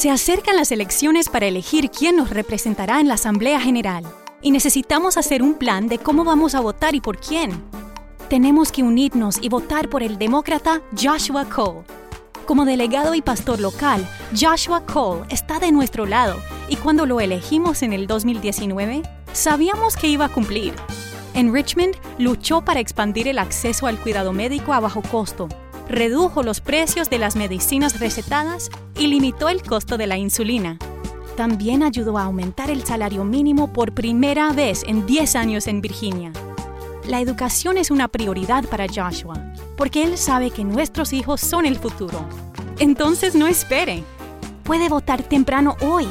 Se acercan las elecciones para elegir quién nos representará en la Asamblea General y necesitamos hacer un plan de cómo vamos a votar y por quién. Tenemos que unirnos y votar por el demócrata Joshua Cole. Como delegado y pastor local, Joshua Cole está de nuestro lado y cuando lo elegimos en el 2019, sabíamos que iba a cumplir. En Richmond, luchó para expandir el acceso al cuidado médico a bajo costo, redujo los precios de las medicinas recetadas y limitó el costo de la insulina. También ayudó a aumentar el salario mínimo por primera vez en 10 años en Virginia. La educación es una prioridad para Joshua, porque él sabe que nuestros hijos son el futuro. Entonces no espere. Puede votar temprano hoy,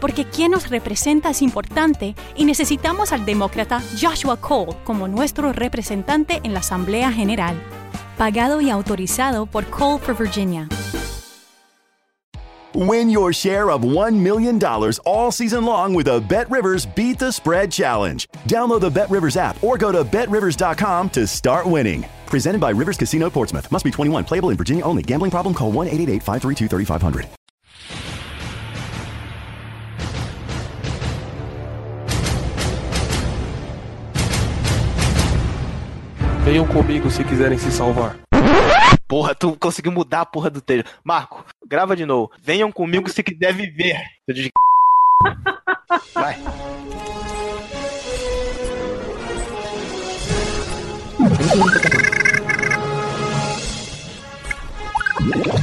porque quien nos representa es importante y necesitamos al demócrata Joshua Cole como nuestro representante en la Asamblea General. Pagado y autorizado por Cole for Virginia. Win your share of $1 million all season long with a Bet Rivers Beat the Spread Challenge. Download the Bet Rivers app or go to betrivers.com to start winning. Presented by Rivers Casino Portsmouth. Must be 21. Playable in Virginia only. Gambling problem? Call 1 888 532 3500. Venham comigo se quiserem se salvar. Porra, tu conseguiu mudar a porra do texto. Marco, grava de novo. Venham comigo se quiser viver. Eu digo, Vai.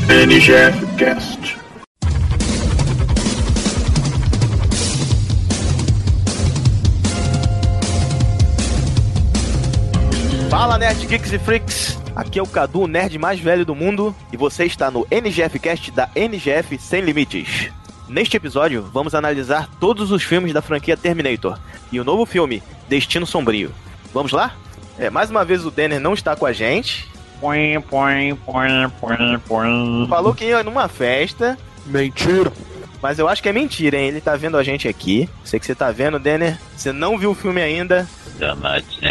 NGF Fala, Nerd Geeks e Freaks. Aqui é o Cadu, o nerd mais velho do mundo, e você está no NGF Cast da NGF Sem Limites. Neste episódio, vamos analisar todos os filmes da franquia Terminator e o novo filme, Destino Sombrio. Vamos lá? É, mais uma vez o Denner não está com a gente. Põe, põe, põe, põe, põe. Falou que ia numa festa, Mentira! Mas eu acho que é mentira, hein? Ele tá vendo a gente aqui. Sei que você tá vendo, Denner. Você não viu o filme ainda.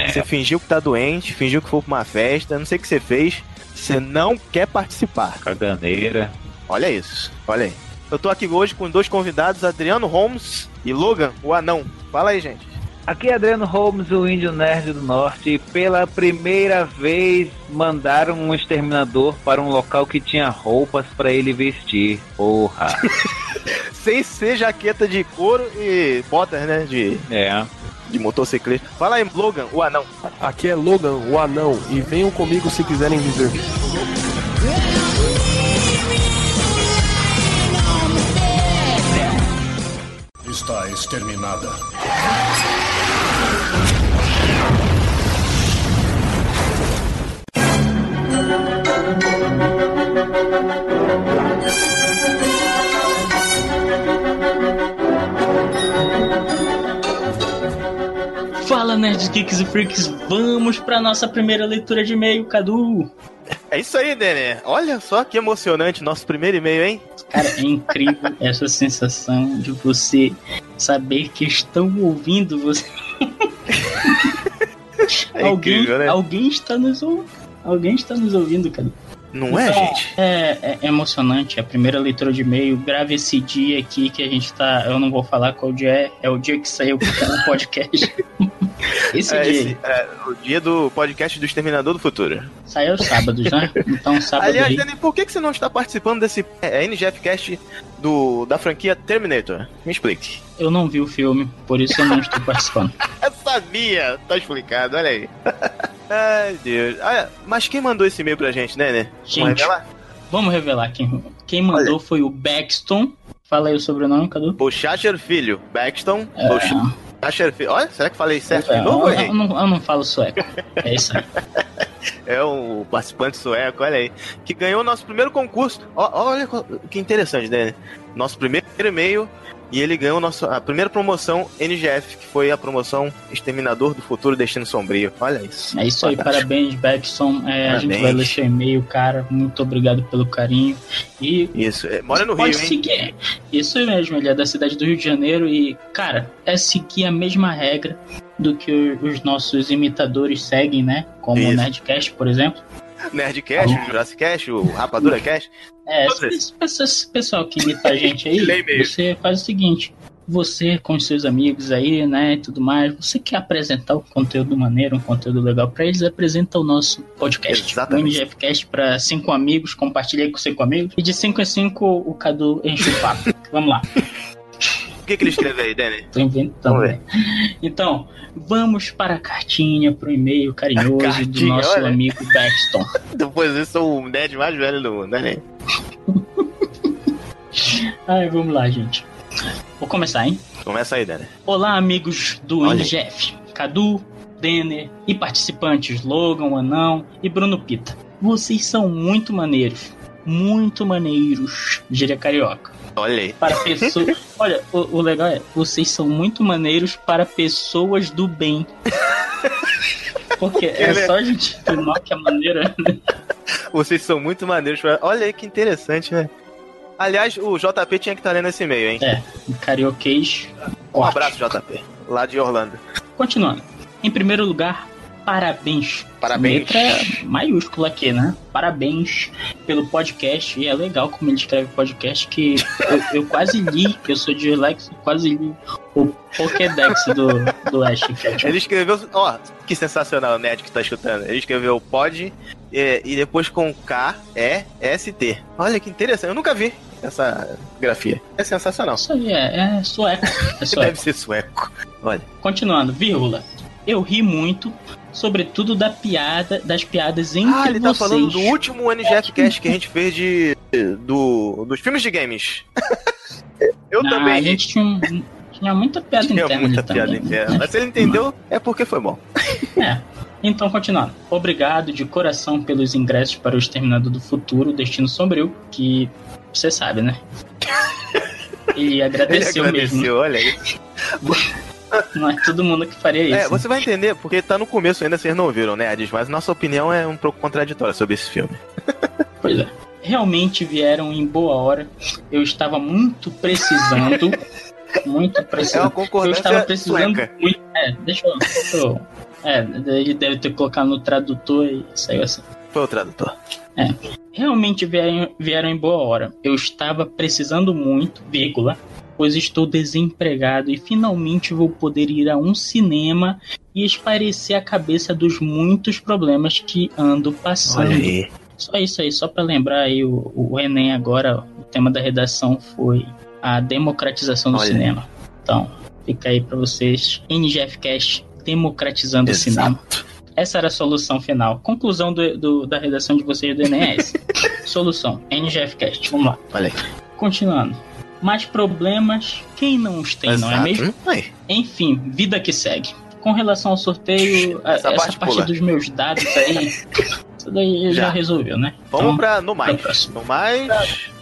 Você fingiu que tá doente, fingiu que foi pra uma festa, não sei o que você fez. Você não quer participar. Caganeira. Olha isso, olha aí. Eu tô aqui hoje com dois convidados, Adriano Holmes e Logan, o anão. Fala aí, gente. Aqui é Adriano Holmes, o índio nerd do norte, e pela primeira vez mandaram um exterminador para um local que tinha roupas para ele vestir. Porra. Sem ser jaqueta de couro e botas, né? De, é. de motociclista. Fala aí, Logan, o anão. Aqui é Logan, o anão, e venham comigo se quiserem viver. Está exterminada. Fala, Nerds, Geeks e Freaks, vamos pra nossa primeira leitura de e-mail, Cadu. É isso aí, Denner. Olha só que emocionante nosso primeiro e-mail, hein? Cara, é incrível essa sensação de você saber que estão ouvindo você. É alguém, incrível, né? alguém está nos ouvindo. Alguém está nos ouvindo, Cadu. Não é, Então, gente? É, é emocionante. A primeira leitura de e-mail. Grave esse dia aqui que a gente tá. Eu não vou falar qual dia é. É o dia que saiu o podcast. esse É, dia esse, é, o dia do podcast do Exterminador do Futuro. saiu sábados, né? Então sábado Aliás, aí. Denner, por que, que você não está participando desse é, NGF Cast do, da franquia Terminator? Me explique. Eu não vi o filme, por isso eu não estou participando. Eu sabia, tá explicado, olha aí. Ai, Deus. Ah, mas quem mandou esse e-mail pra gente, né, né? Vamos Gente. revelar? Vamos revelar quem, quem mandou foi o Baxton. Fala aí o sobrenome, Cadu. Bochacher Filho, Baxton, É. Bochacher Filho. Olha, será que falei certo É, de novo, eu, eu não, eu não falo sueco. É isso aí. É um participante sueco, olha aí. Que ganhou o nosso primeiro concurso. Olha co- que interessante, né? Nosso primeiro e-mail. E ele ganhou nosso, a primeira promoção NGF, que foi a promoção Exterminador do Futuro Destino Sombrio. Olha isso. É isso aí, Fantástico. parabéns, Baxton. É, a gente vai seu e-mail, cara. Muito obrigado pelo carinho. E Isso, é, mora no Rio, hein? seguir. Isso mesmo, ele é da cidade do Rio de Janeiro e, cara, é seguir a mesma regra do que o- os nossos imitadores seguem, né? Como o Isso. Nerdcast, por exemplo. Nerdcast, o Jurassic Cast, o Rapadura Cast. É, esse, esse- pessoal que imita a gente aí, você faz o seguinte. Você com os seus amigos aí, né, e tudo mais, você quer apresentar um conteúdo maneiro, um conteúdo legal pra eles, apresenta o nosso podcast, Exatamente. o MGFcast pra cinco amigos, compartilha aí com cinco amigos, e de cinco em cinco o Cadu enche o papo. Vamos lá, O que, que ele escreveu aí, Danny? tô inventando. Vamos né? Então, vamos para a cartinha, pro e-mail carinhoso do Cartinha, nosso olha. amigo Baxton. Depois eu sou o nerd mais velho do mundo, né? Ai, vamos lá, gente. Vou começar, hein? Começa aí, Danny. Olá, amigos do. NGF. Cadu, Denner e participantes Logan, Anão e Bruno Pita. Vocês são muito maneiros. Muito maneiros, gíria carioca. Olha aí. Para pessoas. Olha, o, o legal é, vocês são muito maneiros para pessoas do bem. Porque é le- só gente do mal que é maneira. Vocês são muito maneiros. pra- Olha aí que interessante, né? Aliás, o JP tinha que estar lendo esse e-mail, hein? É, carioquês. Um abraço, JP. Lá de Orlando. Continuando. Em primeiro lugar, parabéns. Parabéns. Letra maiúscula aqui, né? Parabéns pelo podcast. E é legal como ele escreve podcast, que eu, eu quase li, eu sou dislexo, quase li o Pokédex do, do Ash. Ele escreveu. Ó, que sensacional o nerd que tá escutando. Ele escreveu pod é, e depois com K, E, S, T. Olha que interessante. Eu nunca vi essa grafia. É sensacional. Isso aí é, é sueco. É sueco. Deve ser sueco. Olha. Continuando, vírgula. Eu ri muito, sobretudo da piada, das piadas entre Ah, ele tá vocês. falando do último NGF Cast que a gente fez de. Do, dos filmes de games. Eu Ah, também. A gente tinha, um- tinha muita piada Tinha interna. muita também. piada interna. Mas se ele entendeu, é porque foi bom. É. Então, continuando. Obrigado de coração pelos ingressos para o Exterminador do Futuro, Destino Sombrio, que você sabe, né? E Ele agradeceu, agradeceu, mesmo. olha aí. Não é todo mundo que faria isso. É, você vai entender, porque tá no começo ainda, vocês não ouviram, né, Adis? Mas nossa opinião é um pouco contraditória sobre esse filme. Pois é. Realmente vieram em boa hora. Eu estava muito precisando. muito É uma precisando. Eu concordância estava precisando sueca. muito. É, deixa eu. Deixa eu é, ele deve ter colocado no tradutor e saiu assim. Foi o tradutor. Realmente vieram, vieram em boa hora. Eu estava precisando muito, vírgula, pois estou desempregado e finalmente vou poder ir a um cinema e esparecer a cabeça dos muitos problemas que ando passando. Olha aí. Só isso aí, só para lembrar aí, o, o Enem agora, o tema da redação foi a democratização do Olha. cinema. Então, fica aí para vocês, NGFcast democratizando o cinema. Exato. Essa era a solução final. Conclusão do, do- da redação de vocês do Enem é essa. solução, NGFcast, vamos lá. Olha aí. Continuando. Mais problemas, quem não os tem, não é Exato. mesmo? Aí. Enfim, vida que segue. Com relação ao sorteio, a- Essa essa, parte parte, pula. dos meus dados aí, isso daí já, Já. resolveu, né? Vamos Então, pra no mais. pra. No mais.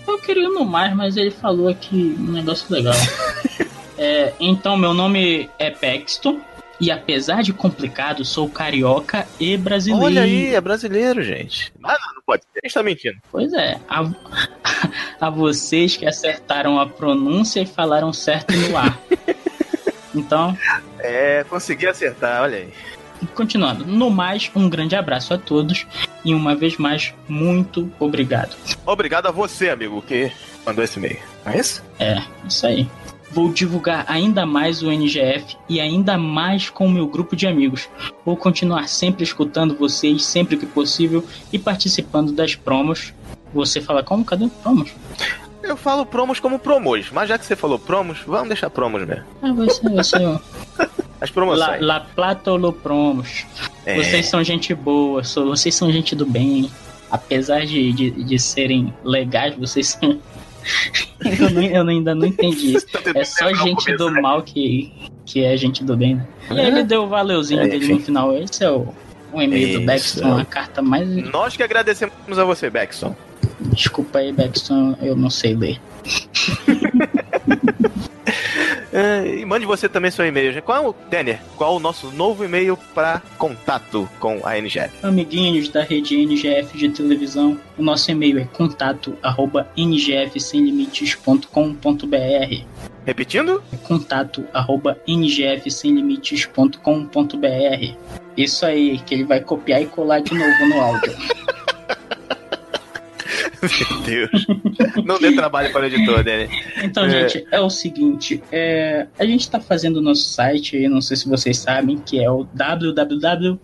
Eu queria no mais, mas ele falou aqui um negócio legal. É, então, meu nome é Paxton. E apesar de complicado, sou carioca e brasileiro. Olha aí, é brasileiro, gente. Ah, não, não pode ser. A gente tá mentindo. Pois é. A, a vocês que acertaram a pronúncia e falaram certo no ar. Então, É, consegui acertar, olha aí. continuando. No mais, um grande abraço a todos. E uma vez mais, muito obrigado. Obrigado a você, amigo, que mandou esse e-mail. Não é isso? É, isso aí. Vou divulgar ainda mais o NGF e ainda mais com o meu grupo de amigos. Vou continuar sempre escutando vocês sempre que possível e participando das promos. Você fala como? Cadê promos? Eu falo promos como promos, mas já que você falou promos, vamos deixar promos mesmo. Ah, ser o- As La, promoções. La Plata ou Lo Promos. É. Vocês são gente boa, vocês são gente do bem. Apesar de, de, de serem legais, vocês são. Eu, não- eu ainda não entendi isso. Tá É só gente do né? mal que, que é gente do bem, né? E aí ele deu o valeuzinho É, dele enfim. no final. Esse é o, o e-mail do Isso, Baxton, é. a carta mais. Nós que agradecemos a você, Beckson. Desculpa aí, Baxton, eu não sei ler. É, e mande você também seu e-mail. Qual é o, Denner, qual é o nosso novo e-mail para contato com a NGF? Amiguinhos da rede NGF de televisão, o nosso e-mail é contato arroba ngfsemlimites.com.br Repetindo? contato arroba ngfsemlimites.com.br Isso aí, que ele vai copiar e colar de novo no áudio. Meu Deus. Não dê trabalho para o editor, né? Então, é. gente, é o seguinte: é, a gente está fazendo o nosso site não sei se vocês sabem, que é o www.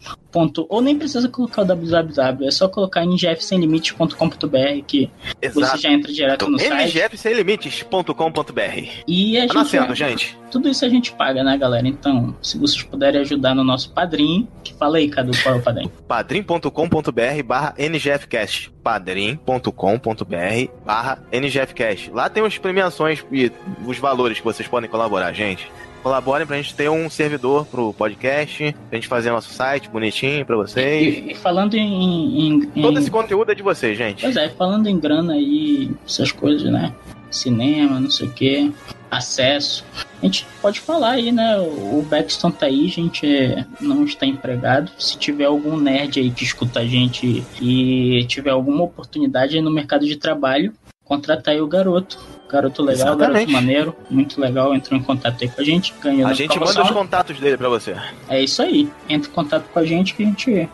Ou nem precisa colocar o www, é só colocar ngfsemlimites.com.br que Exato. você já entra direto no site. ngfsemlimites.com.br. E a tá gente. Nascendo, gente. Tudo isso a gente paga, né, galera? Então, se vocês puderem ajudar no nosso padrinho, que fala aí, Cadu, qual é o padrinho? padrim.com.br barra ngfcast padrim.com.br barra ngfcast. Lá tem as premiações e os valores que vocês podem colaborar, gente. Colaborem pra gente ter um servidor pro podcast, pra gente fazer nosso site bonitinho pra vocês. E, e falando em, em, em, Todo esse conteúdo é de vocês, gente. Pois é, falando em grana aí, essas coisas, né? Cinema, não sei o que, acesso. A gente pode falar aí, né? O Baxton tá aí, a gente não está empregado. Se tiver algum nerd aí que escuta a gente e tiver alguma oportunidade aí no mercado de trabalho, contratar aí o garoto. Garoto legal, Exatamente. garoto maneiro, muito legal, entrou em contato aí com a gente, ganhou A gente manda os contatos dele pra você. É isso aí, entra em contato com a gente que a gente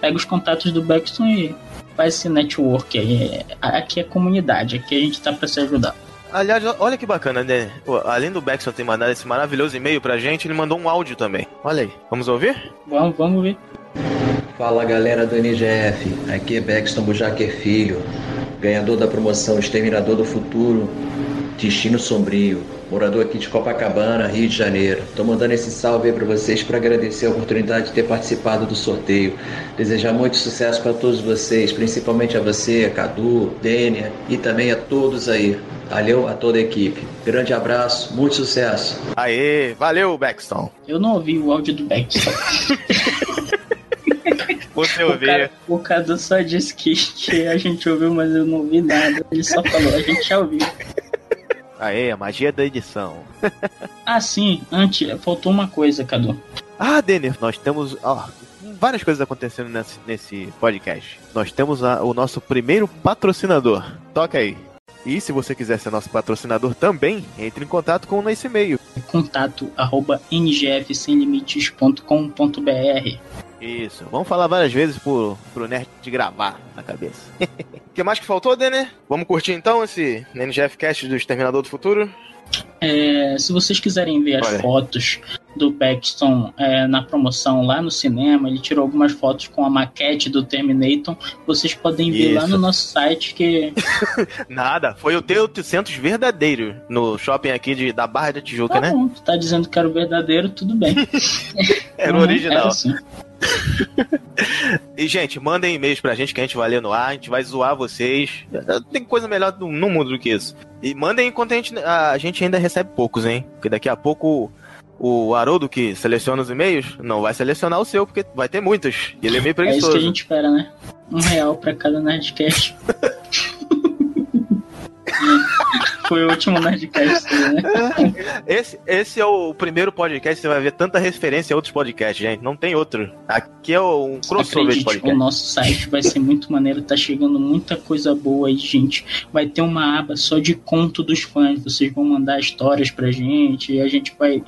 pega os contatos do Baxton e faz esse network aí. Aqui é comunidade, aqui a gente tá pra se ajudar. Aliás, olha que bacana, né? Além do Baxton ter mandado esse maravilhoso e-mail pra gente, ele mandou um áudio também. Olha aí, vamos ouvir? Vamos, vamos ver. Fala galera do NGF, aqui é Baxton Bujaker Filho, ganhador da promoção Exterminador do Futuro, Destino Sombrio, morador aqui de Copacabana, Rio de Janeiro. Tô mandando esse salve aí para vocês para agradecer a oportunidade de ter participado do sorteio. Desejar muito sucesso para todos vocês, principalmente a você, a Cadu, Dênia e também a todos aí. Valeu a toda a equipe. Grande abraço, muito sucesso. Aê, valeu, Baxton. Eu não ouvi o áudio do Baxton. Você ouviu? O, o Cadu só disse que, que a gente ouviu, mas eu não ouvi nada. Ele só falou, a gente já ouviu. Aê, a magia da edição. ah, sim, antes, faltou uma coisa, Cadu. Ah, Denner, nós temos. Ó, várias coisas acontecendo nesse, nesse podcast. Nós temos a, o nosso primeiro patrocinador. Toca aí. E se você quiser ser nosso patrocinador também, entre em contato com o nosso e-mail. Contato arroba ngfsemlimites.com.br Isso, vamos falar várias vezes pro, pro nerd de gravar na cabeça. O que mais que faltou, Denner? Vamos curtir então esse NGF Cast do Exterminador do Futuro? É, se vocês quiserem ver as Olha. fotos do Paxton é, na promoção lá no cinema, ele tirou algumas fotos com a maquete do Terminator. Vocês podem ver Isso. lá no nosso site que. Nada, foi o T800 verdadeiro no shopping aqui de, da Barra da Tijuca, tá né? Bom, tá dizendo que era o verdadeiro, tudo bem. era o original. Era assim. e, gente, mandem e-mails pra gente que a gente vai ler no ar, a gente vai zoar vocês. Tem coisa melhor no mundo do que isso. E mandem enquanto a gente, a gente ainda recebe poucos, hein? Porque daqui a pouco o Haroldo que seleciona os e-mails não vai selecionar o seu, porque vai ter muitos. E ele é meio preguiçoso. É isso que a gente espera, né? Um real pra cada Nerdcast. Foi o último Nerdcast, né? Esse, esse é o primeiro podcast, você vai ver tanta referência a outros podcasts, gente. Não tem outro. Aqui é um crossover de podcast. O nosso site vai ser muito maneiro, tá chegando muita coisa boa aí, gente. Vai ter uma aba só de conto dos fãs. Vocês vão mandar histórias pra gente e a gente vai.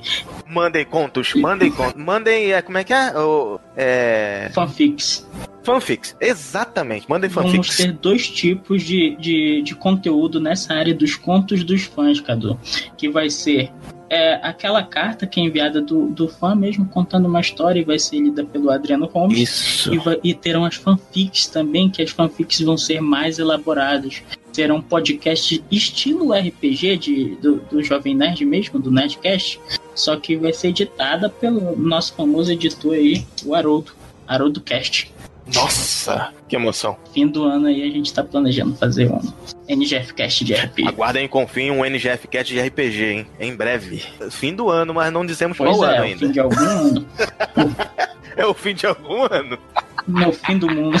Mandem contos, mandem contos. Mandem. É, como é que é? O, é... Fanfics. Fanfics, exatamente. Mandem fanfics. Vamos ter dois tipos de, de, de conteúdo nessa área dos contos dos fãs, Cadu. Que vai ser é, aquela carta que é enviada do, do fã mesmo, contando uma história e vai ser lida pelo Adriano Holmes. Isso. E, vai, e terão as fanfics também, que as fanfics vão ser mais elaboradas. Serão podcasts estilo RPG de, do, do Jovem Nerd mesmo, do Nerdcast, só que vai ser editada pelo nosso famoso editor aí, o Haroldo, Haroldo Cast. Nossa, que emoção. Fim do ano aí a gente tá planejando fazer um NGF Cast de RPG. Aguardem com fim um NGF Cast de RPG, hein? Em breve. Fim do ano, mas não dissemos pois qual é, ano é ainda. fim de algum ano. é o fim de algum ano. Não, fim do mundo.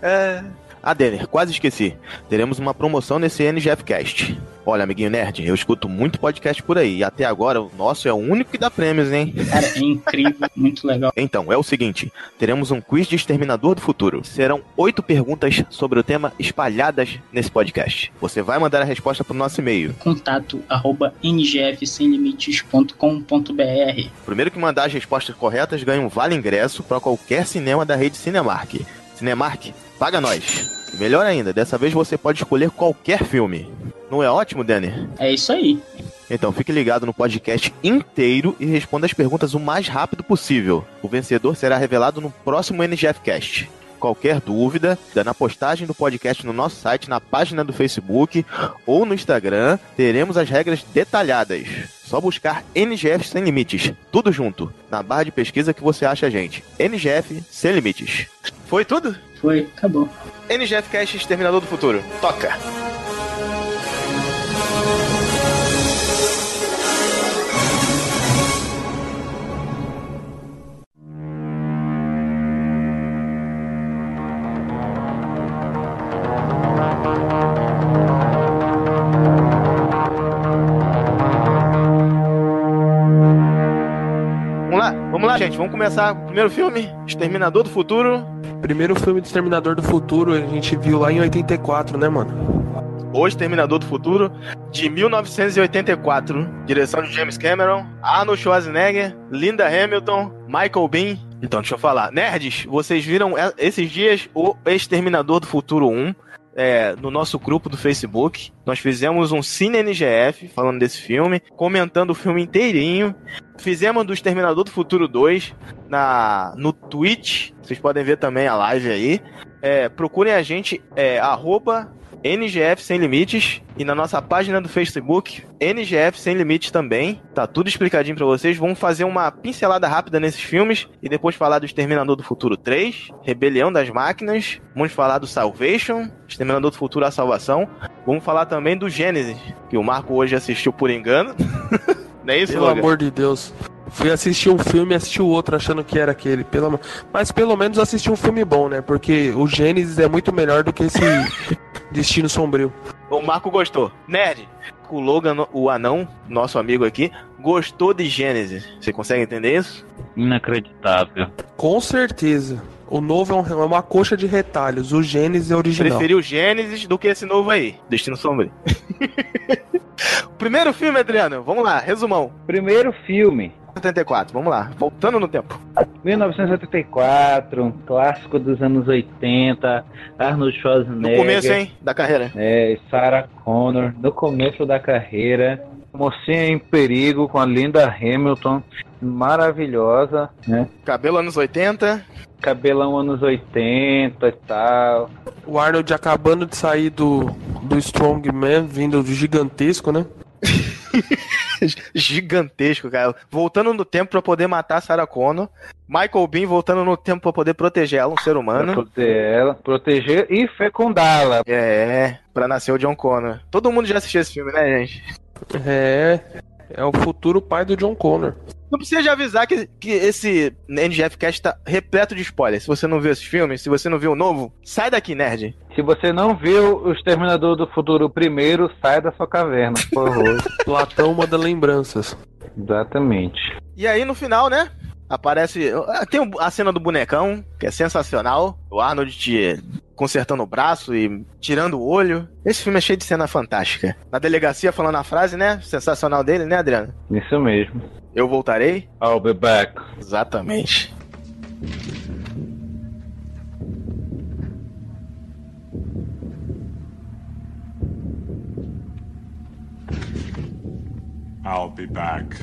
é... Ah, Denner, quase esqueci. Teremos uma promoção nesse NGF Cast. Olha, amiguinho nerd, eu escuto muito podcast por aí. E até agora o nosso é o único que dá prêmios, hein? Cara, é incrível, muito legal. Então, é o seguinte: teremos um quiz de Exterminador do Futuro. Serão oito perguntas sobre o tema espalhadas nesse podcast. Você vai mandar a resposta pro nosso e-mail. Contato arroba ngfsemlimites.com.br Primeiro que mandar as respostas corretas ganha um vale ingresso para qualquer cinema da rede Cinemark. Cinemark, paga nós. Melhor ainda, dessa vez você pode escolher qualquer filme. Não é ótimo, Danny? É isso aí. Então fique ligado no podcast inteiro e responda as perguntas o mais rápido possível. O vencedor será revelado no próximo NGF Cast. Qualquer dúvida, dá na postagem do podcast no nosso site, na página do Facebook ou no Instagram, teremos as regras detalhadas. Só buscar NGF Sem Limites, tudo junto, na barra de pesquisa que você acha a gente. NGF Sem Limites. Foi tudo? Foi, acabou. NGF Cast Exterminador do Futuro. Toca! Gente. Vamos começar o primeiro filme, Exterminador do Futuro. Primeiro filme do Exterminador do Futuro a gente viu lá em 84, né, mano? O Exterminador do Futuro, de 1984. Direção de James Cameron, Arnold Schwarzenegger, Linda Hamilton, Michael Bean. Então, deixa eu falar. Nerds, vocês viram é, esses dias o Exterminador do Futuro 1 é, no nosso grupo do Facebook. Nós fizemos um Cine NGF falando desse filme, comentando o filme inteirinho. Fizemos do Exterminador do Futuro 2 na, no Twitch. Vocês podem ver também a live aí. É, procurem a gente, é, arroba NGF Sem Limites e na nossa página do Facebook, NGF Sem Limites também. Tá tudo explicadinho pra vocês. Vamos fazer uma pincelada rápida nesses filmes e depois falar do Exterminador do Futuro 3, Rebelião das Máquinas. Vamos falar do Salvation, Exterminador do Futuro A Salvação. Vamos falar também do Gênesis, que o Marco hoje assistiu por engano. Não é isso, Pelo Logan? amor de Deus. Fui assistir um filme e assisti o outro achando que era aquele. Pelo... Mas pelo menos assisti um filme bom, né? Porque o Gênesis é muito melhor do que esse Destino Sombrio. O Marco gostou. Nerd, o Logan, o anão, nosso amigo aqui, gostou de Gênesis. Você consegue entender isso? Inacreditável. Com certeza. O novo é, um- é uma coxa de retalhos. O Gênesis é original. Preferiu Gênesis do que esse novo aí, Destino Sombrio. Primeiro filme, Adriano, vamos lá, resumão. Primeiro filme, 74, vamos lá, voltando no tempo. 1974, um clássico dos anos 80, Arnold No Schwarzenegger. começo, hein, da carreira. É, Sarah Connor, no começo da carreira. Mocinha em perigo com a Linda Hamilton, maravilhosa, né? Cabelo anos 80. Cabelão anos 80 e tal. O Arnold acabando de sair do, do Strongman, vindo do gigantesco, né? Gigantesco, cara. Voltando no tempo pra poder matar a Sarah Connor. Michael Bean voltando no tempo pra poder proteger ela, um ser Pra humano. proteger ela, proteger e fecundá-la. É, pra nascer o John Connor. Todo mundo já assistiu esse filme, né, gente? É. É o futuro pai do John Connor. Não precisa de avisar que, que esse NGF Cast tá repleto de spoilers. Se você não viu esses filmes, se você não viu o novo, sai daqui, nerd. Se você não viu o Exterminador do Futuro primeiro, sai da sua caverna, por favor. Platão manda lembranças. Exatamente. E aí, no final, né? Aparece. Tem a cena do bonecão, que é sensacional. O Arnold te consertando o braço e tirando o olho. Esse filme é cheio de cena fantástica. Na delegacia falando a frase, né? Sensacional dele, né, Adriano? Isso mesmo. Eu voltarei. I'll be back. Exatamente. I'll be back.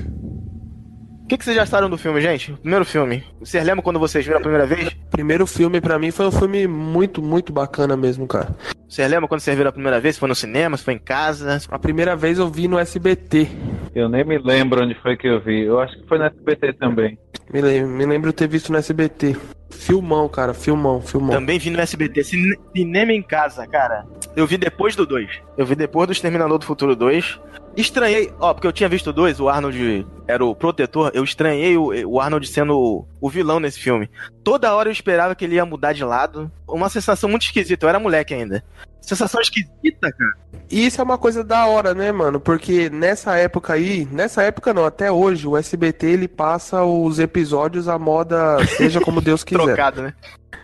O que, que vocês já acharam do filme, gente? Primeiro filme. Vocês lembram quando vocês viram a primeira vez? Primeiro filme pra mim foi um filme muito, muito bacana mesmo, cara. Vocês lembram quando vocês viram a primeira vez? Se foi no cinema, se foi em casa? A primeira vez eu vi no SBT. Eu nem me lembro onde foi que eu vi. Eu acho que foi no SBT também. Me lembro, me lembro de ter visto no SBT. Filmão, cara, filmão, filmão. Também vi no SBT. Cine- Cinema em casa, cara. Eu vi depois do 2. Eu vi depois do Exterminador do Futuro 2. Estranhei, ó, porque eu tinha visto 2, o Arnold era o protetor. Eu estranhei o, o Arnold sendo o, o vilão nesse filme. Toda hora eu esperava que ele ia mudar de lado. Uma sensação muito esquisita. Eu era moleque ainda. Sensação esquisita, cara. E isso é uma coisa da hora, né, mano? Porque nessa época aí, nessa época não, até hoje, o SBT ele passa os episódios à moda, seja como Deus quiser. Trocado, né?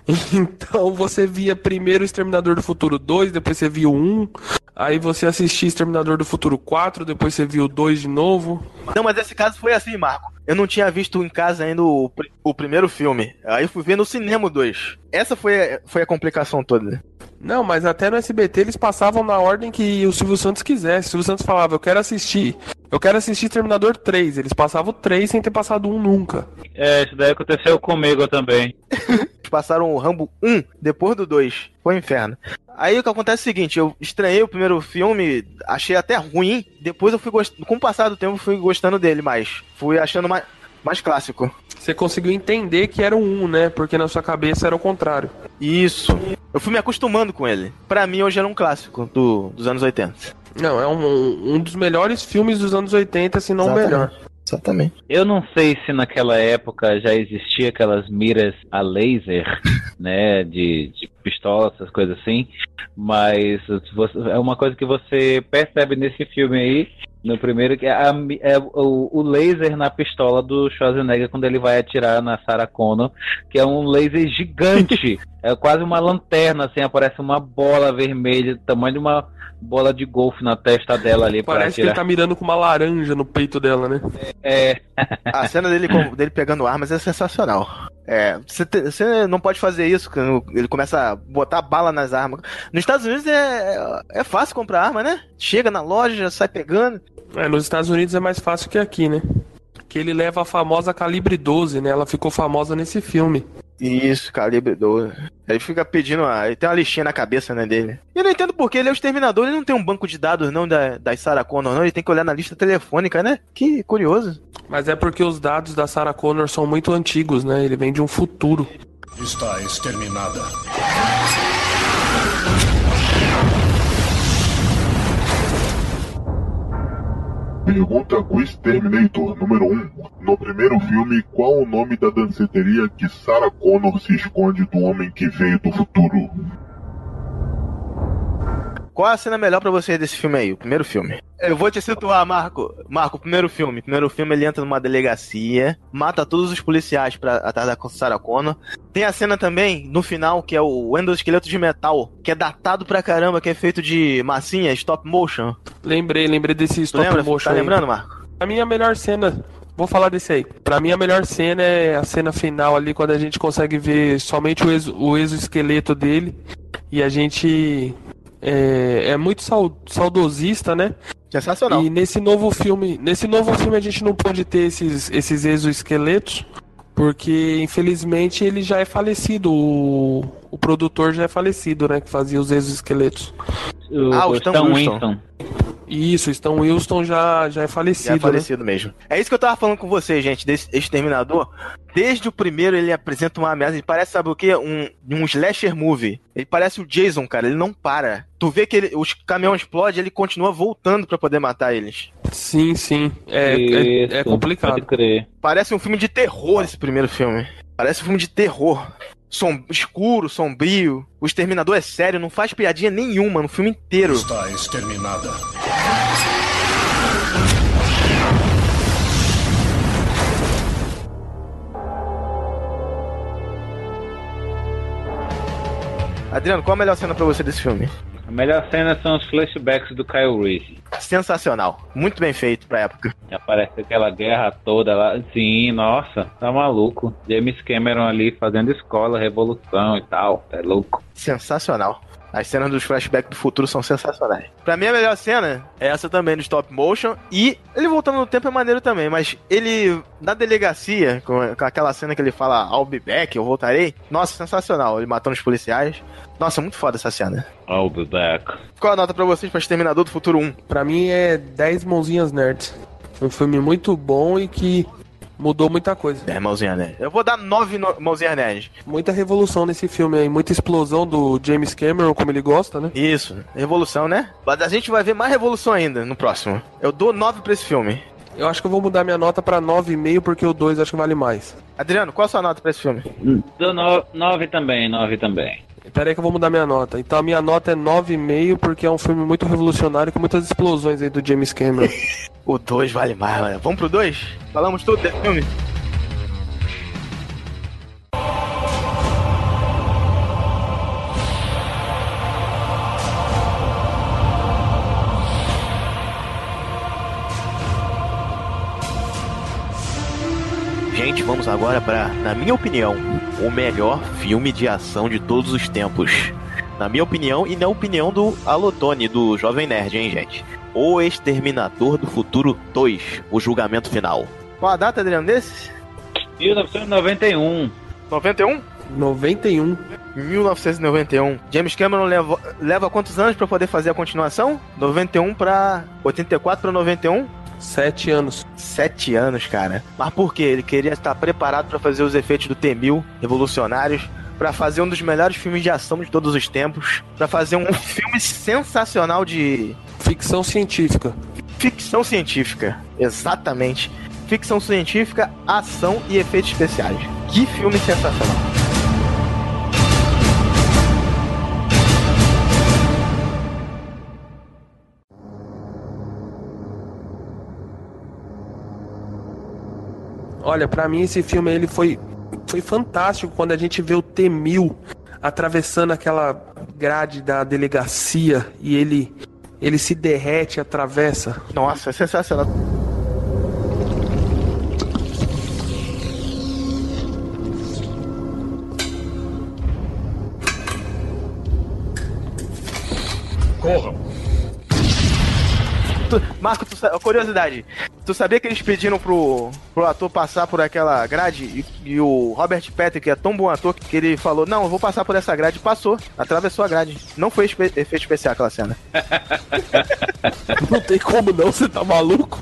Então você via primeiro Exterminador do Futuro 2, depois você via o 1, aí você assistia Exterminador do Futuro 4, depois você viu o 2 de novo. Não, mas esse caso foi assim, Marco. Eu não tinha visto em casa ainda o, o primeiro filme. Aí fui ver no cinema o 2. Essa foi, foi a complicação toda. Não, mas até no SBT eles passavam na ordem que o Silvio Santos quisesse. O Silvio Santos falava, eu quero assistir. Eu quero assistir Terminador 3. Eles passavam o 3 sem ter passado um nunca. É, isso daí aconteceu comigo também. Eles passaram o Rambo 1 depois do 2. Foi um inferno. Aí o que acontece é o seguinte, eu estranhei o primeiro filme, achei até ruim, depois eu fui gostando, com o passar do tempo fui gostando dele mais. Fui achando mais, mais clássico. Você conseguiu entender que era um 1, né? Porque na sua cabeça era o contrário. Isso. Eu fui me acostumando com ele. Pra mim hoje era um clássico do, dos anos 80. Não, é um, um dos melhores filmes dos anos 80, se não o Exatamente. melhor. Exatamente. Eu não sei se naquela época já existia aquelas miras a laser, né, de, de pistola, essas coisas assim, mas você- é uma coisa que você percebe nesse filme aí, no primeiro, que é, a é o, o laser na pistola do Schwarzenegger quando ele vai atirar na Sarah Connor, que é um laser gigante, é quase uma lanterna, assim, aparece uma bola vermelha, do tamanho de uma bola de golfe na testa dela ali Parece que ele tá mirando com uma laranja no peito dela, né? É, A cena dele, com- dele pegando armas é sensacional. É, você, não pode fazer isso, ele começa a botar bala nas armas. Nos Estados Unidos é, é fácil comprar arma, né? Chega na loja, sai pegando. É, nos Estados Unidos é mais fácil que aqui, né? Que ele leva a famosa calibre 12, né? Ela ficou famosa nesse filme. Isso, calibre 12. Ele fica pedindo. A... Ele tem uma listinha na cabeça, né, dele. E eu não entendo porque ele é o exterminador, ele não tem um banco de dados, não, da, da Sarah Connor, não. Ele tem que olhar na lista telefônica, né? Que curioso. Mas é porque os dados da Sarah Connor são muito antigos, né? Ele vem de um futuro. Está exterminada. Pergunta Quiz Terminator número 1. No primeiro filme, qual o nome da danceteria que Sarah Connor se esconde do homem que veio do futuro? Qual a cena melhor pra você desse filme aí? O primeiro filme. Eu vou te situar, Marco. Marco, primeiro filme. Primeiro filme ele entra numa delegacia, mata todos os policiais pra, atrás da Sarah Connor. Tem a cena também, no final, que é o endoesqueleto de metal, que é datado pra caramba, que é feito de massinha, stop motion. Lembrei, lembrei desse stop lembra? motion. Tá aí. lembrando, Marco? A minha melhor cena, vou falar desse aí. Pra mim a melhor cena é a cena final ali, quando a gente consegue ver somente o, exo, o exoesqueleto dele. E a gente é, é muito sau- saudosista, né? Sensacional. E nesse novo filme, nesse novo filme a gente não pode ter esses, esses exoesqueletos, porque infelizmente ele já é falecido. O, o produtor já é falecido, né? Que fazia os exoesqueletos. o, Ah, o Stan Stan Winston. Winston. Isso, Stan Wilson já, já é falecido. Já é né? falecido mesmo. É isso que eu tava falando com você, gente, desse Exterminador. Desde o primeiro ele apresenta uma ameaça. Ele parece, sabe o quê? Um, um slasher movie. Ele parece o Jason, cara. Ele não para. Tu vê que ele, os caminhões explodem ele continua voltando pra poder matar eles. Sim, sim. É, é, é Isso, complicado. Pode crer. Parece um filme de terror esse primeiro filme. Parece um filme de terror. Som, escuro, sombrio. O Exterminador é sério, não faz piadinha nenhuma no filme inteiro. Está exterminada. Adriano, qual a melhor cena pra você desse filme? A melhor cena são os flashbacks do Kyle Reese. Sensacional. Muito bem feito pra época. Aparece aquela guerra toda lá. Sim, nossa, tá maluco. James Cameron ali fazendo escola, revolução e tal. É louco. Sensacional. As cenas dos flashbacks do futuro são sensacionais. Pra mim, a melhor cena é essa também, do stop motion. E ele voltando no tempo é maneiro também, mas ele, na delegacia, com, com aquela cena que ele fala, I'll be back, eu voltarei. Nossa, sensacional. Ele matando os policiais. Nossa, muito foda essa cena. I'll be back. Qual a nota pra vocês pra Exterminador do Futuro 1? Pra mim é 10 mãozinhas nerds. Um filme muito bom e que mudou muita coisa. É, mãozinha nerd. Eu vou dar 9 no... mãozinha nerd. Muita revolução nesse filme aí, muita explosão do James Cameron, como ele gosta, né? Isso, revolução, né? Mas a gente vai ver mais revolução ainda no próximo. Eu dou 9 pra esse filme. Eu acho que eu vou mudar minha nota pra 9,5 porque o 2 acho que vale mais. Adriano, qual a sua nota pra esse filme? Do no, nove também, nove também. Pera aí que eu vou mudar minha nota. Então a minha nota é 9,5 porque é um filme muito revolucionário com muitas explosões aí do James Cameron. O 2 vale mais, mano. Vamos pro 2? Falamos tudo desse filme? Gente, vamos agora para, na minha opinião, o melhor filme de ação de todos os tempos. Na minha opinião e na opinião do Alotone, do Jovem Nerd, hein, gente? O Exterminador do Futuro 2, o julgamento final. Qual a data, Adriano, desses? 1991. 91? 91. 1991. James Cameron leva, leva quantos anos pra poder fazer a continuação? 91 pra 84 pra 91? Sete anos. Sete anos, cara. Mas por quê? Ele queria estar preparado pra fazer os efeitos do T-1000 revolucionários, pra fazer um dos melhores filmes de ação de todos os tempos, pra fazer um filme sensacional de Ficção científica. ficção científica. Exatamente. Ficção científica, ação e efeitos especiais. Que filme sensacional. Olha, pra mim esse filme ele foi foi fantástico quando a gente vê o T-1000 atravessando aquela grade da delegacia e ele ele se derrete, atravessa. Nossa, é sensacional. Corram! Tu- Marco, tu, curiosidade. Tu sabia que eles pediram pro, pro ator passar por aquela grade e, e o Robert Patrick é tão bom ator que ele falou: Não, eu vou passar por essa grade. Passou, atravessou a grade. Não foi espe- efeito especial aquela cena. Não tem como não, você tá maluco?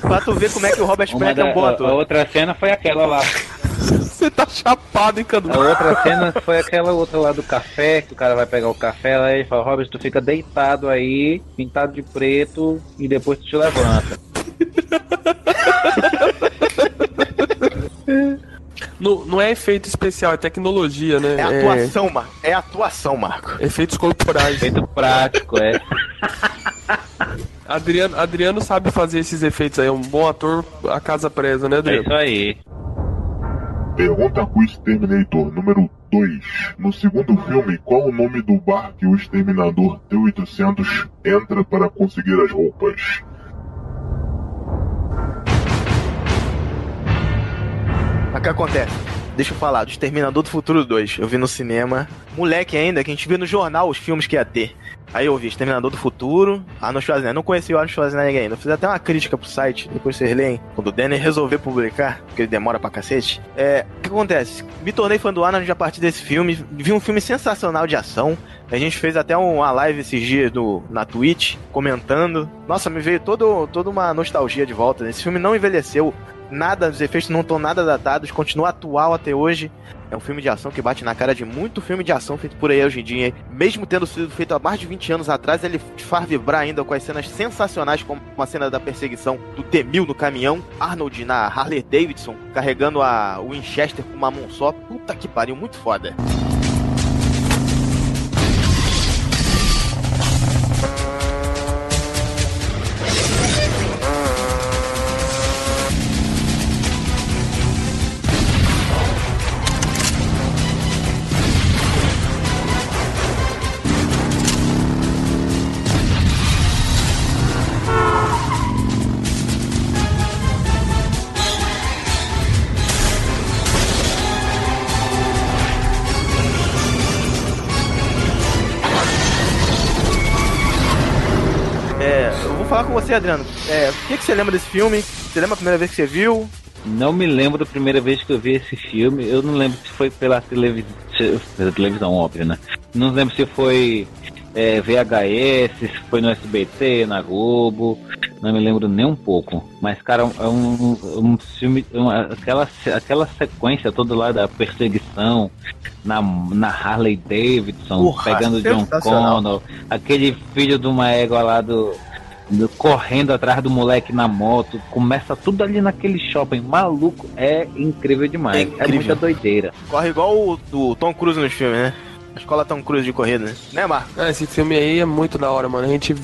pra tu ver como é que o Robert Patrick é um bom a, a ator. outra cena foi aquela lá. Você tá chapado, hein, Cadu? A outra cena foi aquela outra lá do café, que o cara vai pegar o café lá e ele fala, Robert, tu fica deitado aí, pintado de preto, e depois tu te levanta. Não, não é efeito especial, é tecnologia, né? É atuação, Marco. É atuação, Marco. efeitos corporais. Efeito prático, é. Adriano, Adriano sabe fazer esses efeitos aí, é um bom ator, a casa presa, né, É Adriano? isso aí. Pergunta Quiz Terminator número 2. No segundo filme, qual o nome do bar que o exterminador T-800 entra para conseguir as roupas? O que acontece? Deixa eu falar, do Exterminador do Futuro 2. Eu vi no cinema. Moleque ainda, que a gente viu no jornal os filmes que ia ter. Aí eu vi Exterminador do Futuro, Arnold Schwarzenegger. Não conheci o Arnold Schwarzenegger ainda. Eu fiz até uma crítica pro site, depois vocês leem. Quando o Danny resolver publicar, porque ele demora pra cacete. É, que acontece? Me tornei fã do Arnold a partir desse filme. Vi um filme sensacional de ação. A gente fez até uma live esses dias no, na Twitch, comentando. Nossa, me veio todo, toda uma nostalgia de volta. Esse filme não envelheceu nada, os efeitos não estão nada datados, continua atual até hoje. É um filme de ação que bate na cara de muito filme de ação feito por aí hoje em dia. Mesmo tendo sido feito há mais de 20 anos atrás, ele te faz vibrar ainda com as cenas sensacionais, como a cena da perseguição do T-1000 no caminhão, Arnold na Harley Davidson carregando a Winchester com uma mão só. Puta que pariu, muito foda. Adriano. É, o que, que você lembra desse filme? Você lembra a primeira vez que você viu? Não me lembro da primeira vez que eu vi esse filme. Eu não lembro se foi pela, televis... pela televisão, óbvio, né? Não lembro se foi é, VHS, se foi no SBT, na Globo. Não me lembro nem um pouco. Mas, cara, é um, um filme. uma- aquela, aquela sequência toda lá da perseguição na, na Harley Davidson, Porra, pegando John. Connor, aquele filho de uma égua lá do- correndo atrás do moleque na moto, começa tudo ali naquele shopping maluco, é incrível demais, É é, incrível. muita doideira. Corre igual o do Tom Cruise nos filmes, né? A escola Tom Cruise de corrida, né? Né, Marco? Ah, esse filme aí é muito da hora, mano. A gente.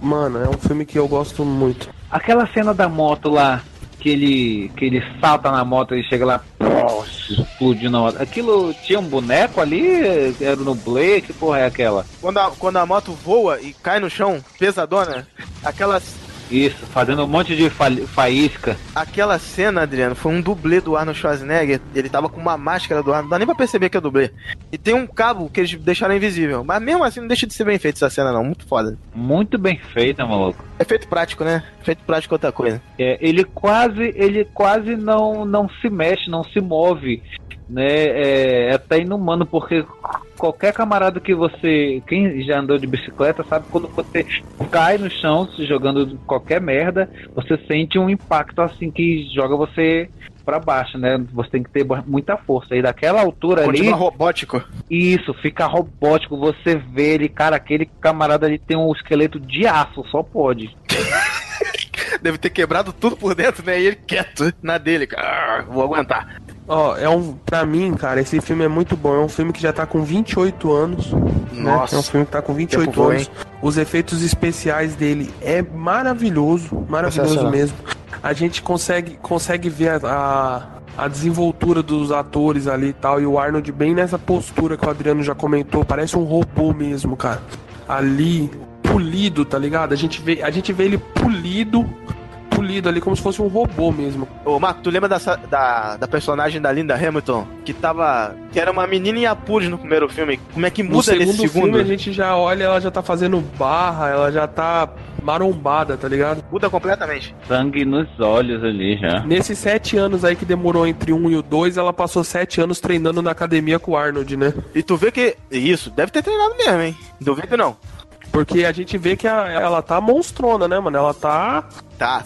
Mano, é um filme que eu gosto muito. Aquela cena da moto lá, que ele que ele salta na moto e chega lá, explodindo na moto. Aquilo tinha um boneco ali, era no Blake, porra é aquela? Quando a, quando a moto voa e cai no chão, pesadona, aquela Isso, fazendo um monte de fa faísca. Aquela cena, Adriano, foi um dublê do Arnold Schwarzenegger. Ele tava com uma máscara do Arnold, não dá nem pra perceber que é dublê. E tem um cabo que eles deixaram invisível. Mas mesmo assim não deixa de ser bem feito essa cena, não. Muito foda. Muito bem feita, maluco. Efeito prático, né? Efeito prático é outra coisa. É, ele quase, ele quase não, não se mexe, não se move. Né, é, é até inumano, porque qualquer camarada que você. Quem já andou de bicicleta sabe quando você cai no chão se jogando qualquer merda, você sente um impacto assim que joga você para baixo, né? Você tem que ter muita força. E daquela altura Continua ali. robótico. Isso, fica robótico. Você vê ele, cara, aquele camarada ali tem um esqueleto de aço, só pode. Deve ter quebrado tudo por dentro, né? E ele quieto na dele, cara. Vou aguentar. Ó, é um. Pra mim, cara, esse filme é muito bom. É um filme que já tá com 28 anos. Nossa. Né? É um filme que tá com 28 Tempo anos. Os efeitos especiais dele é maravilhoso. Maravilhoso mesmo. A gente consegue, consegue ver a, a, a desenvoltura dos atores ali e tal. E o Arnold bem nessa postura que o Adriano já comentou. Parece um robô mesmo, cara. Ali, polido, tá ligado? A gente vê, a gente vê ele polido. Polido ali como se fosse um robô mesmo. Ô, Marco, tu lembra dessa, da, da personagem da Linda Hamilton? Que tava. Que era uma menina em apuros no primeiro filme. Como é que No muda segundo, nesse segundo? filme a gente já olha, ela já tá fazendo barra, ela já tá marombada, tá ligado? Muda completamente. Sangue nos olhos ali já. Nesses sete anos aí que demorou entre um e o dois, ela passou sete anos treinando na academia com o Arnold, né? E tu vê que. Isso, deve ter treinado mesmo, hein? Duvido não. Porque a gente vê que a- ela tá monstrona, né, mano? Ela tá Tá,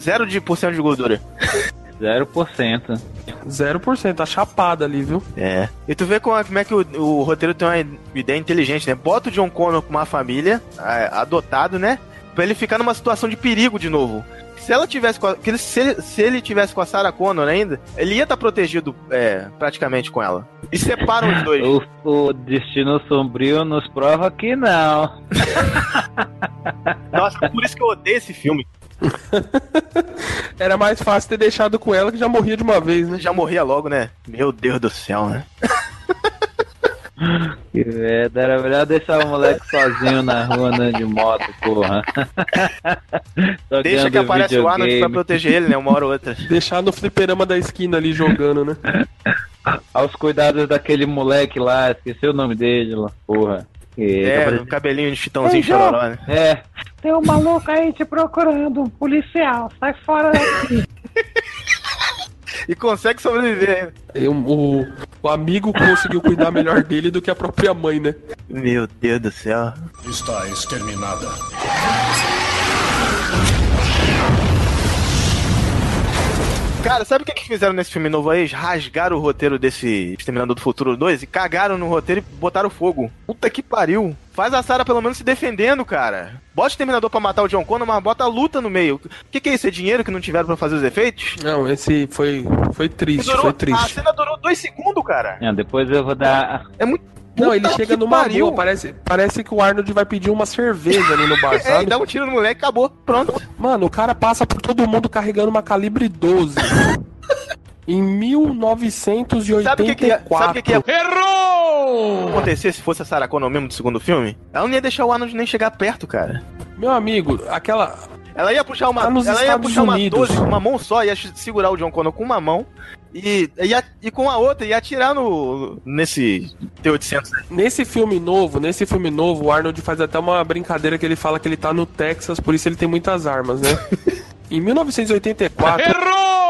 zero de porcento de gordura. 0%. 0%, tá chapada ali, viu? É. E tu vê como é, como é que o, o roteiro tem uma ideia inteligente, né? Bota o John Connor com uma família, é, adotado, né? Pra ele ficar numa situação de perigo de novo. Se ela tivesse com a, que ele- se, ele, se ele tivesse com a Sarah Connor ainda, ele ia estar protegido é, praticamente com ela. E separam os dois. O, o destino sombrio nos prova que não. Nossa, por isso que eu odeio esse filme. Era mais fácil ter deixado com ela que já morria de uma vez, né? Já morria logo, né? Meu Deus do céu, né? Que merda, era melhor deixar o moleque sozinho na rua andando de moto, porra. Deixa que aparece o Arnold pra proteger ele, né? Uma hora ou outra. Deixar no fliperama da esquina ali jogando, né? Aos cuidados daquele moleque lá, esqueci o nome dele lá, porra. Que É, tá o cabelinho de chitãozinho Ei, chororó, né? É. Tem um maluco aí te procurando, um policial, sai fora daqui. E consegue sobreviver. E o, o, o amigo conseguiu cuidar melhor dele do que a própria mãe, né? Meu Deus do céu. Está exterminada. Cara, sabe o que, que fizeram nesse filme novo aí? Eles rasgaram o roteiro desse Exterminador do Futuro 2 e cagaram no roteiro e botaram fogo. Puta que pariu. Faz a Sarah pelo menos se defendendo, cara. Bota o Exterminador pra matar o John Connor, mas bota a luta no meio. O que, que é isso? É dinheiro que não tiveram pra fazer os efeitos? Não, esse foi, foi triste, durou- foi A triste. cena durou dois segundos, cara. Não, depois eu vou dar. É muito. Não, ele chega que numa pariu. boa, parece, parece que o Arnold vai pedir uma cerveja ali no bar, É, e sabe? dá um tiro no moleque, acabou. Pronto. Mano, o cara passa por todo mundo carregando uma calibre 12. em 1984. Sabe o que, que, ia- sabe o que, que ia Errou! acontecer se fosse a Sarah Connor mesmo do segundo filme? Ela não ia deixar o Arnold nem chegar perto, cara. Meu amigo, aquela. Ela ia puxar uma, Tá ela ia puxar uma Unidos. 12 com uma mão só, ia segurar o John Connor com uma mão e, ia, e com a outra ia atirar no nesse T800. Nesse filme novo, nesse filme novo, o Arnold faz até uma brincadeira que ele fala que ele tá no Texas, por isso ele tem muitas armas, né? em 1984, Errou!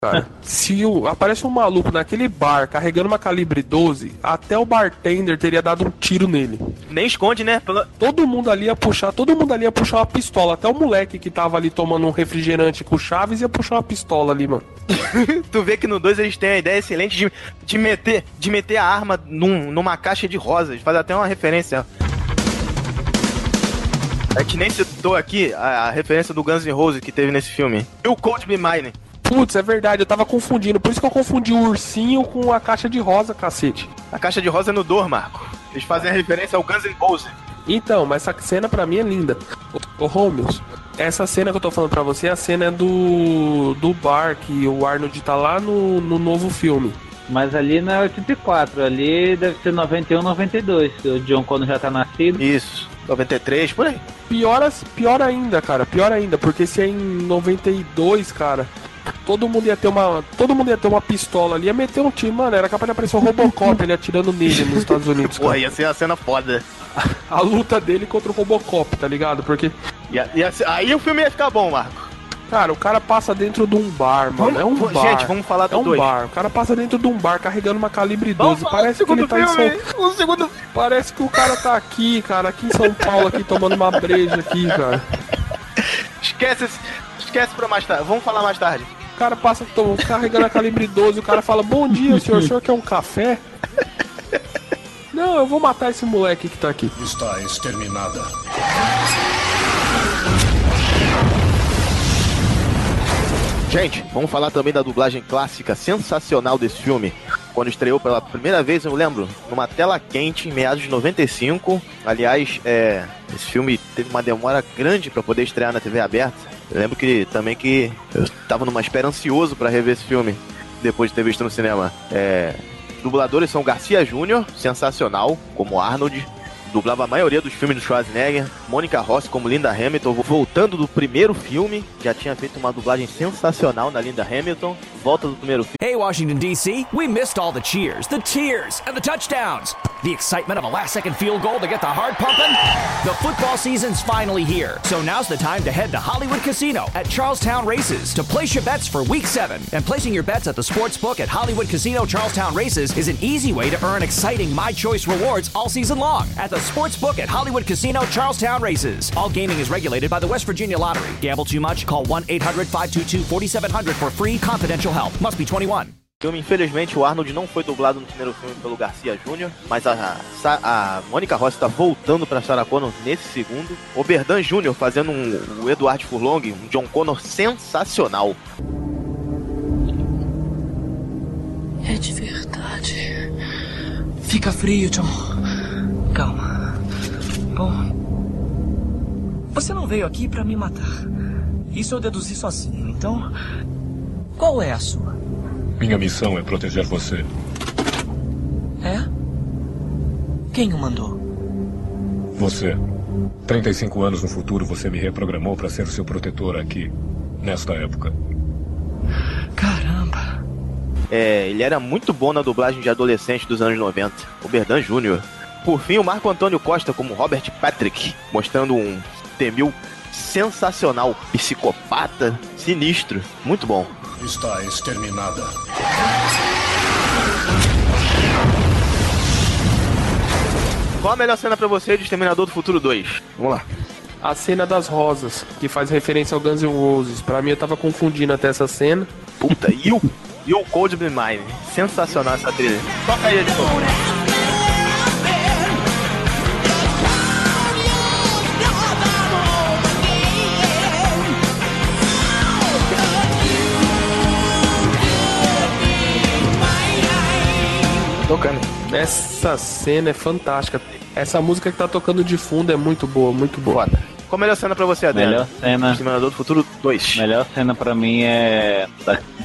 Cara, se o- aparece um maluco naquele bar carregando uma calibre 12, até o bartender teria dado um tiro nele. Nem esconde, né? Pela- Todo mundo ali ia puxar, todo mundo ali ia puxar uma pistola. Até o moleque que tava ali tomando um refrigerante com Chaves ia puxar uma pistola ali, mano. Tu vê que no 2 eles têm a ideia excelente de, de, meter, de meter a arma num- numa caixa de rosas. Faz até uma referência. A gente nem citou aqui a, a referência do Guns N' Roses que teve nesse filme. E o Cold Me Mine. Putz, é verdade, eu tava confundindo. Por isso que eu confundi o ursinho com a caixa de rosa, cacete. A caixa de rosa é no Dor, Marco. Eles fazem a referência ao Guns N' Roses. Então, mas essa cena pra mim é linda. Ô, ô Holmes, essa cena que eu tô falando pra você, a cena é do, do bar que o Arnold tá lá no, no novo filme. Mas ali não é 84, ali deve ser 91, 92, que o John Connor já tá nascido. Isso, 93, por aí. pior, pior ainda, cara. Pior ainda, porque se é em 92, cara, todo mundo ia ter uma. Todo mundo ia ter uma pistola ali, ia meter um tiro, mano, era capaz de aparecer o Robocop ele atirando nele nos Estados Unidos. Porra, Cara. ia ser uma cena foda. A luta dele contra o Robocop, tá ligado? Porque, Ia- ia ser- aí o filme ia ficar bom, Marco. cara, o cara passa dentro de um bar, mano. Vamos- é um bar. gente, vamos falar É do um dois. bar. O cara passa dentro de um bar carregando uma calibre Vamos 12. falar Parece que ele tá em segundo São filme. O segundo Parece que o cara tá aqui, cara, aqui em São Paulo, aqui tomando uma breja aqui, cara. Esquece, esse- esquece pra mais tarde. Vamos falar mais tarde. O cara passa tom- carregando a calibre 12, o cara fala, bom dia, senhor, o senhor quer um café? Não, eu vou matar esse moleque que tá aqui. Está exterminada. Gente, vamos falar também da dublagem clássica sensacional desse filme. Quando estreou pela primeira vez, eu lembro, numa tela quente, em meados de 95. Aliás, é, esse filme teve uma demora grande para poder estrear na TV aberta. Lembro que também que eu tava numa espera ansioso para rever esse filme depois de ter visto no cinema. É, dubladores são Garcia Júnior, sensacional, como Arnold. Dublava a maioria dos filmes do Schwarzenegger. Mônica Rossi como Linda Hamilton. Voltando do primeiro filme, já tinha feito uma dublagem sensacional na Linda Hamilton. Volta do primeiro filme. Hey, Washington, D.C., we missed all the cheers, the tears, and the touchdowns. The excitement of a last second field goal to get the heart pumping. The football season's finally here, so now's the time to head to Hollywood Casino at Charlestown Races to place your bets for week seven. And placing your bets at the sports book at Hollywood Casino Charlestown Races is an easy way to earn exciting My Choice rewards all season long at the sports book at Hollywood Casino Charlestown Races. All gaming is regulated by the West Virginia Lottery. Gamble too much? Call 1 800 522 4700 for free confidential help. Must be 21. filme. Infelizmente, o Arnold não foi dublado no primeiro filme pelo Garcia Júnior, mas a, a, a Mônica Rossi está voltando para Sarah Connor nesse segundo. O Berdan Júnior fazendo um, o Edward Furlong, um John Connor sensacional. É de verdade. Fica frio, John. Calma. Bom. Você não veio aqui pra me matar. Isso eu deduzi sozinho, então. Qual é a sua? Minha missão é proteger você. É? Quem o mandou? Você. 35 anos no futuro, você me reprogramou para ser o seu protetor aqui, nesta época. Caramba. É, ele era muito bom na dublagem de adolescente dos anos 90, o Berdan Júnior. Por fim, o Marco Antônio Costa como Robert Patrick, mostrando um T-1000 sensacional, psicopata, sinistro, muito bom. Está exterminada. Qual a melhor cena pra você de Exterminador do Futuro 2? Vamos lá. A cena das rosas, que faz referência ao Guns N' Roses. Pra mim, eu tava confundindo até essa cena. Puta, e o, e o Cold Be Mine? Sensacional essa trilha. Toca aí de Tocando. Essa cena é fantástica. Essa música que tá tocando de fundo é muito boa, muito boa. Foda. Qual a melhor cena pra você, Adriano? Melhor cena. Exterminador do Futuro 2. Melhor cena pra mim é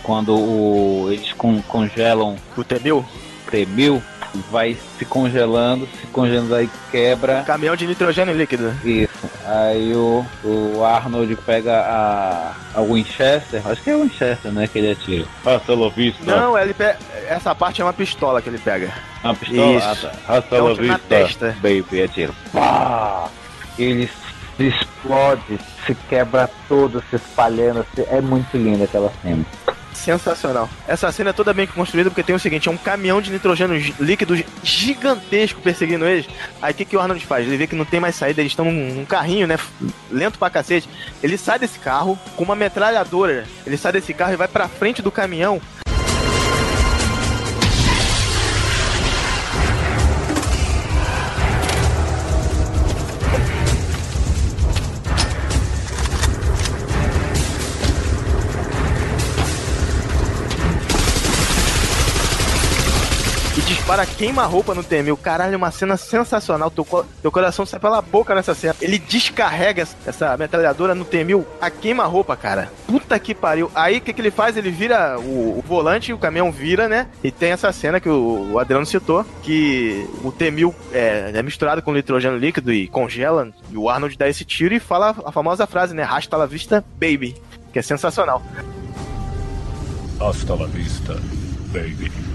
quando o, eles con- congelam O T-1000? T-1000, vai se congelando, se congelando aí quebra. Caminhão de nitrogênio líquido. Isso. Aí o, o Arnold pega a, a Winchester, acho que é a Winchester, né, que ele atira. Hasta la vista. Não, ele pe... essa parte é uma pistola que ele pega. Uma pistola. Isso. Ah, tá. Hasta É la tiro na vista, testa. baby, atira. Pá! Ele se explode, se quebra todo, se espalhando. se- É muito linda aquela cena. Sensacional. Essa cena é toda bem construída porque tem o seguinte: é um caminhão de nitrogênio líquido gi- gigantesco perseguindo eles. Aí o que, que o Arnold faz? Ele vê que não tem mais saída, eles estão num, num carrinho, né? Lento pra cacete. Ele sai desse carro com uma metralhadora. Ele sai desse carro e vai pra frente do caminhão. Para queima-roupa no T-1000. Caralho, uma cena sensacional. Teu, teu coração sai pela boca nessa cena. Ele descarrega essa metralhadora no T-1000 a queima-roupa, cara. Puta que pariu. Aí o que, que ele faz? Ele vira o, o volante, o caminhão vira, né? E tem essa cena que o, o Adriano citou, que o T-1000 é, é misturado com nitrogênio líquido e congela. E o Arnold dá esse tiro e fala a famosa frase, né? Rasta la vista, baby. Que é sensacional. Hasta la vista, baby.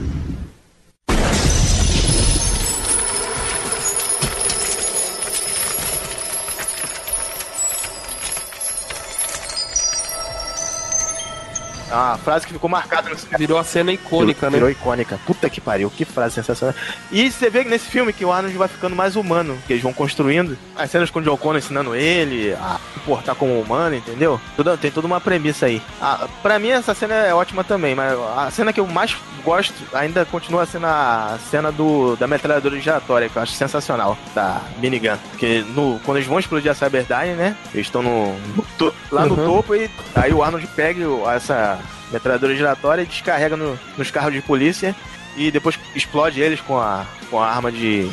Uma frase que ficou marcada no cinema. Virou a cena icônica, Virou né? icônica. Puta que pariu, que frase sensacional. E você vê que nesse filme que o Arnold vai ficando mais humano, que eles vão construindo. As cenas com o John Connor ensinando ele a se portar como humano, entendeu? Tudo- tem toda uma premissa aí. Ah, pra mim essa cena é ótima também, mas a cena que eu mais gosto ainda continua sendo a cena do, da metralhadora giratória, que eu acho sensacional, da minigun. Porque no, quando eles vão explodir a Cyberdyne, né? Eles estão no, no lá no Uhum. topo e aí o Arnold pega essa metralhadora giratória e descarrega no- nos carros de polícia e depois explode eles com a, com a arma de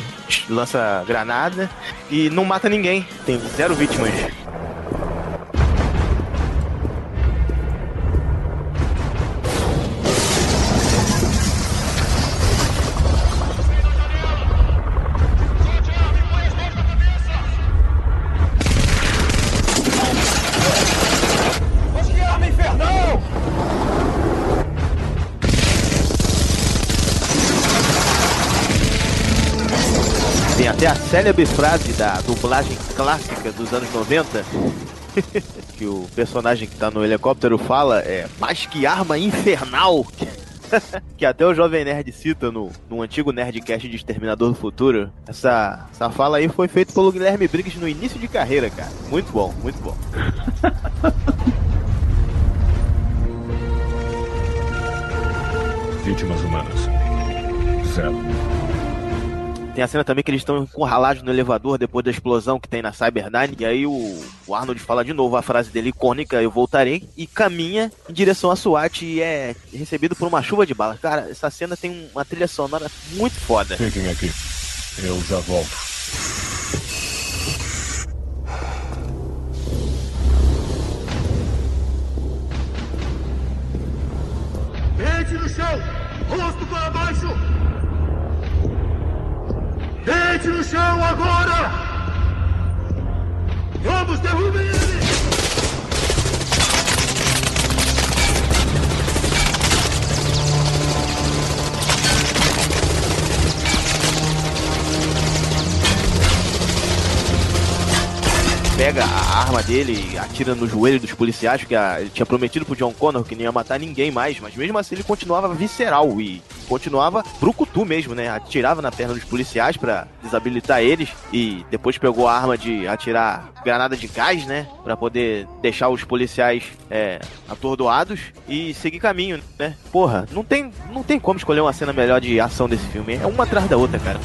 lança-granada e não mata ninguém. Tem zero vítimas. Célebre frase da dublagem clássica dos anos 90. que o personagem que tá no helicóptero fala é Mas que arma infernal! que até o Jovem Nerd cita no, no antigo Nerdcast de Exterminador do Futuro. Essa, essa fala aí foi feita pelo Guilherme Briggs no início de carreira, cara. Muito bom, muito bom. Vítimas humanas. Zero. Tem a cena também que eles estão encurralados no elevador depois da explosão que tem na Cyberdyne. E aí o, o Arnold fala de novo a frase dele icônica, eu voltarei, e caminha em direção à SWAT e é recebido por uma chuva de balas. Cara, essa cena tem uma trilha sonora muito foda. Fiquem aqui. Eu já volto. Deite no chão! Rosto para baixo! Deite no chão agora! Vamos, derrubem ele! Pega a arma dele e atira no joelho dos policiais, porque ele tinha prometido pro John Connor que não ia matar ninguém mais, mas mesmo assim ele continuava visceral e continuava brucutu mesmo, né? Atirava na perna dos policiais pra desabilitar eles e depois pegou a arma de atirar granada de gás, né? Pra poder deixar os policiais é, atordoados e seguir caminho, né? Porra, não tem, não tem como escolher uma cena melhor de ação desse filme. É uma atrás da outra, cara.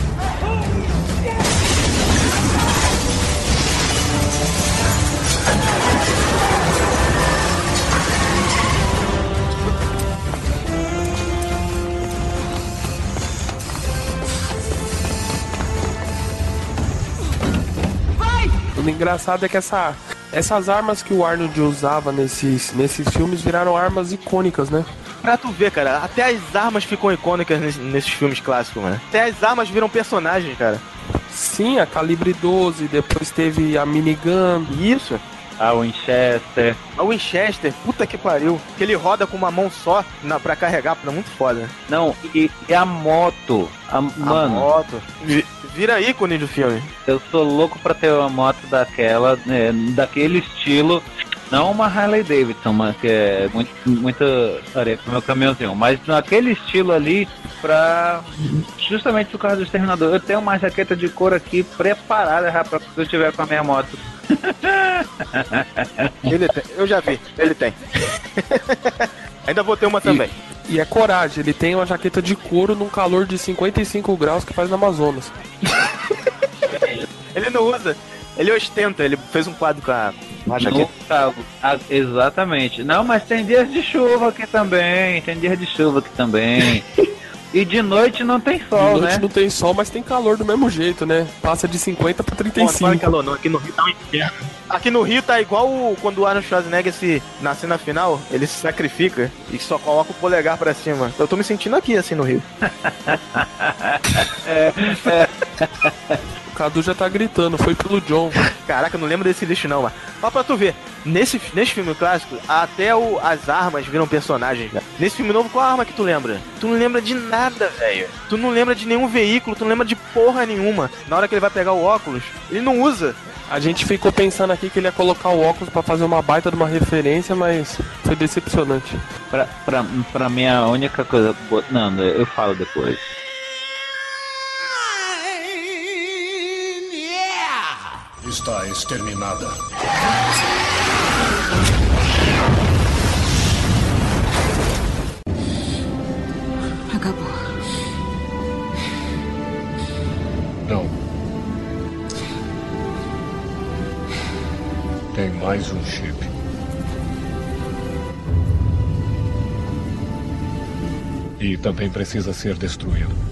O engraçado é que essa, essas armas que o Arnold usava nesses, nesses filmes viraram armas icônicas, né? Pra tu ver, cara, até as armas ficam icônicas nesse- nesses filmes clássicos, mano. Até as armas viram personagens, cara. Sim, a calibre 12, depois teve a minigun. Isso. A Winchester. A Winchester, puta que pariu. Que ele roda com uma mão só na, pra carregar, é muito foda. Não, e, e a moto. A, A mano, moto. Vi- Vira ícone do filme. eu sou louco pra ter uma moto daquela, né, daquele estilo. Não uma Harley Davidson, mas que é muito, muita areia pro meu caminhãozinho. Mas naquele estilo ali, pra. Justamente por causa do exterminador. Eu tenho uma jaqueta de couro aqui preparada pra quando eu tiver com a minha moto. Ele tem, eu já vi, ele tem. Ainda vou ter uma também. E é coragem, ele tem uma jaqueta de couro num calor de 55 graus que faz no Amazonas. Ele não usa, ele ostenta, ele fez um quadro com a. Nunca- ah, exatamente. Não, mas tem dias de chuva aqui também. Tem dias de chuva aqui também. E de noite não tem sol, de noite né? não tem sol, mas tem calor do mesmo jeito, né? Passa de 50 pra Pô, não 35. fala calor, não. Aqui no Rio tá um inferno. Aqui no Rio tá igual o- quando o Arnold Schwarzenegger se, na cena final, ele se sacrifica e só coloca o polegar pra cima. Eu tô me sentindo aqui, assim, no Rio. O Cadu já tá gritando, foi pelo John. Caraca, eu não lembro desse lixo não, mano. Mas pra tu ver, nesse, nesse filme clássico, até o, as armas viram personagens, cara. Nesse filme novo, qual arma que tu lembra? Tu não lembra de nada, velho. Tu não lembra de nenhum veículo, tu não lembra de porra nenhuma. Na hora que ele vai pegar o óculos, ele não usa. A gente ficou pensando aqui que ele ia colocar o óculos pra fazer uma baita de uma referência, mas foi decepcionante. Pra, pra, pra mim, a única coisa. boa- Não, eu falo depois. Está exterminada. Acabou. Não. Tem mais um chip. E também precisa ser destruído.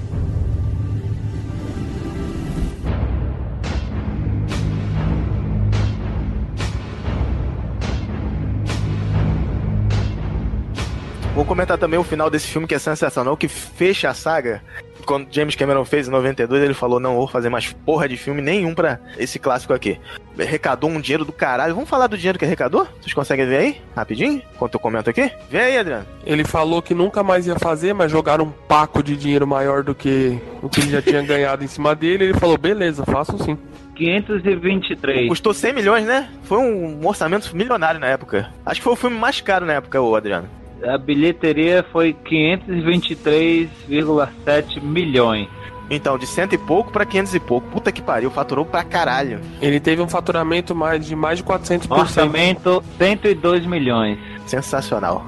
Vou comentar também o final desse filme que é sensacional, que fecha a saga. Quando James Cameron fez em 92, ele falou: Não vou fazer mais porra de filme nenhum pra esse clássico aqui. Arrecadou um dinheiro do caralho. Vamos falar do dinheiro que arrecadou? Vocês conseguem ver aí? Rapidinho? Enquanto eu comento aqui? Vê aí, Adriano. Ele falou que nunca mais ia fazer, mas jogaram um paco de dinheiro maior do que o que ele já tinha ganhado em cima dele. Ele falou: beleza, faço sim. 523. Custou 100 milhões, né? Foi um orçamento milionário na época. Acho que foi o filme mais caro na época, ô Adriano. A bilheteria foi 523,7 milhões. Então, de cento e pouco pra 500 e pouco. Puta que pariu, faturou pra caralho. Ele teve um faturamento mais de mais de 400%. Orçamento 102 milhões. Sensacional.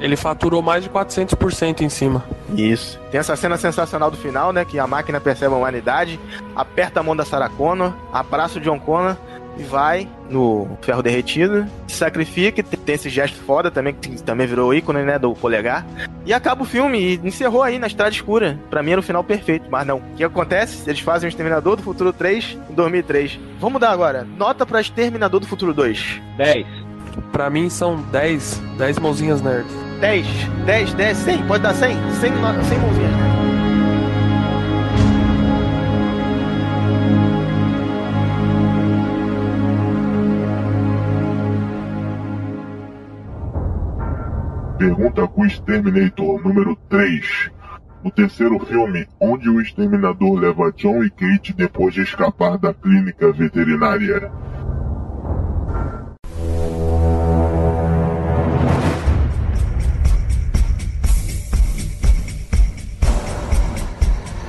Ele faturou mais de 400% em cima. Isso. Tem essa cena sensacional do final, né? Que a máquina percebe a humanidade, aperta a mão da Sarah Connor, abraça o John Connor e vai no ferro derretido, se sacrifica, tem tem esse gesto foda também, que também virou ícone, né, do polegar. E acaba o filme e encerrou aí na estrada escura. Pra mim era o final perfeito, mas não. O que acontece? Eles fazem o Exterminador do Futuro 3 em 2003. Vamos mudar agora. Nota pra Exterminador do Futuro 2. 10. Pra mim são 10, 10 mãozinhas nerds. 10, 10, 10, 100, pode dar 100? 100, no- 100 mãozinhas, né? Pergunta Quiz Terminator número 3. No terceiro filme, onde o exterminador leva John e Kate depois de escapar da clínica veterinária.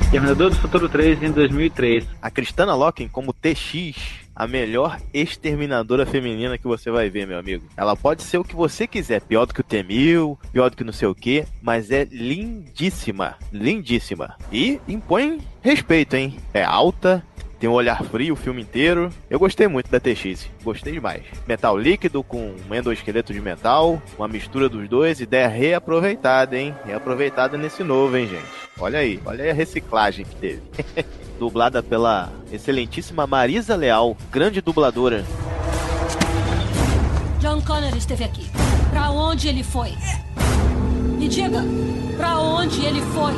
Terminador do Futuro 3 em 2003. A Cristana Loken como TX, a melhor exterminadora feminina que você vai ver, meu amigo. Ela pode ser o que você quiser, pior do que o T-1000, pior do que não sei o que, mas é lindíssima, lindíssima. E impõe respeito, hein? É alta, tem um olhar frio o filme inteiro. Eu gostei muito da TX, gostei demais. Metal líquido com um endoesqueleto de metal, uma mistura dos dois, ideia reaproveitada, hein? Reaproveitada nesse novo, hein, gente? Olha aí, olha aí a reciclagem que teve. Dublada pela excelentíssima Marisa Leal, grande dubladora. John Connor esteve aqui. Pra onde ele foi? Me diga, pra onde ele foi?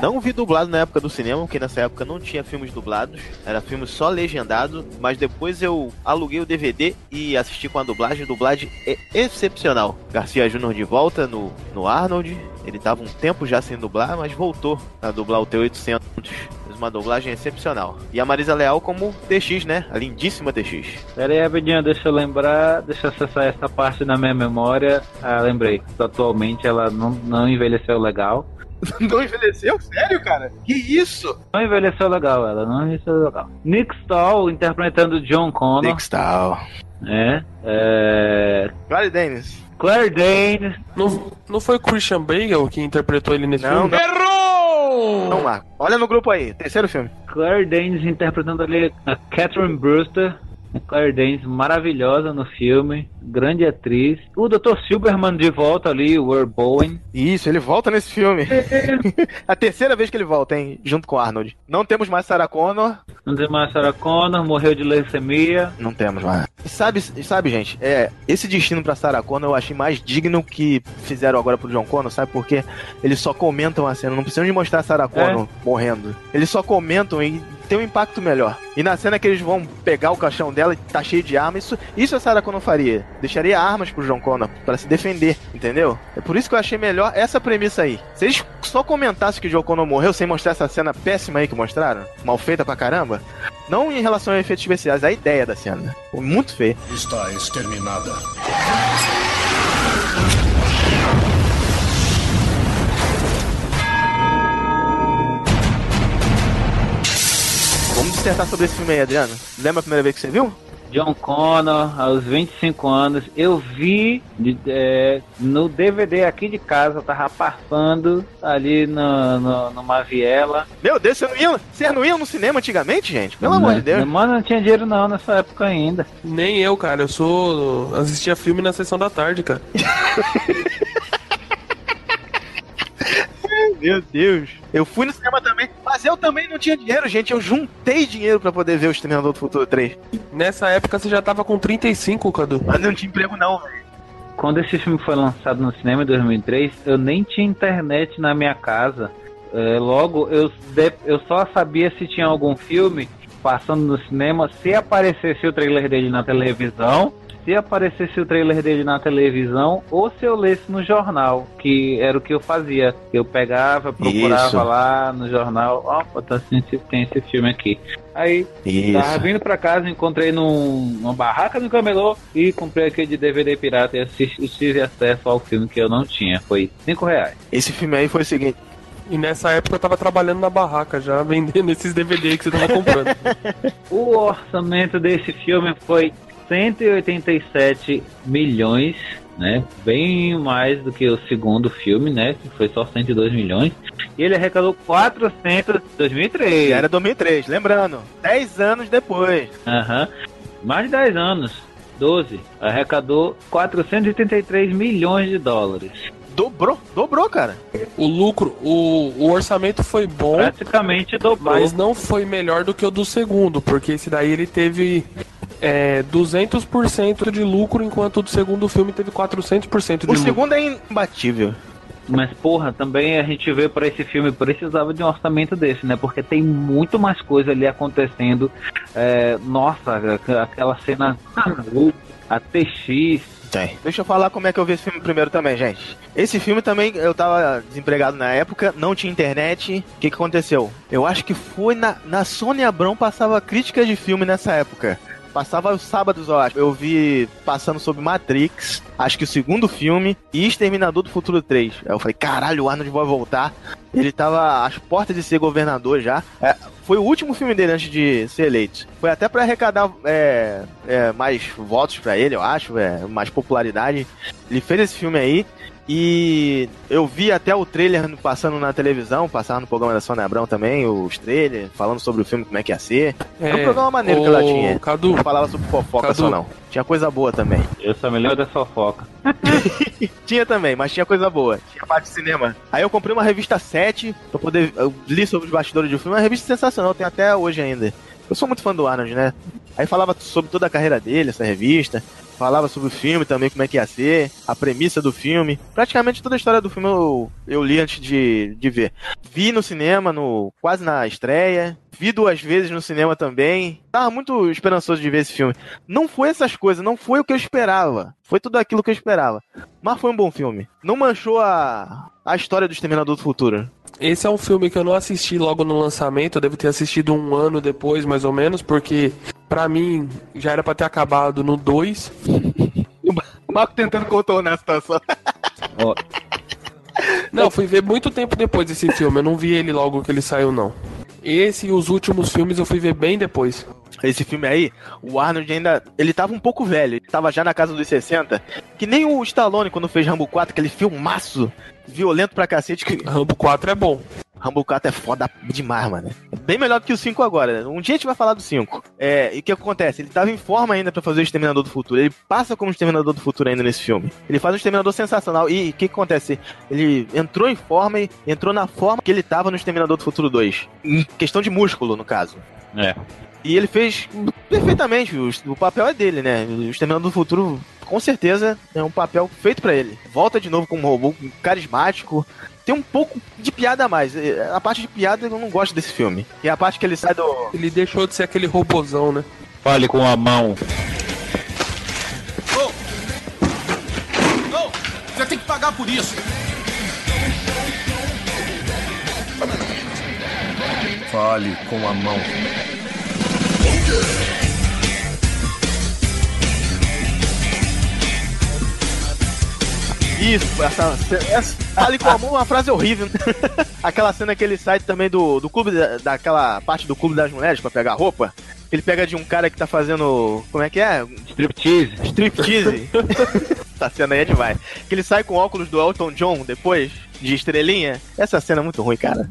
Não vi dublado na época do cinema, porque nessa época não tinha filmes dublados, era filme só legendado, mas depois eu aluguei o DVD e assisti com a dublagem. Dublagem é excepcional. Garcia Júnior de volta no, no Arnold, ele tava um tempo já sem dublar, mas voltou a dublar o T-800. Fez uma dublagem excepcional. E a Marisa Leal como TX, né? A lindíssima TX. Pera aí, rapidinho, deixa eu lembrar, deixa eu acessar essa parte na minha memória. Ah, lembrei. Atualmente ela não, não envelheceu legal. Não envelheceu? Sério, cara? Que isso? Não envelheceu legal, ela não envelheceu legal. Nick Stahl interpretando John Connor. Nick Stahl. É. é... Clary Danes. Claire Danes. Não, não foi o Christian Bale que interpretou ele nesse Não, filme? não. Errou! Não, Marco. Olha no grupo aí, terceiro filme. Claire Danes interpretando ali a Catherine Brewster. Claire Danes maravilhosa no filme, grande atriz. O Dr. Silberman de volta ali, o Earl Bowen. Isso, ele volta nesse filme. a terceira vez que ele volta, hein? Junto com o Arnold. Não temos mais Sarah Connor. Não temos mais Sarah Connor, morreu de leucemia. Não temos mais. Sabe, sabe, gente, é, esse destino pra Sarah Connor eu achei mais digno que fizeram agora pro John Connor, sabe? Porque eles só comentam a cena, não precisam de mostrar a Sarah Connor é. morrendo. Eles só comentam e tem um impacto melhor. E na cena que eles vão pegar o caixão dela e tá cheio de armas, isso, isso a Sarah Connor faria. Deixaria armas pro John Connor para se defender, entendeu? É por isso que eu achei melhor essa premissa aí. Se eles só comentassem que o John Connor morreu sem mostrar essa cena péssima aí que mostraram, mal feita pra caramba, não em relação a efeitos especiais, a ideia da cena. Muito feia. Está exterminada. Dissertar sobre esse filme aí, Adriano. Lembra a primeira vez que você viu? John Connor, aos 25 anos, eu vi é, no DVD aqui de casa, tava passando ali no, no, numa viela. Meu Deus, você não ia, você não ia no cinema antigamente, gente? Pelo amor de Deus. Mano, não tinha dinheiro não nessa época ainda. Nem eu, cara, eu sou. assistia filme na sessão da tarde, cara. Meu Deus. Eu fui no cinema também, mas eu também não tinha dinheiro, gente. Eu juntei dinheiro para poder ver o Exterminador do Futuro 3. Nessa época você já tava com 35, Cadu. Mas não tinha emprego não, velho. Quando esse filme foi lançado no cinema em 2003, eu nem tinha internet na minha casa. É, logo, eu, eu só sabia se tinha algum filme passando no cinema se aparecesse o trailer dele na televisão se aparecesse o trailer dele na televisão ou se eu lesse no jornal, que era o que eu fazia. Eu pegava, procurava Isso. lá no jornal, ó, oh, tá, tem, tem esse filme aqui. Aí, Isso. tava vindo pra casa, encontrei num, numa barraca do camelô e comprei aquele de DVD pirata e assisti, tive acesso ao filme que eu não tinha. Foi 5 reais. Esse filme aí foi o seguinte. E nessa época eu tava trabalhando na barraca já, vendendo esses DVD que você tava comprando. o orçamento desse filme foi 187 milhões, né? Bem mais do que o segundo filme, né? Que foi só 102 milhões. E ele arrecadou 400 2003. Era 2003, lembrando. 10 anos depois. Aham. Uhum. Mais de 10 anos. 12. Arrecadou 483 milhões de dólares. Dobrou, dobrou, cara. O lucro, o, o orçamento foi bom. Praticamente dobrou. Mas não foi melhor do que o do segundo, porque esse daí ele teve é, 200% de lucro, enquanto o do segundo filme teve 400% de o lucro. O segundo é imbatível. Mas, porra, também a gente vê para esse filme, precisava de um orçamento desse, né? Porque tem muito mais coisa ali acontecendo. É, nossa, aquela cena. A TX, tem. Deixa eu falar como é que eu vi esse filme primeiro também, gente. Esse filme também, eu tava desempregado na época, não tinha internet. O que, que aconteceu? Eu acho que foi na, na Sony Abrão passava críticas de filme nessa época. Passava os sábados, eu acho. Eu vi passando sobre Matrix, acho que o segundo filme, e Exterminador do Futuro 3. Aí eu falei, caralho, o Arnold vai voltar. Ele tava às portas de ser governador já. É, foi o último filme dele antes de ser eleito. Foi até para arrecadar é, é, mais votos para ele, eu acho, é, mais popularidade. Ele fez esse filme aí. E eu vi até o trailer passando na televisão, passar no programa da Sônia Abrão também, os trailers, falando sobre o filme, como é que ia ser. É, um programa maneiro que ela tinha. Cadu, não falava sobre fofoca Cadu. só não. Tinha coisa boa também. Eu só me lembro da fofoca. tinha também, mas tinha coisa boa. Tinha parte de cinema. Aí eu comprei uma revista 7 pra poder. Eu li sobre os bastidores do filme, uma revista sensacional, tem até hoje ainda. Eu sou muito fã do Arnold, né? Aí falava sobre toda a carreira dele, essa revista falava sobre o filme também, como é que ia ser, a premissa do filme. Praticamente toda a história do filme eu, eu li antes de, de ver. Vi no cinema, no quase na estreia. Vi duas vezes no cinema também. Tava muito esperançoso de ver esse filme. Não foi essas coisas, não foi o que eu esperava. Foi tudo aquilo que eu esperava. Mas foi um bom filme. Não manchou a, a história do Exterminador do Futuro. Esse é um filme que eu não assisti logo no lançamento, eu devo ter assistido um ano depois, mais ou menos, porque para mim já era para ter acabado no 2. o Marco tentando contornar a situação. oh. Não, fui ver muito tempo depois desse filme, eu não vi ele logo que ele saiu, não. Esse e os últimos filmes eu fui ver bem depois. Esse filme aí, o Arnold ainda. Ele tava um pouco velho, ele tava já na casa dos 60. Que nem o Stallone quando fez Rambo 4, aquele filmaço violento pra cacete. Que... Rambo 4 é bom. Rumble 4 é foda demais, mano. É bem melhor que o 5 agora. Um dia a gente vai falar do 5. É, e o que acontece? Ele tava em forma ainda pra fazer o Exterminador do Futuro. Ele passa como Exterminador do Futuro ainda nesse filme. Ele faz um Exterminador sensacional. E o que, que acontece? Ele entrou em forma e entrou na forma que ele tava no Exterminador do Futuro 2. Em questão de músculo, no caso. É. E ele fez perfeitamente. O, o papel é dele, né? O Exterminador do Futuro, com certeza, é um papel feito pra ele. Volta de novo como um robô carismático. Tem um pouco de piada a mais. A parte de piada eu não gosto desse filme. E a parte que ele sai do. Ele deixou de ser aquele robozão, né? Fale com a mão. Você tem que pagar por isso. Fale com a mão. Isso, essa, essa fale com a mão é uma frase horrível. Aquela cena que ele sai também do, do clube, da- daquela parte do clube das mulheres pra pegar roupa. Ele pega de um cara que tá fazendo. Como é que é? Striptease. Striptease. Essa cena aí é demais. Que ele sai com óculos do Elton John depois, de estrelinha. Essa cena é muito ruim, cara.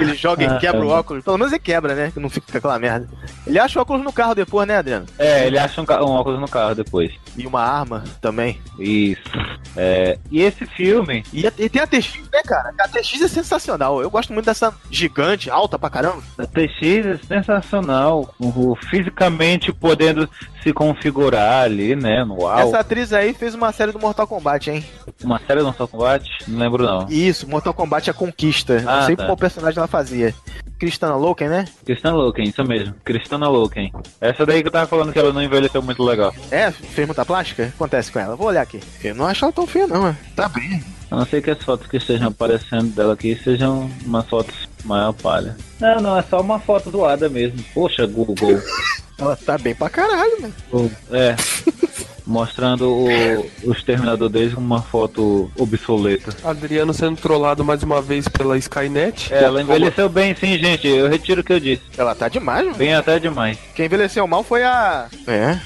Ele joga Ah, e quebra o é. óculos. Pelo menos ele quebra, né? Que não fica aquela merda. Ele acha o óculos no carro depois, né, Adriano? É, ele acha um, um óculos no carro depois. E uma arma também. Isso. É, e esse filme. E, e tem a TX, né, cara? A TX é sensacional. Eu gosto muito dessa gigante, alta pra caramba. A TX é sensacional, o- fisicamente podendo se configurar ali, né, no UAU. Essa atriz aí fez uma série do Mortal Kombat, hein? Uma série do Mortal Kombat? Não lembro não. Isso, Mortal Kombat A Conquista. não Ah, sei tá. qual personagem ela fazia. Cristana Loken, né? Cristana Loken, isso mesmo. Cristana Loken. Essa daí que eu tava falando que ela não envelheceu muito legal. É, fez muita plástica? Acontece com ela. Vou olhar aqui. Eu não acho ela tão feia, não, mano. Tá bem. A não ser que as fotos que estejam aparecendo dela aqui sejam umas fotos maior palha. Não, não, é só uma foto zoada mesmo. Poxa, Google. Ela tá bem pra caralho, mano. É. Mostrando o, o exterminador deles com uma foto obsoleta. Adriano sendo trollado mais uma vez pela Skynet. É, ela envelheceu bem sim, gente. Eu retiro o que eu disse. Ela tá demais, mano. Bem até demais. Quem envelheceu mal foi a. É.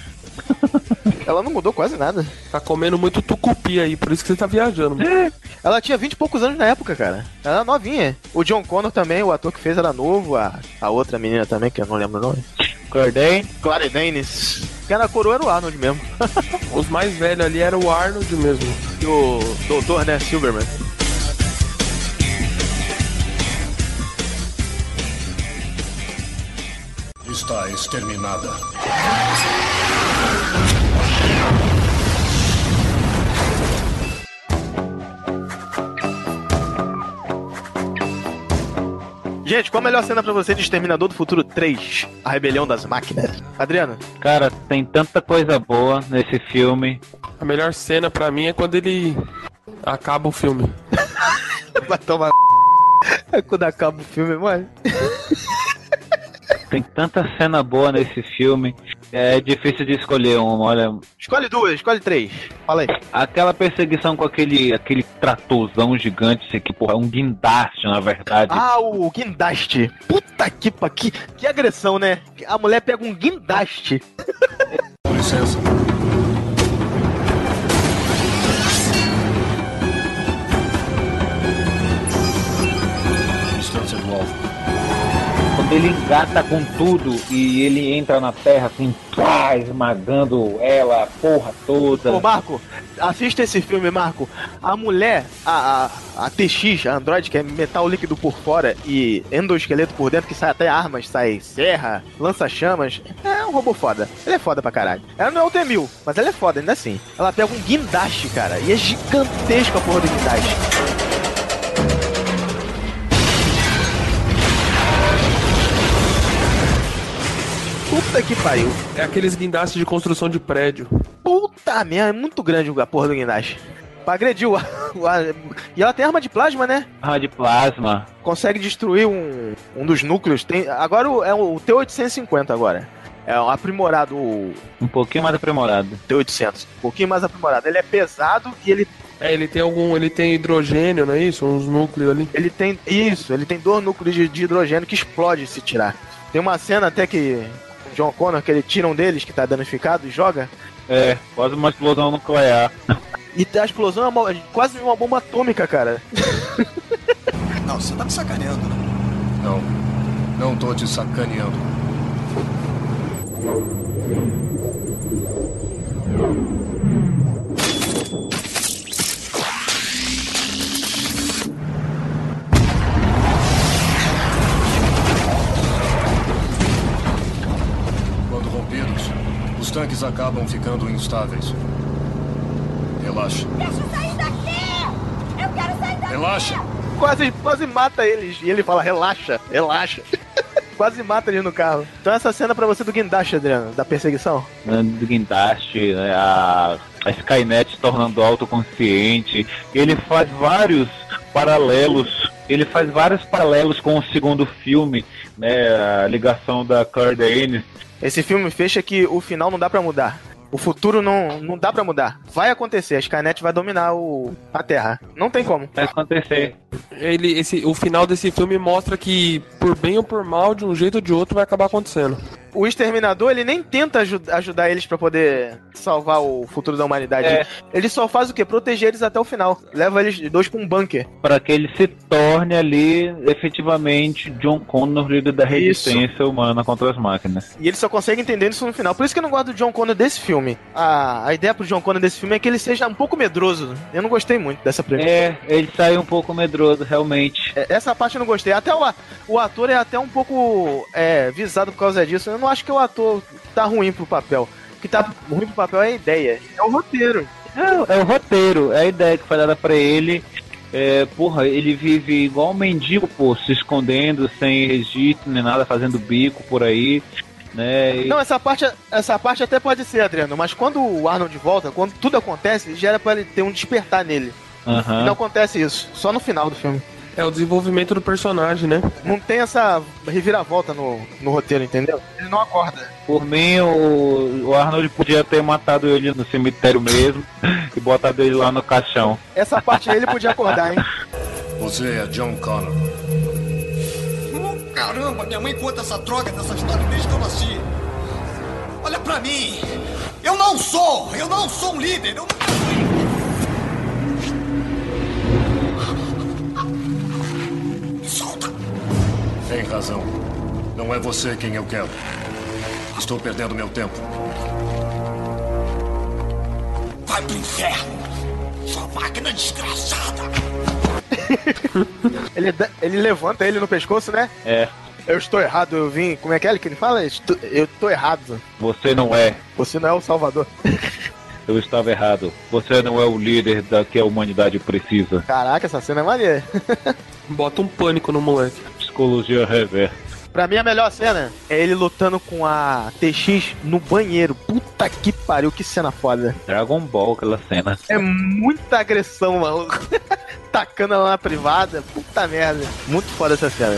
ela não mudou quase nada. Tá comendo muito tucupi aí, por isso que você tá viajando. Ela tinha 20 e poucos anos na época, cara. Ela era novinha. O John Connor também, o ator que fez era novo. A, a outra menina também, que eu não lembro o nome. Cordem. Clary Danes. Quem era a coroa era o Arnold mesmo. Os mais velhos ali era o Arnold mesmo. E o doutor, né, Silverman. Está exterminada. Gente, qual a melhor cena pra você de Exterminador do Futuro 3? A Rebelião das Máquinas. Adriano? Cara, tem tanta coisa boa nesse filme. A melhor cena pra mim é quando ele acaba o filme. Vai tomar. É quando acaba o filme, mano. Tem tanta cena boa nesse filme. É difícil de escolher uma. Olha, Escolhe duas, escolhe três. Fala aí. aquela perseguição com aquele, aquele tratorzão gigante, isso aqui, porra, é um guindaste, na verdade. Ah, o guindaste. Puta que pa... Que, que agressão, né? A mulher pega um guindaste. Com licença. Distância do alvo. Quando ele engata com tudo e ele entra na terra assim, pá, esmagando ela, a porra toda. Ô, Marco, assista esse filme, Marco. A mulher, a, a, a TX, a Android, que é metal líquido por fora e endoesqueleto por dentro, que sai até armas, sai serra, lança-chamas. É um robô foda. Ela é foda pra caralho. Ela não é o T-1000, mas ela é foda ainda assim. Ela pega um guindaste, cara, e é gigantesco a porra do guindaste. Puta que pariu. É aqueles guindastes de construção de prédio. Puta merda, é muito grande a porra do guindaste. Pra agredir o, o ar- E ela tem arma de plasma, né? Arma de plasma. Consegue destruir um, um dos núcleos. Tem, agora o- é o T-850 agora. É um aprimorado o Um pouquinho mais aprimorado. T-800. Um pouquinho mais aprimorado. Ele é pesado e ele, É, ele tem algum. Ele tem hidrogênio, não é isso? Uns núcleos ali. ele tem... Isso, ele tem dois núcleos de, de hidrogênio que explode se tirar. Tem uma cena até que... John Connor, que ele tira um deles que tá danificado e joga. É, quase uma explosão nuclear. E a explosão é uma- quase uma bomba atômica, cara. Não, você tá me sacaneando, né? Não. Não tô te sacaneando. Tanques acabam ficando instáveis. Relaxa. Deixa eu sair daqui! Eu quero sair daqui! Relaxa! Quase, quase mata eles. E ele fala, relaxa, relaxa. quase mata eles no carro. Então essa cena pra você do guindaste, Adriano, da perseguição. né, do guindaste, né, a, a Skynet se tornando autoconsciente. Ele faz vários paralelos. Ele faz vários paralelos com o segundo filme, né? A ligação da Claire Danes. Esse filme fecha que o final não dá pra mudar. O futuro não, não dá pra mudar. Vai acontecer, a Skynet vai dominar o, a Terra. Não tem como. Vai acontecer. Ele, esse, o final desse filme mostra que, por bem ou por mal, de um jeito ou de outro, vai acabar acontecendo. O Exterminador, ele nem tenta aju- ajudar eles pra poder salvar o futuro da humanidade. É. Ele só faz o quê? Proteger eles até o final. Leva eles dois pra um bunker. Para que ele se torne ali efetivamente John Connor, líder da resistência humana contra as máquinas. E ele só consegue entender isso no final. Por isso que eu não gosto do John Connor desse filme. A, a ideia pro John Connor desse filme é que ele seja um pouco medroso. Eu não gostei muito dessa premissa. É, ele sai um pouco medroso, realmente. É, Essa parte eu não gostei. Até o, o ator é até um pouco é, visado por causa disso. Eu não acho que o ator tá ruim pro papel. O que tá ruim pro papel é a ideia. É o roteiro. É, é o roteiro, é a ideia que foi dada pra ele. É, porra, ele vive igual um mendigo, pô, se escondendo, sem registro nem nada, fazendo bico por aí, né? E- Não, essa parte, essa parte até pode ser, Adriano. Mas quando o Arnold volta, quando tudo acontece, já era pra ele ter um despertar nele. E não acontece isso. Só no final do filme. É o desenvolvimento do personagem, né? Não tem essa reviravolta no, no roteiro, entendeu? Ele não acorda. Por mim, o, o Arnold podia ter matado ele no cemitério mesmo e botado ele lá no caixão. Essa parte aí ele podia acordar, hein? Você é John Connor. Oh, caramba, minha mãe conta essa droga dessa história desde que eu nasci. Olha pra mim. Eu não sou, eu não sou um líder, eu nunca fui. Tem razão. Não é você quem eu quero. Estou perdendo meu tempo. Vai pro inferno. Sua máquina desgraçada. Ele, ele levanta ele no pescoço, né? É, Eu estou errado, eu vim. Como é que é que ele fala? Estou- Eu estou errado. você não é. Você não é o Salvador. Eu estava errado. Você não é o líder da que a humanidade precisa. Caraca, essa cena é maneira. Bota um pânico no moleque. Psicologia reversa. Pra mim, a melhor cena é ele lutando com a TX no banheiro. Puta que pariu, que cena foda. Dragon Ball, aquela cena. É muita agressão, maluco. Tacando ela na privada. Puta merda. Muito foda essa cena.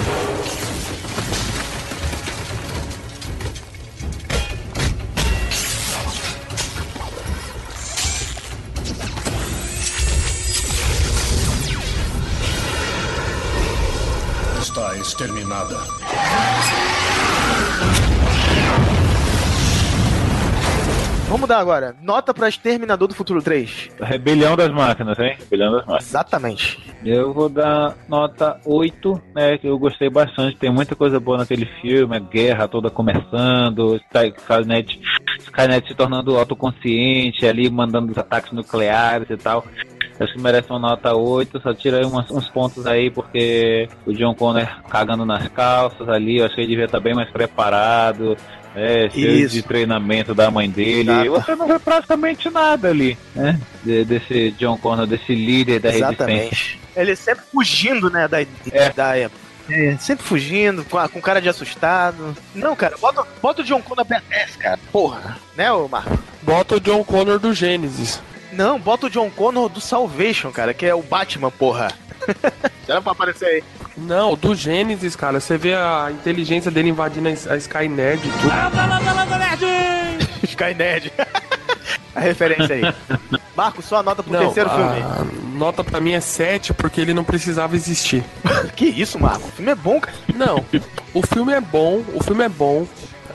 Exterminada. Vamos dar agora. Nota pra Exterminador do Futuro 3. Rebelião das máquinas, hein? Rebelião das máquinas. Exatamente. Eu vou dar nota 8, né? Que eu gostei bastante. Tem muita coisa boa naquele filme. A guerra toda começando. Sky- Skynet, Skynet se tornando autoconsciente ali, mandando os ataques nucleares e tal. Acho que merece uma nota 8. Só tira aí umas- uns pontos aí, porque o John Connor cagando nas calças ali. Eu acho que ele devia estar bem mais preparado. É, cheio de treinamento da mãe dele. Exato. Você não vê praticamente nada ali, né? De- desse John Connor, desse líder da resistência. Exatamente. Ele sempre fugindo, né, da, da época. É, sempre fugindo, com, com cara de assustado. Não, cara, bota, bota o John Connor BTS, cara. Porra. Né, ô Marco? Bota o John Connor do Gênesis. Não, bota o John Connor do Salvation, cara, que é o Batman, porra. Era pra aparecer aí. Não, do Gênesis, cara. Você vê a inteligência dele invadindo a Skynet e tudo. Skynet. a referência aí. Marco, sua nota pro terceiro filme. a nota pra mim é 7 porque ele não precisava existir. Que isso, Marco? O filme é bom, cara. Não, o filme é bom, o filme é bom.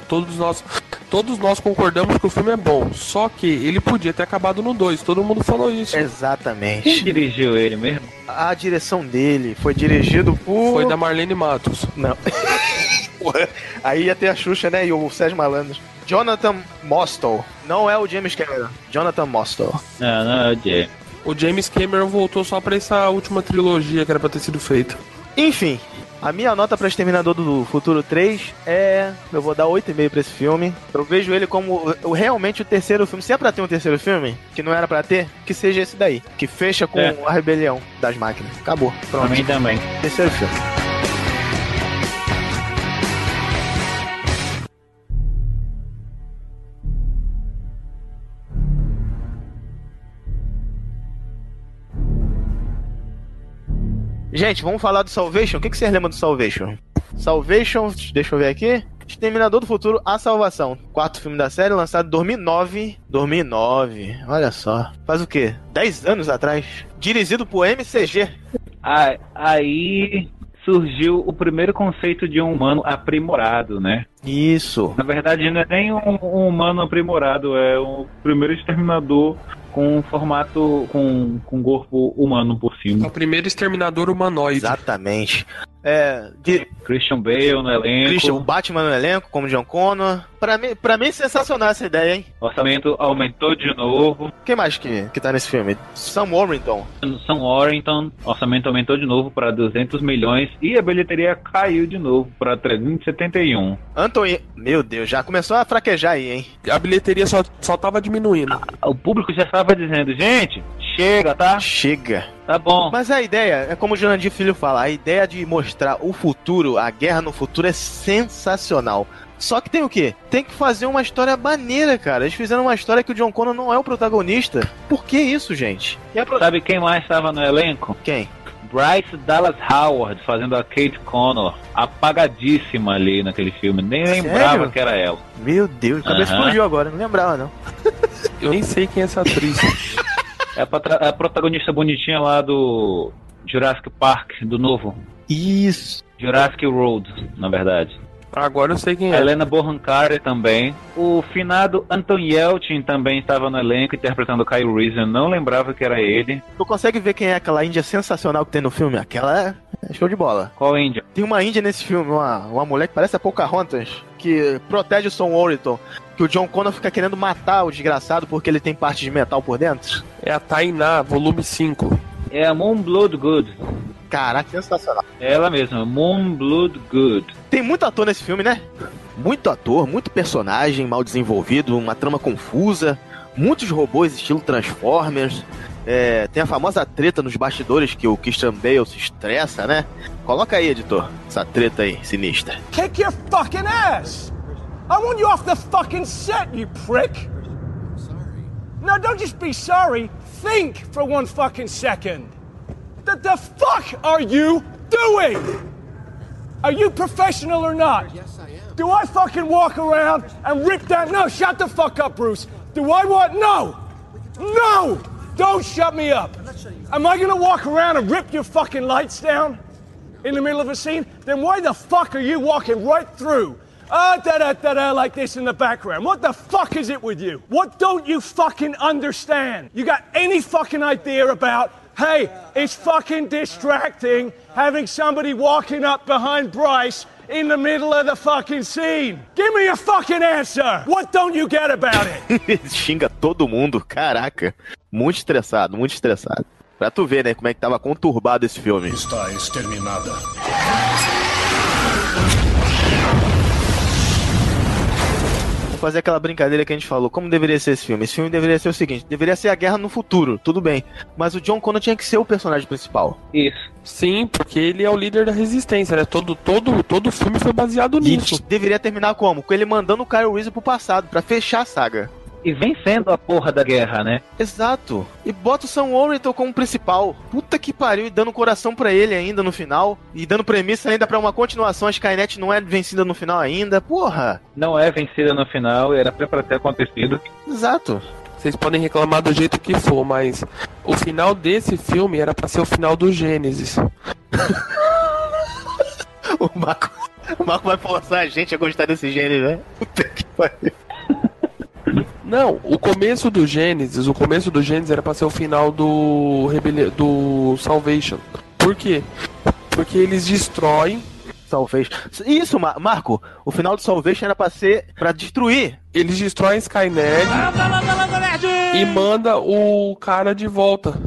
Todos nós, todos nós concordamos que o filme é bom. Só que ele podia ter acabado no 2. Todo mundo falou isso. Exatamente. Quem dirigiu ele mesmo? A direção dele foi dirigido por. Foi da Marlene Matos. Não. Aí ia ter a Xuxa, né? E o Sérgio Malandro. Jonathan Mostow. Não é o James Cameron. Jonathan Mostow. Não, não é o Jay. O James Cameron voltou só pra essa última trilogia que era pra ter sido feita. Enfim, a minha nota pra Exterminador do Futuro 3 é. Eu vou dar 8,5 pra esse filme. Eu vejo ele como realmente o terceiro filme. Se é pra ter um terceiro filme, que não era pra ter, que seja esse daí. Que fecha com É. a rebelião das máquinas. Acabou. Pronto. Pra mim também. Terceiro filme. Gente, vamos falar do Salvation. O que, que vocês lembram do Salvation? Salvation, deixa eu ver aqui. Exterminador do Futuro, A Salvação. Quarto filme da série, lançado em 2009. 2009, olha só. Faz o quê? 10 anos atrás. Dirigido por MCG. Ah, aí surgiu o primeiro conceito de um humano aprimorado, né? Isso. Na verdade, não é nem um, um humano aprimorado, é o primeiro exterminador com um formato com, com corpo humano por É cima. o primeiro exterminador humanoide. Exatamente. É, de Christian Bale no elenco. Christian Batman no elenco, como John Connor. Pra mim, pra mim é sensacional essa ideia, hein? O orçamento aumentou de novo. Quem mais que, que tá nesse filme? Sam Warrington. São Warrington, orçamento aumentou de novo para 200 milhões e a bilheteria caiu de novo para 371. Anthony. Meu Deus, já começou a fraquejar aí, hein? A bilheteria só, só tava diminuindo. O público já estava dizendo, gente, chega, tá? Chega. Tá bom. Mas a ideia, é como o Jurandir Filho fala, a ideia de mostrar o futuro, a guerra no futuro é sensacional. Só que tem o quê? Tem que fazer uma história maneira, cara. Eles fizeram uma história que o John Connor não é o protagonista. Por que isso, gente? E a pro- Sabe quem mais estava no elenco? Quem? Bryce Dallas Howard fazendo a Kate Connor, apagadíssima ali naquele filme. Nem lembrava Sério? que era ela. Meu Deus, a cabeça Aham. explodiu agora, não lembrava não. Eu nem sei quem é essa atriz. É a, patra- a protagonista bonitinha lá do Jurassic Park, do novo. Isso. Jurassic Road, na verdade. Agora eu sei quem é. Helena Bonham Carter também. O finado Anton Yelchin também estava no elenco interpretando o Kyle Reese. Eu não lembrava que era ele. Tu consegue ver quem é aquela índia sensacional que tem no filme? Aquela é show de bola. Qual índia? Tem uma índia nesse filme, uma, uma mulher que parece a Pocahontas, que protege o Sam Warrington, que o John Connor fica querendo matar o desgraçado porque ele tem parte de metal por dentro. É a Tainá, volume 5. É a Moon Blood Good. Caraca, sensacional. É ela mesma, Moon Blood Good. Tem muito ator nesse filme, né? Muito ator, muito personagem mal desenvolvido, uma trama confusa, muitos robôs estilo Transformers. É, tem a famosa treta nos bastidores que o Christian Bale se estressa, né? Coloca aí, editor, essa treta aí, sinistra. Kick your fucking ass! I want you off the fucking set, you prick! I'm Sorry. No, don't just be sorry. Think for one fucking second. What the fuck are you doing? Are you professional or not? Yes, I am. Do I fucking walk around and rip that? No, shut the fuck up, Bruce. Do I want? No! No! Don't shut me up. Am I gonna walk around and rip your fucking lights down in the middle of a scene? Then why the fuck are you walking right through? Ah, da da da da, like this in the background. What the fuck is it with you? What don't you fucking understand? You got any fucking idea about, hey, it's fucking distracting having somebody walking up behind Bryce in the middle of the fucking scene? Give me a fucking answer! What don't you get about it? Ele xinga todo mundo, caraca. Muito estressado, muito estressado. Pra tu ver, né, como é que tava conturbado esse filme. Está exterminada. Fazer aquela brincadeira que a gente falou. Como deveria ser esse filme? Esse filme deveria ser o seguinte: deveria ser a guerra no futuro, tudo bem. Mas o John Connor tinha que ser o personagem principal. Isso. Sim, porque ele é o líder da resistência, né? Todo, todo, todo filme foi baseado E nisso. deveria terminar como? Com ele mandando o Kyle Reese pro passado, pra fechar a saga. E vencendo a porra da guerra, né? Exato. E bota o Sam Warrington como principal. Puta que pariu, e dando coração pra ele ainda no final. E dando premissa ainda pra uma continuação. A Skynet não é vencida no final ainda. Porra. Não é vencida no final, era pra pra ter acontecido. Exato. Vocês podem reclamar do jeito que for, mas o final desse filme era pra ser o final do Gênesis. O Marco, o Marco vai forçar a gente a gostar desse gênero, né? Puta que pariu. Não, o começo do Gênesis, o começo do Gênesis era pra ser o final do Rebeli do Salvation. Por quê? Porque eles destroem Salvation. Isso, Ma- Marco, o final do Salvation era pra ser pra destruir. Eles destroem Skynet e manda o cara de volta.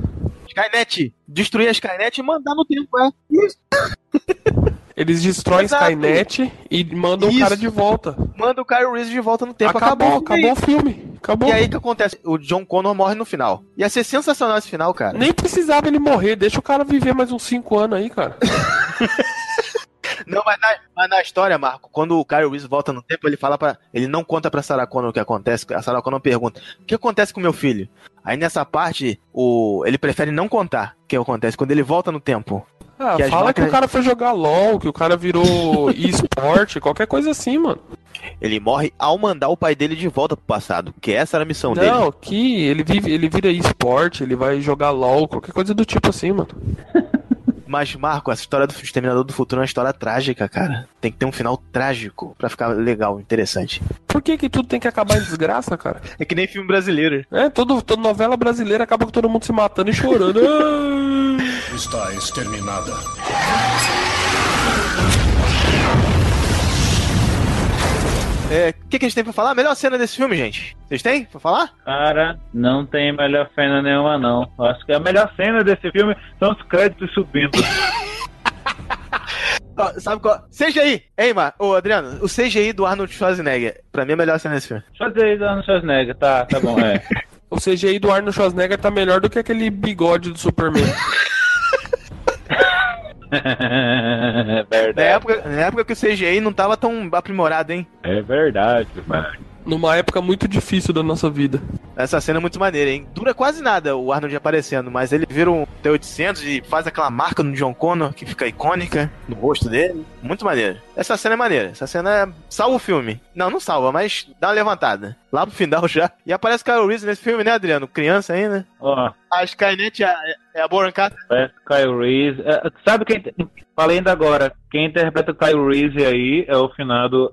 Skynet, destruir a Skynet e mandar no tempo, é. Isso. Eles destroem Exato. Skynet e mandam o Isso. cara de volta. Manda o Kyle Reese de volta no tempo. Acabou, Acabou, acabou o filme. Acabou. E aí o que acontece? O John Connor morre no final. Ia ser sensacional esse final, cara. Nem precisava ele morrer, deixa o cara viver mais uns 5 anos aí, cara. Não, mas na, mas na história, Marco, quando o Kyle Reese volta no tempo, ele fala para, ele não conta pra Sarah Connor o que acontece. A Sarah Connor pergunta: "O que acontece com meu filho?" Aí nessa parte, o ele prefere não contar o que acontece quando ele volta no tempo. Ah, Que fala que máquinas- o cara foi jogar LOL, que o cara virou esporte, qualquer coisa assim, mano. Ele morre ao mandar o pai dele de volta pro passado, que essa era a missão dele. Não, que ele vive, ele vira esporte, ele vai jogar LOL, qualquer coisa do tipo assim, mano. Mas, Marco, essa história do Exterminador do Futuro é uma história trágica, cara. Tem que ter um final trágico pra ficar legal, interessante. Por que que tudo tem que acabar em desgraça, cara? É que nem filme brasileiro. É, todo, toda novela brasileira acaba com todo mundo se matando e chorando. Está exterminada. É, o que, que a gente tem pra falar? A melhor cena desse filme, gente. Vocês têm pra falar? Cara, não tem melhor cena nenhuma, não. Acho que a melhor cena desse filme são os créditos subindo. Sabe qual? CGI! Ei, Mar... Ô, Adriano, o CGI do Arnold Schwarzenegger, pra mim é a melhor cena desse filme. Fazer aí Arnold Schwarzenegger, tá, tá bom, é. O CGI do Arnold Schwarzenegger tá melhor do que aquele bigode do Superman. é Na verdade. época, na época que o CGI não tava tão aprimorado, hein? É verdade, mano. Numa época muito difícil da nossa vida. Essa cena é muito maneira, hein? Dura quase nada o Arnold aparecendo, mas ele vira um T-800 e faz aquela marca no John Connor que fica icônica no rosto dele. Muito maneiro. Essa cena é maneira. Essa cena é... salva o filme. Não, não salva, mas dá uma levantada. Lá pro final já. E aparece Kyle Reese nesse filme, né, Adriano? Criança ainda. Ó, A Skynet é, é a Carter. parece Kyle Reese. É, sabe quem. Falei ainda agora. Quem interpreta o Kyle Reese aí é o finado.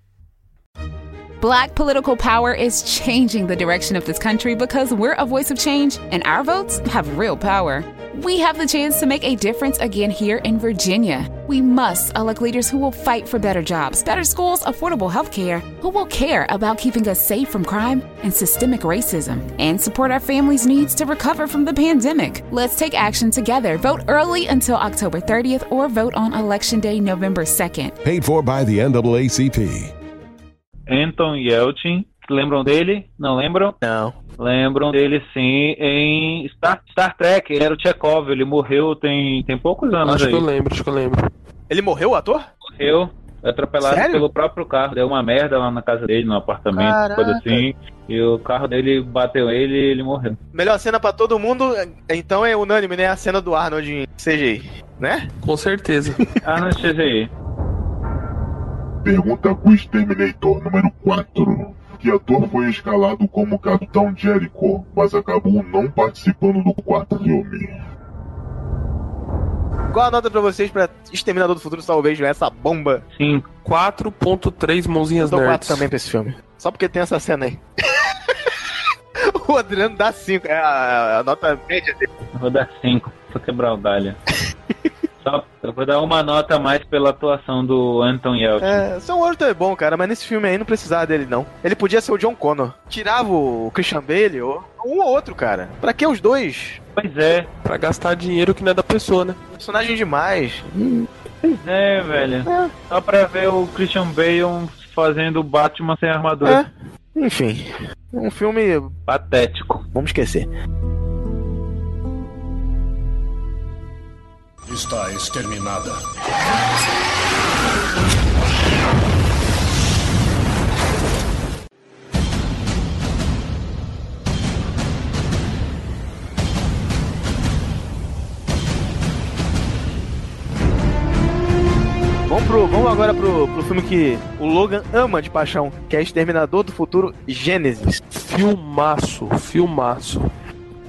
Black political power is changing the direction of this country because we're a voice of change and our votes have real power. We have the chance to make a difference again here in Virginia. We must elect leaders who will fight for better jobs, better schools, affordable health care, who will care about keeping us safe from crime and systemic racism, and support our families' needs to recover from the pandemic. Let's take action together. Vote early until October 30th or vote on Election Day, November 2nd. Paid for by the NAACP. Anton Yelchin. Lembram dele? Não lembram? Não. Lembram dele sim em Star, Star Trek. Ele era o Chekhov. Ele morreu tem, tem poucos anos Acho aí. que eu lembro, acho que eu lembro. Ele morreu, o ator? Morreu. Atropelado Sério? pelo próprio carro. Deu uma merda lá na casa dele, no apartamento, Caraca. coisa assim. E o carro dele bateu ele e ele morreu. Melhor cena pra todo mundo, então é unânime, né? A cena do Arnold em CGI, né? Com certeza. Arnold CGI. Pergunta Quiz Terminator número 4. Que ator foi escalado como Capitão Jericho, mas acabou não participando do quarto filme? Qual a nota pra vocês pra Exterminador do Futuro Salvation, essa bomba? Sim. 4.3 mãozinhas Eu dou 4 nerds. também pra esse filme. Só porque tem essa cena aí. o Adriano dá 5, é a, a nota média dele. Vou dar 5 pra quebrar o galho. Só, eu vou dar uma nota a mais pela atuação do Anton Yelchin. É, São Worthington é bom, cara, mas nesse filme aí não precisava dele, não. Ele podia ser o John Connor. Tirava o Christian Bale ou um ou outro, cara. Pra que os dois? Pois é. Pra gastar dinheiro que não é da pessoa, né? Personagem demais. Pois é, velho. Só pra ver o Christian Bale fazendo Batman sem armadura. É. Enfim, um filme patético. Vamos esquecer. está exterminada. Vamos, pro, vamos agora pro, pro filme que o Logan ama de paixão, que é Exterminador do Futuro Gênesis. Filmaço, filmaço.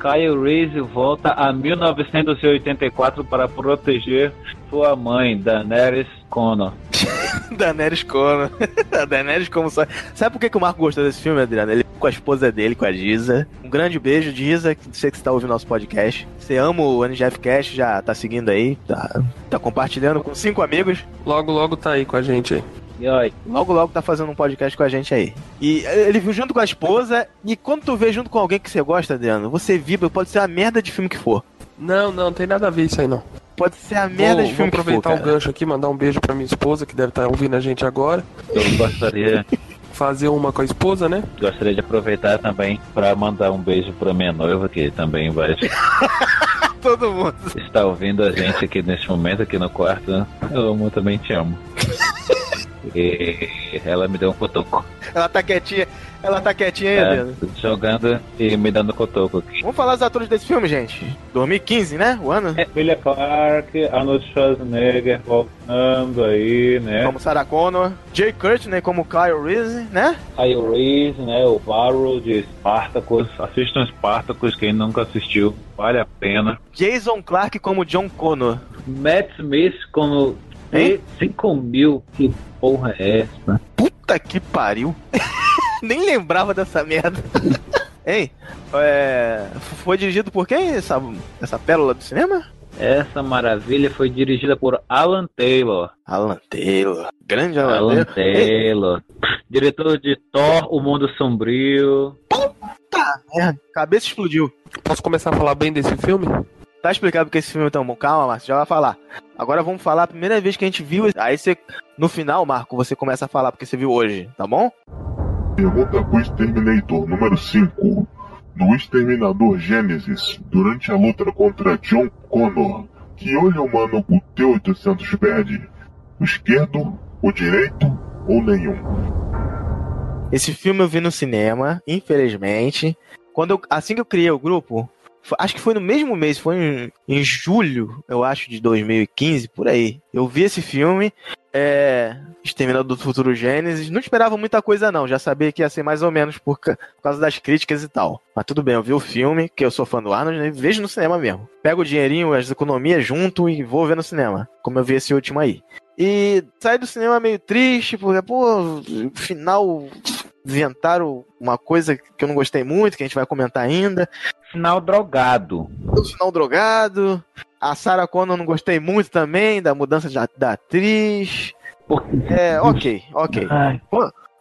Kyle Reese volta a 1984 para proteger sua mãe, Daenerys Connor. Daenerys Connor. a Daenerys como sabe. Sabe por que, que o Marco gostou desse filme, Adriano? Ele com a esposa dele, com a Giza. Um grande beijo, Giza, que sei que você tá ouvindo nosso podcast. Você ama o NGF Cast, já tá seguindo aí, tá, tá compartilhando com cinco amigos. Logo, logo tá aí com a gente aí. E aí, logo, logo tá fazendo um podcast com a gente aí. E ele viu junto com a esposa, e quando tu vê junto com alguém que você gosta, Adriano, você vibra, pode ser a merda de filme que for. Não, não, tem nada a ver isso aí não. Pode ser a merda vou, de filme vou aproveitar que for, o gancho aqui, mandar um beijo pra minha esposa, que deve estar ouvindo a gente agora. Eu gostaria, Fazer uma com a esposa, né? gostaria de aproveitar também para mandar um beijo para minha noiva, que também vai Todo mundo. estar ouvindo a gente aqui neste momento, aqui no quarto. Eu amo, também te amo. E ela me deu um cotoco. Ela tá quietinha, ela tá quietinha aí, É, jogando e me dando cotoco aqui. Vamos falar dos atores desse filme, gente. 2015, né? O ano? Emilia Clarke, Arnold Schwarzenegger voltando aí, né? Como Sarah Connor. Jay Courtney como Kyle Reese, né? Kyle Reese, né? O Varro de Spartacus. Assistam Spartacus, quem nunca assistiu, vale a pena. Jason Clark como John Connor. Matt Smith como Hein? 5 mil. Que porra é essa? Puta que pariu. Nem lembrava dessa merda. Ei, é, foi dirigido por quem essa, essa pérola do cinema? Essa maravilha foi dirigida por Alan Taylor. Alan Taylor. Grande Alan, Alan Taylor. Ei, Taylor. Diretor de Thor, O Mundo Sombrio. Puta merda. Cabeça explodiu. Posso começar a falar bem desse filme? Tá explicado porque esse filme é tão bom. Calma, Márcio, já vai falar. Agora vamos falar a primeira vez que a gente viu. Aí você, no final, Marco, você começa a falar porque você viu hoje, tá bom? Pergunta com o Exterminator número 5. No Exterminador Gênesis, durante a luta contra John Connor, que olho humano o T-800 perde? O esquerdo, o direito ou nenhum? Esse filme eu vi no cinema, infelizmente. Quando eu- assim que eu criei o grupo, acho que foi no mesmo mês, foi em, em julho, eu acho, de 2015, por aí. Eu vi esse filme, é, do Futuro Gênesis. Não esperava muita coisa, não. Já sabia que ia ser mais ou menos por, por causa das críticas e tal. Mas tudo bem, eu vi o filme, que eu sou fã do Arnold, né, vejo no cinema mesmo. Pego o dinheirinho, as economias junto e vou ver no cinema. Como eu vi esse último aí. E saí do cinema meio triste, porque, pô, final inventaram uma coisa que eu não gostei muito, que a gente vai comentar ainda. Final drogado. O final drogado. A Sarah Connor eu não gostei muito também, da mudança da, da atriz. É, ok, ok. Ai.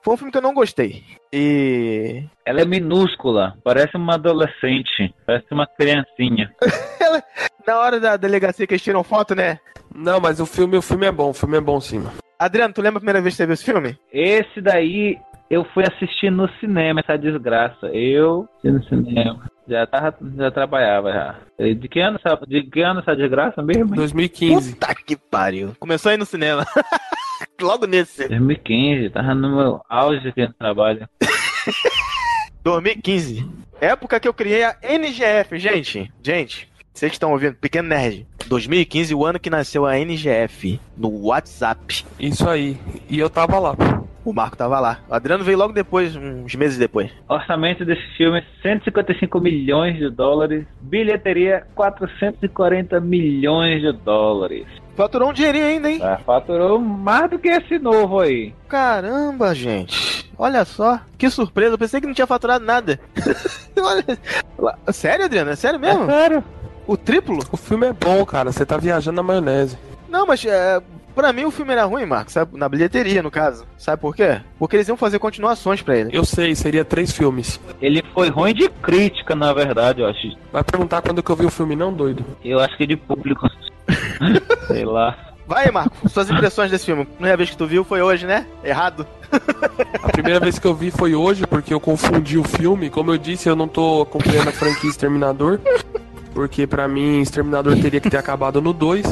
Foi um filme que eu não gostei. E. Ela é minúscula, parece uma adolescente, parece uma criancinha. Na hora da delegacia que eles tiram foto, né? Não, mas o filme, o filme é bom, o filme é bom sim. Adriano, tu lembra a primeira vez que você viu esse filme? Esse daí eu fui assistir no cinema, essa desgraça. Eu fui no cinema. Já, tava, já trabalhava já. De que ano essa, de que ano essa desgraça mesmo? 2015. Puta que pariu. Começou aí no cinema. Logo nesse. 2015, tava no meu auge aqui no trabalho. 2015. Época que eu criei a NGF, gente. Gente, vocês que estão ouvindo, Pequeno Nerd. 2015, o ano que nasceu a NGF. No WhatsApp. Isso aí. E eu tava lá. O Marco tava lá. O Adriano veio logo depois, uns meses depois. Orçamento desse filme: 155 milhões de dólares. Bilheteria: 440 milhões de dólares. Faturou um dinheirinho ainda, hein? Ah, faturou mais do que esse novo aí. Caramba, gente. Olha só. Que surpresa. Eu pensei que não tinha faturado nada. Olha. Sério, Adriano? É sério mesmo? É sério. O triplo? O filme é bom, cara. Você tá viajando na maionese. Não, mas é, pra mim o filme era ruim, Marcos. Sabe? Na bilheteria, no caso. Sabe por quê? Porque eles iam fazer continuações pra ele. Eu sei, seria três filmes. Ele foi ruim de crítica, na verdade, eu acho. Vai perguntar quando que eu vi o filme, não, doido? Eu acho que de público. Sei lá. Vai, Marco, suas impressões desse filme. A primeira vez que tu viu foi hoje, né? Errado. A primeira vez que eu vi foi hoje, porque eu confundi o filme. Como eu disse, eu não tô acompanhando a franquia Exterminador. Porque pra mim, Exterminador teria que ter acabado no 2.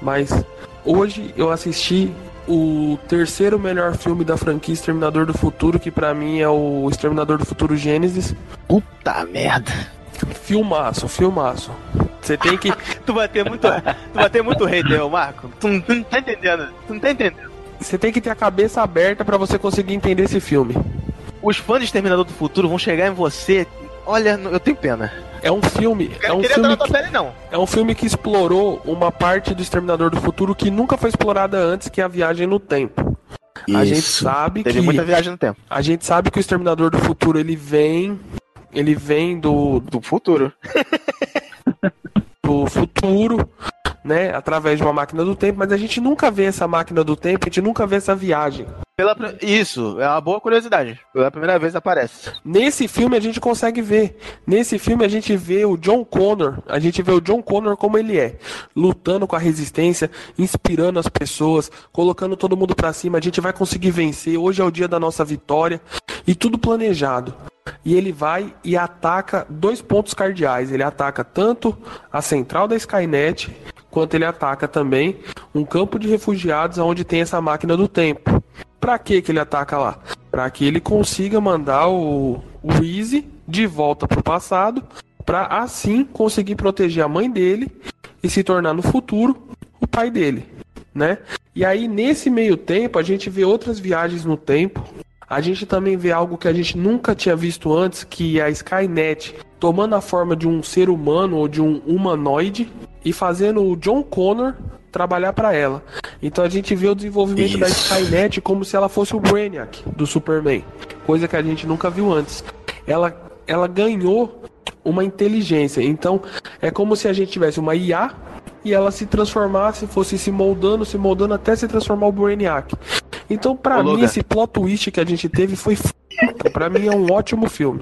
Mas hoje eu assisti o terceiro melhor filme da franquia Exterminador do Futuro, que pra mim é o Exterminador do Futuro Gênesis. Puta merda. Filmaço, filmaço. Você tem que. tu vai ter muito. Tu vai ter muito hater, Marco. Tu, não- tu não tá entendendo. Tu não tá entendendo. Você tem que ter a cabeça aberta pra você conseguir entender esse filme. Os fãs de Exterminador do Futuro vão chegar em você. Olha, eu tenho pena. É um filme. É Eu um queria estar filme que, pele, não. é um filme que explorou uma parte do Exterminador do Futuro que nunca foi explorada antes, que é a viagem no tempo. A gente Isso. sabe Teve que muita viagem no tempo. a gente sabe que o Exterminador do Futuro ele vem ele vem do do futuro. do futuro, né, através de uma máquina do tempo, mas a gente nunca vê essa máquina do tempo, a gente nunca vê essa viagem. Pela, isso, é uma boa curiosidade. Pela primeira vez aparece. Nesse filme a gente consegue ver. Nesse filme a gente vê o John Connor, a gente vê o John Connor como ele é, lutando com a resistência, inspirando as pessoas, colocando todo mundo pra cima. A gente vai conseguir vencer. Hoje é o dia da nossa vitória e tudo planejado. E ele vai e ataca dois pontos cardeais. Ele ataca tanto a central da Skynet, quanto ele ataca também um campo de refugiados onde tem essa máquina do tempo. Pra que ele ataca lá? Pra que ele consiga mandar o, o Easy de volta pro passado, pra assim conseguir proteger a mãe dele e se tornar no futuro o pai dele, né? E aí nesse meio tempo a gente vê outras viagens no tempo. A gente também vê algo que a gente nunca tinha visto antes, que é a Skynet tomando a forma de um ser humano ou de um humanoide e fazendo o John Connor trabalhar para ela. Então a gente vê o desenvolvimento da Skynet como se ela fosse o Brainiac do Superman, coisa que a gente nunca viu antes. Ela ela ganhou uma inteligência. Então é como se a gente tivesse uma IA e ela se transformasse, fosse se moldando, se moldando até se transformar o Brainiac. Então, pra Ô, mim, esse plot twist que a gente teve foi f... Pra mim é um ótimo filme.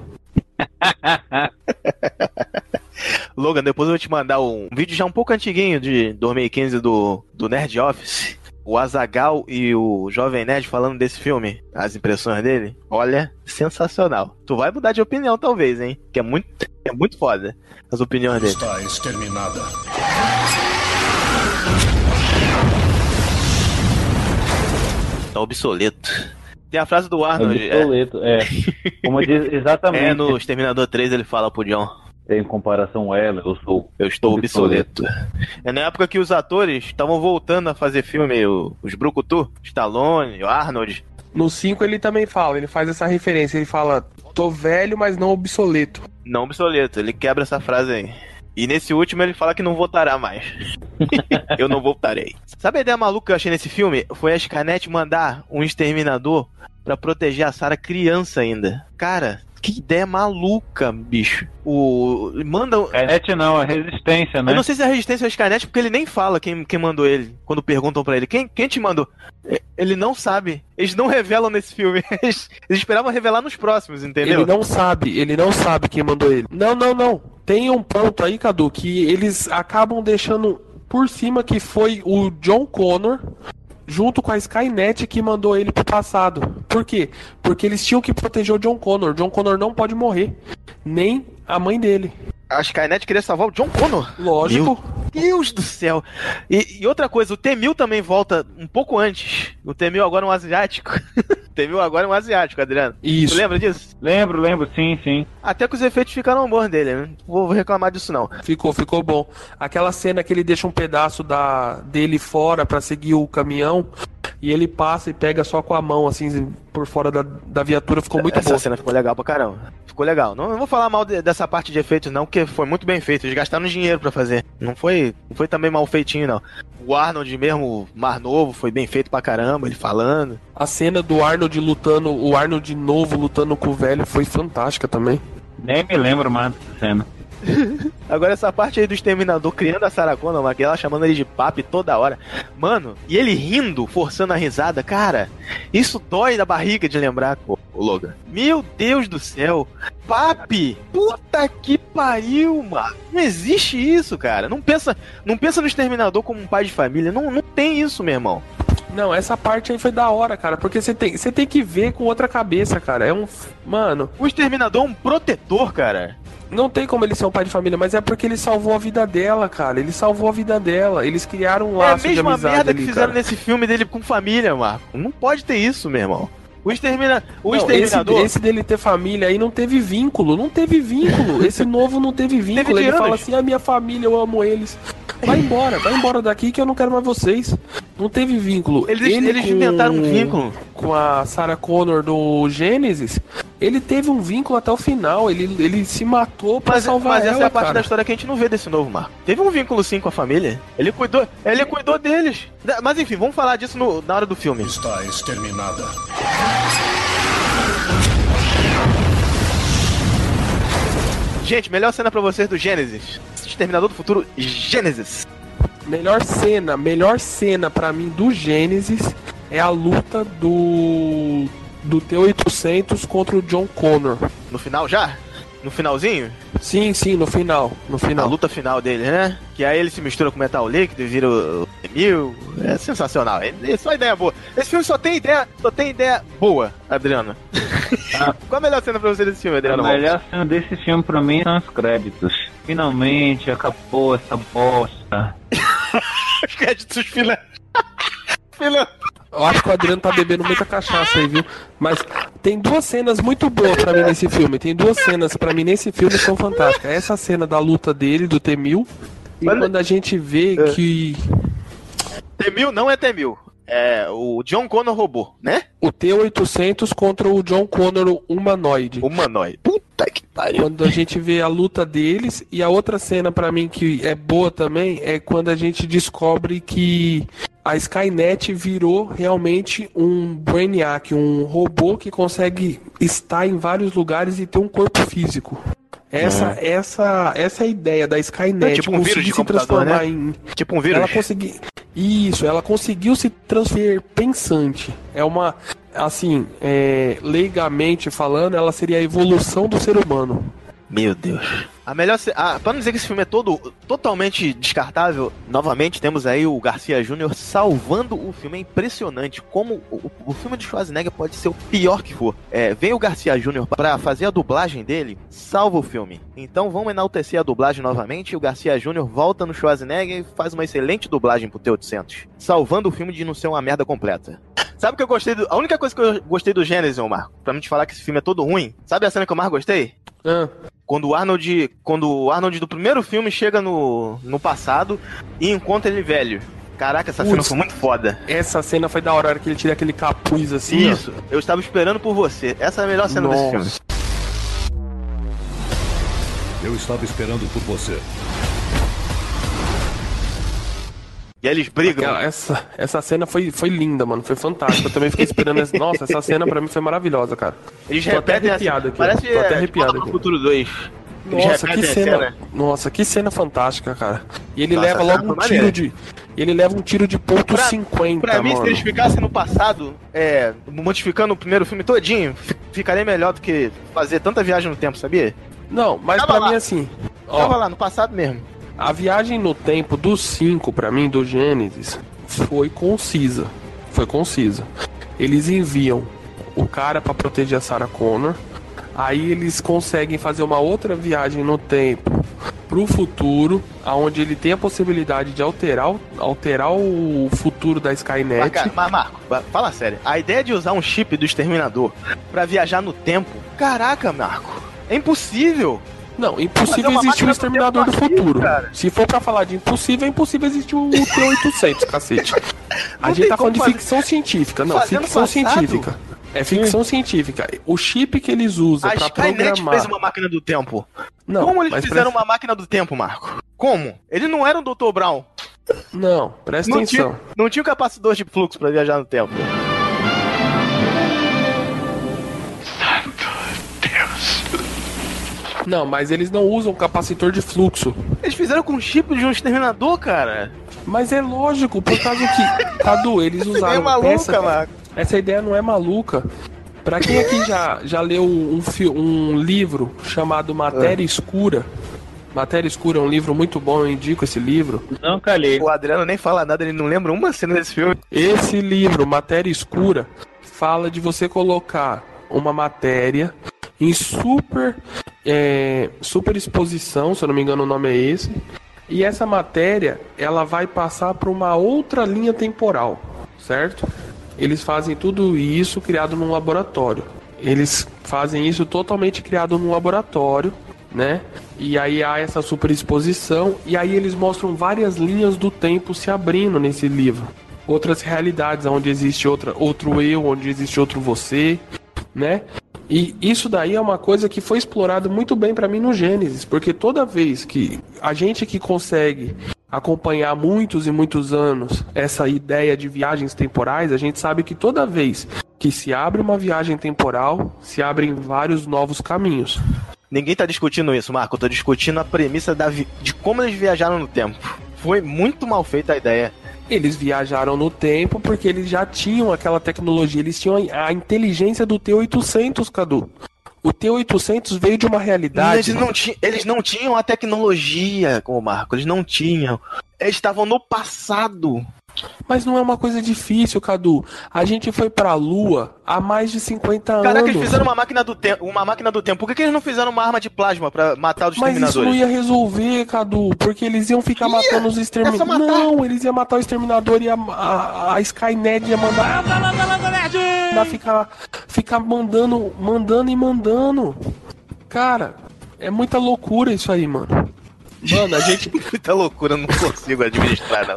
Logan, depois eu vou te mandar um vídeo já um pouco antiguinho de 2015 do, do Nerd Office. O Azagal e o Jovem Nerd falando desse filme, as impressões dele. Olha, sensacional. Tu vai mudar de opinião, talvez, hein? Que é muito, é muito foda as opiniões dele. Está exterminada. Tá obsoleto. Tem a frase do Arnold. Obsoleto, é. Como diz exatamente. É, no Exterminador 3 ele fala pro John. Em comparação a ela, eu sou. Eu estou obsoleto. É na época que os atores estavam voltando a fazer filme, o- os Brucutu, Stallone, o Arnold. No 5 ele também fala, ele faz essa referência, ele fala, tô velho, mas não obsoleto. Não obsoleto, ele quebra essa frase aí. E nesse último ele fala que não votará mais. eu não voltarei. Sabe a ideia maluca que eu achei nesse filme? Foi a Skynet mandar um exterminador pra proteger a Sarah criança ainda. Cara, que ideia maluca, bicho. O. Manda. Skynet não, é resistência, né? Eu não sei se é a resistência ou a Skynet, porque ele nem fala quem, quem mandou ele. Quando perguntam pra ele, quem, quem te mandou? É, Ele não sabe. Eles não revelam nesse filme. Eles, eles esperavam revelar nos próximos, entendeu? Ele não sabe, ele não sabe quem mandou ele. Não, não, não. Tem um ponto aí, Cadu, que eles acabam deixando por cima que foi o John Connor junto com a Skynet que mandou ele pro passado. Por quê? Porque eles tinham que proteger o John Connor. John Connor não pode morrer, nem a mãe dele. A Skynet queria salvar o John Connor. Lógico. Meu Deus do céu. E, e outra coisa, o Temil também volta um pouco antes. O Temil agora é um asiático. Temil agora é um asiático, Adriano. Isso. Tu lembra disso? Lembro, lembro, sim, sim. Até que os efeitos ficaram bons dele, né? Vou vou reclamar disso não. Ficou, ficou bom. Aquela cena que ele deixa um pedaço da dele fora pra seguir o caminhão e ele passa e pega só com a mão assim por fora da, da viatura, ficou muito Essa bom. cena ficou legal pra caramba. Ficou legal. Não, não vou falar mal de- dessa parte de efeitos, não, porque foi muito bem feito. Eles gastaram dinheiro pra fazer. Não foi, não foi também mal feitinho, não. O Arnold mesmo, Mar Novo, foi bem feito pra caramba, ele falando. A cena do Arnold lutando, o Arnold novo lutando com o velho foi fantástica também. Nem me lembro mais dessa cena. Agora essa parte aí do Exterminador criando a Sarah Connor, mas ela chamando ele de papi toda hora. Mano, e ele rindo, forçando a risada, cara, isso dói na barriga de lembrar, pô, o Logan. Meu Deus do céu. Papi! Puta que pariu, mano. Não existe isso, cara. Não pensa, não pensa no Exterminador como um pai de família. Não, não tem isso, meu irmão. Não, essa parte aí foi da hora, cara, porque você tem, você tem que ver com outra cabeça, cara. É um, mano, O Exterminador é um protetor, cara. não tem como ele ser um pai de família, mas é porque ele salvou a vida dela, cara. Ele salvou a vida dela. Eles criaram um É a laço de mesma amizade merda ali, que fizeram cara. nesse filme dele com família, Marco. Não pode ter isso, meu irmão. O, extermina... o Não, exterminador. Esse, esse dele ter família aí não teve vínculo, não teve vínculo. Esse novo não teve vínculo. Ele anos. fala assim: a minha família, eu amo eles. Vai embora, vai embora daqui que eu não quero mais vocês. Não teve vínculo. Eles- Ele eles inventaram um vínculo. Com a Sarah Connor do Gênesis. Ele teve um vínculo até o final. Ele, ele se matou pra Mas, salvar mas ela, essa é a parte cara. da história que a gente não vê desse novo Marco. Teve um vínculo sim com a família. Ele cuidou, ele cuidou deles. Mas enfim, vamos falar disso no- na hora do filme. Está exterminada. Gente, melhor cena pra vocês do Gênesis. Exterminador do Futuro Gênesis. Melhor cena, melhor cena pra mim do Gênesis é a luta do do T800 contra o John Connor. No final já? No finalzinho? Sim, sim, no final, no A final. luta final dele, né? Que aí ele se mistura com Metal Líquido e vira o Mil. É sensacional. É é só ideia boa. Esse filme só tem ideia, só tem ideia boa, Adriano. Qual a melhor cena pra você desse filme, A Adriano? melhor cena desse filme pra mim são os créditos. Finalmente acabou essa bosta. Os créditos final. final. Eu acho que o Adriano tá bebendo muita cachaça aí, viu? Mas tem duas cenas muito boas pra mim nesse filme. Tem duas cenas pra mim nesse filme que são fantásticas. Essa cena da luta dele, do T-1000. E quando a gente vê que T-1000 não é T-1000. É o John Connor robô, né? o T-800 contra o John Connor humanoide. Humanoide. Puta que pariu. Quando a gente vê a luta deles. E a outra cena pra mim que é boa também é quando a gente descobre que a Skynet virou realmente um Brainiac, um robô que consegue estar em vários lugares e ter um corpo físico. Essa, essa, essa é a ideia da Skynet. É tipo um vírus conseguir de se computador, transformar né? em. Tipo um vírus. Ela consegui... Isso, ela conseguiu se transferir pensante. É uma. Assim, é, leigamente falando, ela seria a evolução do ser humano. Meu Deus. A melhor. ce- Ah, pra não dizer que esse filme é todo totalmente descartável, novamente temos aí o Garcia Júnior salvando o filme. É impressionante como o, o filme de Schwarzenegger pode ser o pior que for. É, vem o Garcia Júnior pra fazer a dublagem dele, salva o filme. Então vamos enaltecer a dublagem novamente. E o Garcia Júnior volta no Schwarzenegger e faz uma excelente dublagem pro T-800, salvando o filme de não ser uma merda completa. Sabe o que eu gostei do. A única coisa que eu gostei do Gênesis, Marco, pra não te falar que esse filme é todo ruim, sabe a cena que eu mais gostei? Quando o Arnold. Quando o Arnold do primeiro filme chega no, no passado e encontra ele velho. Caraca, essa cena foi muito foda. Essa cena foi da hora, a hora que ele tira aquele capuz assim. ó. Isso, eu estava esperando por você. Essa é a melhor cena desse filme. Nossa. Eu estava esperando por você. E eles brigam. Aquela- essa, essa cena foi, foi linda, mano. Foi fantástica. Eu também fiquei esperando essa. Nossa, essa cena pra mim foi maravilhosa, cara. Eles Tô até arrepiado aqui. Parece Tô até é, arrepiado aqui. Futuro 2. Eles Nossa, que repetem a cena. Nossa, que cena fantástica, cara. E ele Nossa, leva logo um maneira. tiro de. Ele leva um tiro de ponto 50, Pra mim, mano. se eles ficassem no passado, é, modificando o primeiro filme todinho, fi- ficaria melhor do que fazer tanta viagem no tempo, sabia? Não, mas Tava pra lá. mim assim. ó, Tava lá, no passado mesmo. A viagem no tempo dos 5, pra mim, do Gênesis, foi concisa. Foi concisa. Eles enviam o cara pra proteger a Sarah Connor. Aí eles conseguem fazer uma outra viagem no tempo pro futuro, aonde ele tem a possibilidade de alterar, alterar o futuro da Skynet. Mas, Marco, fala sério. A ideia de usar um chip do Exterminador pra viajar no tempo, caraca, Marco, é impossível. Não, impossível existir o do Exterminador do Futuro. cara. Se for pra falar de impossível, é impossível existir o T-800, cacete. A Não gente tá falando de fazer- ficção científica. Não, Fazendo ficção passado? científica. É ficção científica. O chip que eles usam A pra Skynet programar... fez uma máquina do tempo. Não, Como eles mas fizeram presta- uma máquina do tempo, Marco? Como? Ele não era o Dr. Brown. Não, presta Não atenção. tinha, não tinha o capacitor de fluxo pra viajar no tempo. Não, mas eles não usam capacitor de fluxo. Eles fizeram com chip de um exterminador, cara. Mas é lógico, por causa que. Cadu, eles usaram. ideia é maluca, essa, Marco. essa ideia não é maluca. Pra quem aqui já, já leu um, um livro chamado Matéria Escura. Matéria Escura é um livro muito bom, eu indico esse livro. Não calhei. O Adriano nem fala nada, ele não lembra uma cena desse filme. Esse livro, Matéria Escura, fala de você colocar uma matéria em super, é, super exposição, se eu não me engano o nome é esse, e essa matéria ela vai passar para uma outra linha temporal, certo? eles fazem tudo isso criado num laboratório. Eles fazem isso totalmente criado num laboratório, né? E aí há essa superexposição e aí eles mostram várias linhas do tempo se abrindo nesse livro. Outras realidades onde existe outra, outro eu, onde existe outro você, né? E isso daí é uma coisa que foi explorado muito bem para mim no Gênesis, porque toda vez que a gente que consegue acompanhar muitos e muitos anos essa ideia de viagens temporais, a gente sabe que toda vez que se abre uma viagem temporal, se abrem vários novos caminhos. Ninguém tá discutindo isso, Marco. Eu tô discutindo a premissa de como eles viajaram no tempo. Foi muito mal feita a ideia. Eles viajaram no tempo porque eles já tinham aquela tecnologia, eles tinham a inteligência do T-800, Cadu. O T-800 veio de uma realidade. Eles não, ti... eles não tinham a tecnologia, como Marco, eles não tinham. Eles estavam no passado. Mas não é uma coisa difícil, Cadu. A gente foi pra Lua há mais de 50 anos. Caraca, eles fizeram uma máquina do tempo. Uma máquina do tempo. Por que, que eles não fizeram uma arma de plasma pra matar os Mas exterminadores? isso não ia resolver, Cadu, porque eles iam ficar Ia? matando os É exterminadores. Não, eles iam matar o exterminador e a, a, a Skynet ia mandar. Ia ficar, ficar mandando, mandando e mandando. Cara, é muita loucura isso aí, mano. Mano, a gente. Muita loucura, eu não consigo administrar, não.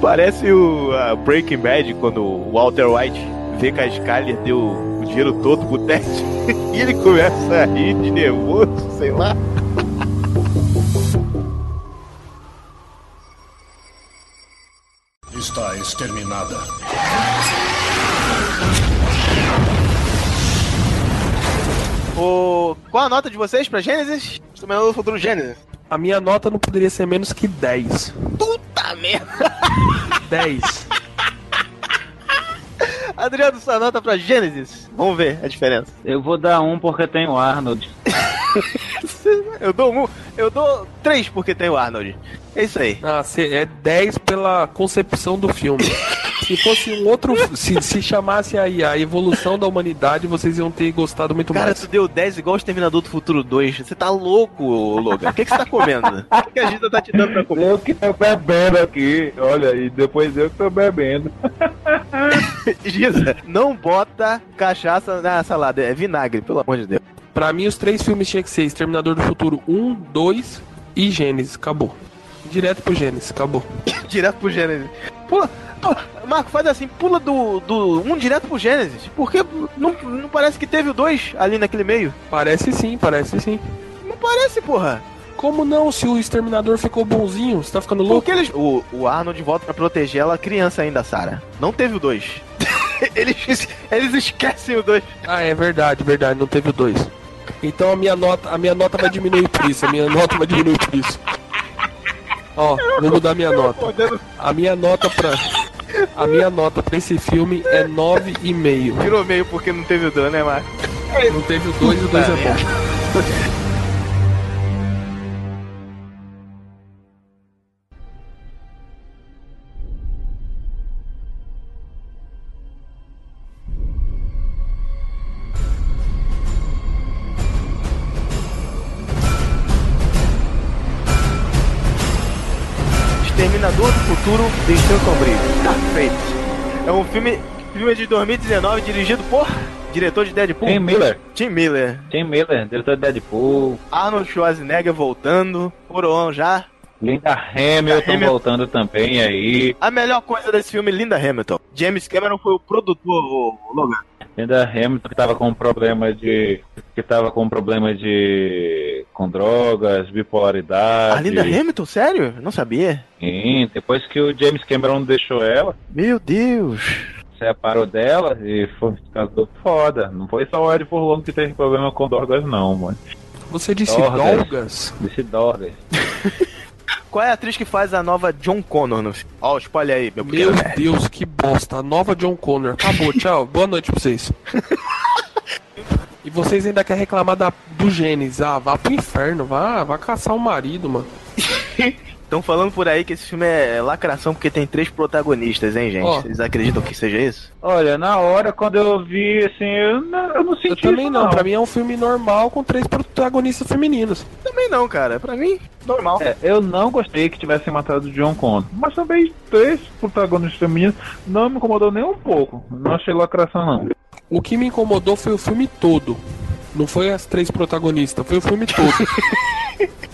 Parece o a Breaking Bad quando o Walter White vê que a Skyler deu o dinheiro todo pro Ted e ele começa a rir de nervoso, sei lá. Está exterminada. O... Qual a nota de vocês pra Gênesis? Exterminador do Futuro Gênesis. A minha nota não poderia ser menos que 10. Puta merda! 10. Adriano, sua nota pra Gênesis? Vamos ver a diferença. Eu vou dar um porque tem o Arnold. Eu dou um, eu dou três porque tem o Arnold. É isso aí. Ah, é 10 pela concepção do filme. Se fosse um outro. Se, se chamasse aí a evolução da humanidade, vocês iam ter gostado muito Cara, mais. tu deu 10 igual o Exterminador do Futuro 2. Você tá louco, Logan. O que, que você tá comendo? O que, que a Gita tá te dando pra comer? Eu que tô bebendo aqui, olha, e depois eu que tô bebendo. Giza, não bota cachaça na salada. É vinagre, pelo amor de Deus. Pra mim, os três filmes tinham que ser Exterminador do Futuro 1, 2 e Gênesis. Acabou. Direto pro Gênesis, acabou. direto pro Gênesis. Pula, pula- Marco, faz assim, pula do, do 1 direto pro Gênesis. Porque não, não parece que teve o 2 ali naquele meio. Parece sim, parece sim. Não parece, porra. Como não? Se o Exterminador ficou bonzinho, você tá ficando louco? Porque eles, o, o Arnold volta pra proteger ela criança ainda, Sarah. Não teve o 2. eles, eles esquecem o 2. Ah, é verdade, verdade, não teve o 2. Então a minha nota, a minha nota vai diminuir por isso, a minha nota vai diminuir por isso. Ó, vou mudar minha nota. A minha nota pra a minha nota pra esse filme é 9,5. Tirou meio porque não teve o 2, né, Marco? Não teve o 2 e o 2 é bom. Filme, filme de 2019 dirigido por diretor de Deadpool. Tim Miller. Tim Miller. Tim Miller, diretor de Deadpool. Arnold Schwarzenegger voltando. Coroão já. Linda Hamilton Hamilton. voltando também aí. A melhor coisa desse filme, Linda Hamilton. James Cameron foi o produtor, o Logan. Linda Hamilton que tava com problema de. que tava com problema de. com drogas, bipolaridade. A Linda Hamilton? Sério? Não sabia. Sim, depois que o James Cameron deixou ela, Meu Deus. separou dela e foi casou foda. Não foi só o Ed Furlong que teve problema com drogas, não, mano. Você disse Dorgas. Dolgas? Disse drogas. Qual é a atriz que faz a nova John Connor no filme? Ó, spoiler aí, meu Meu pequeno. Deus, que bosta. A nova John Connor. Acabou, tchau. Boa noite pra vocês. E vocês ainda querem reclamar da, do Gênesis. Ah, vá pro inferno. Vá, vá caçar o marido, mano. Estão falando por aí que esse filme é lacração porque tem três protagonistas, hein, gente? Ó. Vocês acreditam que seja isso? Olha, na hora, quando eu vi, assim, eu não, eu não senti Eu também isso, não. Pra mim é um filme normal com três protagonistas femininos. Também não, cara. Pra mim, normal. É, eu não gostei que tivessem matado o John Connor. Mas também três protagonistas femininos não me incomodou nem um pouco. Não achei lacração, não. O que me incomodou foi o filme todo. Não foi as três protagonistas, foi o filme todo.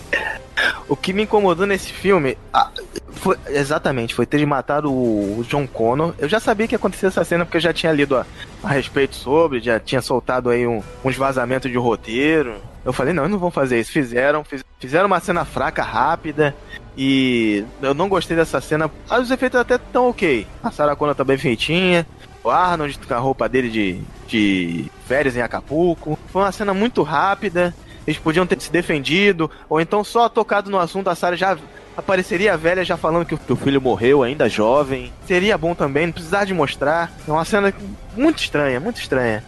O que me incomodou nesse filme, ah, foi, exatamente, foi ter matado o, John Connor. Eu já sabia que ia acontecer essa cena porque eu já tinha lido a, a respeito sobre, já tinha soltado aí um- uns vazamentos de roteiro. Eu falei, não, eles não vão fazer isso. Fizeram, fiz- fizeram uma cena fraca, rápida. E eu não gostei dessa cena. Ah, Os efeitos até tão ok. A Sarah Connor tá bem feitinha. O Arnold com a roupa dele de, de férias em Acapulco. Foi uma cena muito rápida. Eles podiam ter se defendido. Ou então só tocado no assunto, a Sarah já apareceria velha já falando que o, filho morreu, ainda jovem. Seria bom também, não precisar de mostrar. É uma cena muito estranha, muito estranha.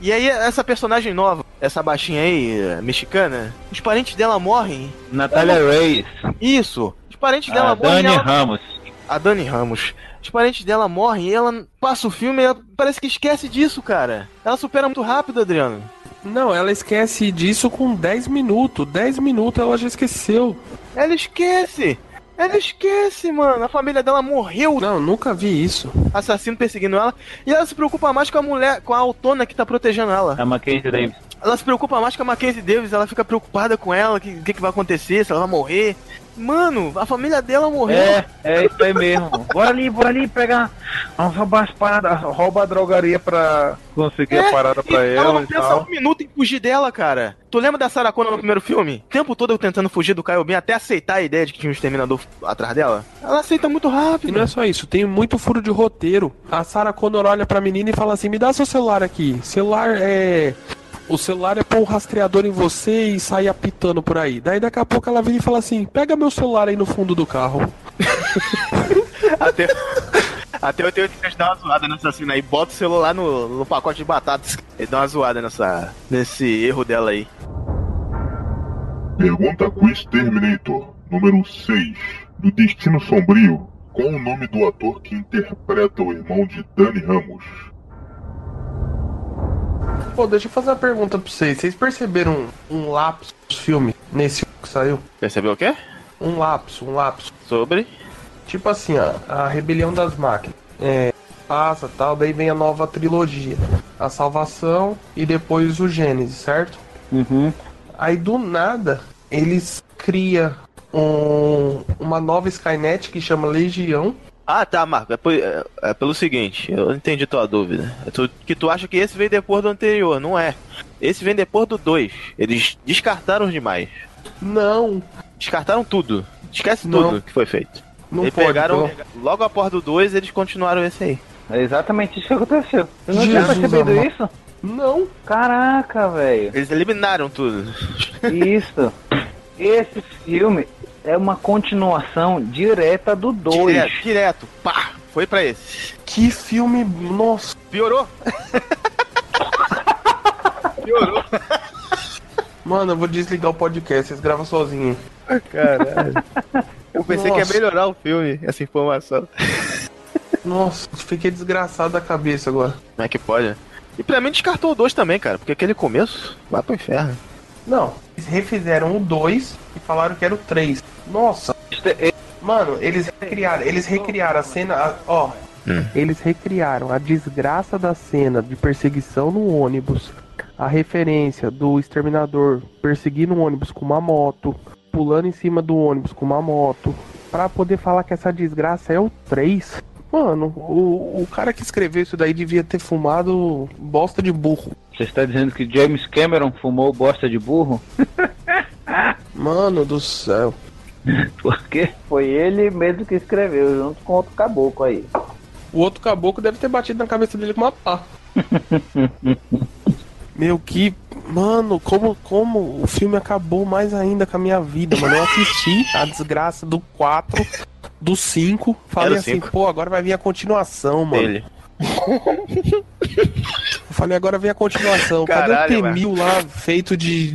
E aí, essa personagem nova, essa baixinha aí, mexicana, os parentes dela morrem. Natália não- Reis. Isso. Os parentes A dela morrem. Dani ela- Ramos. A Dani Ramos. Os parentes dela morrem e ela passa o filme e ela parece que esquece disso, cara. Ela supera muito rápido, Adriano. Não, ela esquece disso com 10 minutos. 10 minutos ela já esqueceu. Ela esquece! Ela esquece, mano. A família dela morreu. Não, nunca vi isso. Assassino perseguindo ela. E ela se preocupa mais com a mulher, com a autona que tá protegendo ela. A Mackenzie Davis. Ela se preocupa mais com a Mackenzie Davis. Ela fica preocupada com ela. O que, que, que vai acontecer? Se ela vai morrer. Mano, a família dela morreu. É, é isso aí mesmo. Bora ali, bora ali pegar. Vamos roubar as paradas, rouba a drogaria pra conseguir a parada pra e ela não e pensa tal. um minuto em fugir dela, cara. Tu lembra da Sarah Connor no primeiro filme? O tempo todo eu tentando fugir do Kyle Ben até aceitar a ideia de que tinha um exterminador atrás dela. Ela aceita muito E rápido. não é só isso, tem muito furo de roteiro. A Sarah Connor olha pra menina e fala assim: me dá seu celular aqui. Celular é. O celular é pôr um rastreador em você e sair apitando por aí. Daí daqui a pouco ela vira e fala assim: pega meu celular aí no fundo do carro. Até, até eu tenho que dar uma zoada nessa cena aí. Bota o celular no, no pacote de batatas e dá uma zoada nessa, nesse erro dela aí. Pergunta Quiz Terminator, número 6. Do Destino Sombrio, qual o nome do ator que interpreta o irmão de Dani Ramos? Pô, deixa eu fazer uma pergunta pra vocês. Vocês perceberam um lapso do filme nesse que saiu? Percebeu o quê? Um lapso, um lapso. Sobre? Tipo assim, ó, a rebelião das máquinas. É, passa tal, daí vem a nova trilogia. A salvação e depois o Gênesis, certo? Uhum. Aí do nada, eles criam um- uma nova Skynet que chama Legião. Ah, tá, Marco. É, po- é- é pelo seguinte, eu entendi tua dúvida. É tu- que tu acha que esse veio depois do anterior, não é. Esse vem depois do 2. Eles descartaram os demais. Não. Descartaram tudo. Esquece Não. tudo que foi feito. Não eles pode, pegaram, então. logo após do 2, eles continuaram esse aí. É exatamente isso que aconteceu. Você não tinha Jesus percebido amado. isso? Não. Caraca, velho. Eles eliminaram tudo. Isso. Esse filme é uma continuação direta do 2. Direto, direto. Pá, foi pra esse. Que filme. Nossa. Piorou? Piorou. Mano, eu vou desligar o podcast, vocês gravam sozinho. Caralho. Eu pensei que ia Nossa. melhorar o filme, essa informação. Nossa, fiquei desgraçado da cabeça agora. Como é que pode? E pra mim descartou o 2 também, cara, porque aquele começo vai pro inferno. Não, eles refizeram o 2 e falaram que era o 3. Nossa. Mano, eles recriaram, eles recriaram a cena, a- ó. Eles recriaram a desgraça da cena de perseguição no ônibus, a referência do exterminador perseguindo um ônibus com uma moto, pulando em cima do ônibus com uma moto, pra poder falar que essa desgraça é o 3. Mano, o, o cara que escreveu isso daí devia ter fumado bosta de burro. Você está dizendo que James Cameron fumou bosta de burro? Mano do céu. Por quê? Foi ele mesmo que escreveu, junto com outro caboclo aí. O outro caboclo deve ter batido na cabeça dele com uma pá. Meu, que. Mano, como, como o filme acabou mais ainda com a minha vida, mano. Eu assisti a desgraça do 4, do 5. Falei assim, cinco. pô, agora vai vir a continuação, mano. Dele. Eu falei, agora vem a continuação. Caralho, Cadê o T-1000 lá feito de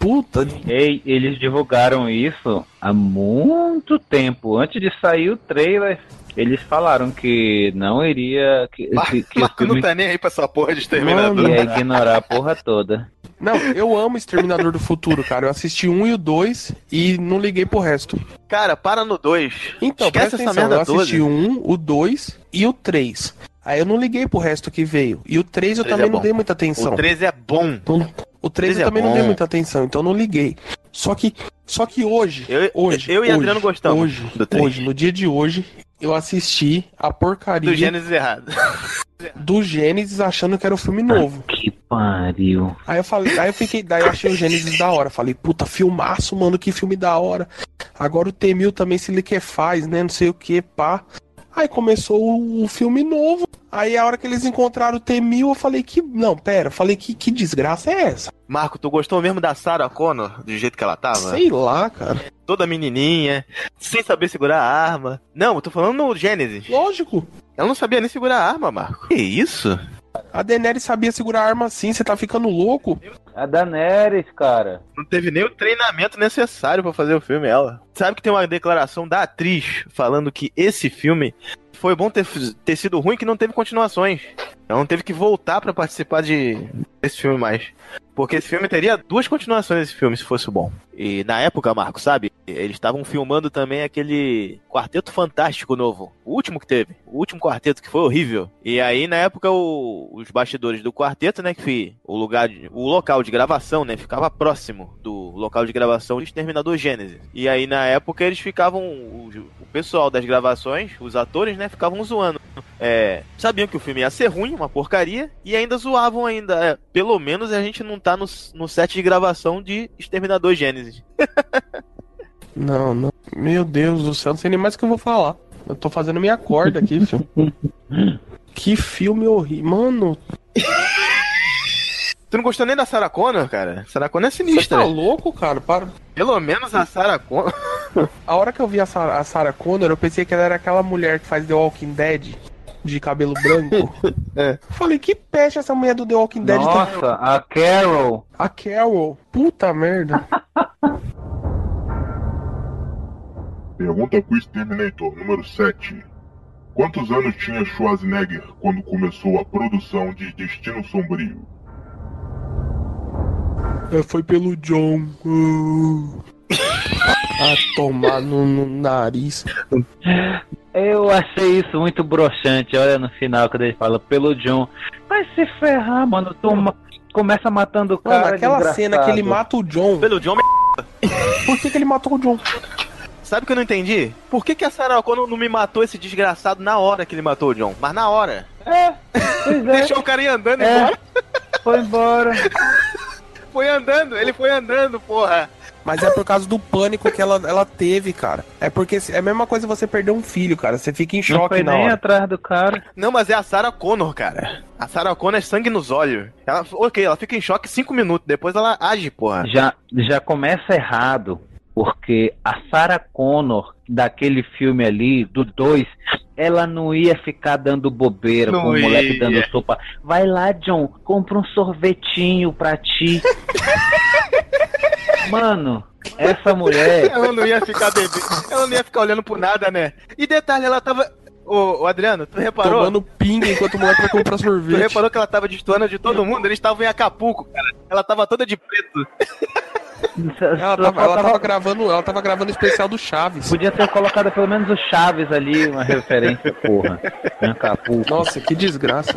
Puta. Ei, eles divulgaram isso há muito tempo. Antes de sair o trailer, eles falaram que não iria. Que, que, que o Marco não filme tá nem aí pra essa porra de Exterminador. ia ignorar a porra toda. Não, eu amo Exterminador do Futuro, cara. Eu assisti um e o dois e não liguei pro resto. Cara, para no 2. Então, Esquece presta essa atenção, merda eu assisti toda. o um, o dois e o três. Aí eu não liguei pro resto que veio. E o três eu três também é não dei muita atenção. O 13 é bom. O 3 três eu é também não bom. dei muita atenção, então eu não liguei. Só que, só que hoje, hoje, eu e hoje, Adriano gostamos Hoje, hoje, no dia de hoje, eu assisti a porcaria Do Gênesis errado. do Gênesis achando que era o filme novo. Que pariu. Aí eu falei, aí eu fiquei, daí eu achei o Gênesis da hora. Falei, puta, filmaço, mano, que filme da hora. Agora o T-1000 também se liquefaz, né? Não sei o que, pá. Aí começou o, o filme novo. Aí a hora que eles encontraram o T-1000, eu falei que. Não, pera, eu falei que, que desgraça é essa? Marco, tu gostou mesmo da Sarah Connor, do jeito que ela tava? Sei lá, cara. Toda menininha, sem saber segurar a arma. Não, eu tô falando no Gênesis. Lógico. Ela não sabia nem segurar a arma, Marco. Que isso? A Daenerys sabia segurar a arma assim, você tá ficando louco? A Daenerys, cara. Não teve nem o treinamento necessário pra fazer o filme, ela. Sabe que tem uma declaração da atriz falando que esse filme foi bom ter, ter sido ruim que não teve continuações. Ela não teve que voltar pra participar de desse filme mais. Porque esse filme teria duas continuações esse filme se fosse bom. E na época, Marco, sabe? Eles estavam filmando também aquele Quarteto Fantástico novo. O último que teve. O último quarteto que foi horrível. E aí, na época, o- os bastidores do quarteto, né? Que o lugar, o local de gravação, né? Ficava próximo do local de gravação do Exterminador Gênesis. E aí, na época, eles ficavam. O, o pessoal das gravações, os atores, né? Ficavam zoando. É, sabiam que o filme ia ser ruim, uma porcaria, e ainda zoavam ainda. É, pelo menos a gente não tá no, no set de gravação de Exterminador Gênesis. Não, não. Meu Deus do céu, não sei nem mais o que eu vou falar. Eu tô fazendo minha corda aqui, filho. que filme horrível. Mano, Tu não gostou nem da Sarah Connor, cara? Sarah Connor é você sinistra. tá louco, cara? Para. Pelo menos a Sarah Connor. A hora que eu vi a Sarah, a Sarah Connor, eu pensei que ela era aquela mulher que faz The Walking Dead de cabelo branco. é. Falei, que peste essa mulher do The Walking Dead tá- Nossa, a Carol. A Carol. Puta merda. Pergunta Quiz Terminator número 7. Quantos anos tinha Schwarzenegger quando começou a produção de Destino Sombrio? É, Foi pelo John. Ah, tomar no, no nariz. Eu achei isso muito broxante. Olha no final, quando ele fala pelo John. Vai se ferrar, mano. Toma, começa matando o Mano, cara. aquela desgraçado. cena que ele mata o John. Pelo John Por que, que ele matou o John? Sabe o que eu não entendi? Por que, que a Sarah Connor não me matou esse desgraçado na hora que ele matou o John? Mas na hora. É, pois é. Deixou o cara ir andando É. embora. Foi embora. Foi andando, ele foi andando, porra. Mas é por causa do pânico que ela, ela teve, cara. É porque se- é a mesma coisa você perder um filho, cara. Você fica em Não choque foi na nem hora. atrás do cara. Não, mas é a Sarah Connor, cara. A Sarah Connor é sangue nos olhos. Ela, ok, ela fica em choque cinco minutos, depois ela age, porra. Já, já começa errado. Porque a Sarah Connor, daquele filme ali, do 2, ela não ia ficar dando bobeira Não com o moleque dando sopa. Vai lá, John, compra um sorvetinho pra ti. Mano, essa mulher. Ela não ia ficar bebendo. Ela não ia ficar olhando por nada, né? E detalhe, ela tava. Ô, ô, Adriano, tu reparou? Tomando pinga enquanto o moleque vai comprar Tu sorvete. reparou que ela tava destoando de todo mundo? Eles estavam em Acapulco, cara. Ela tava toda de preto. Ela tava, ela tava gravando, ela tava gravando o especial do Chaves. Podia ter colocado pelo menos o Chaves ali, uma referência, porra. Acapulco. Nossa, que desgraça.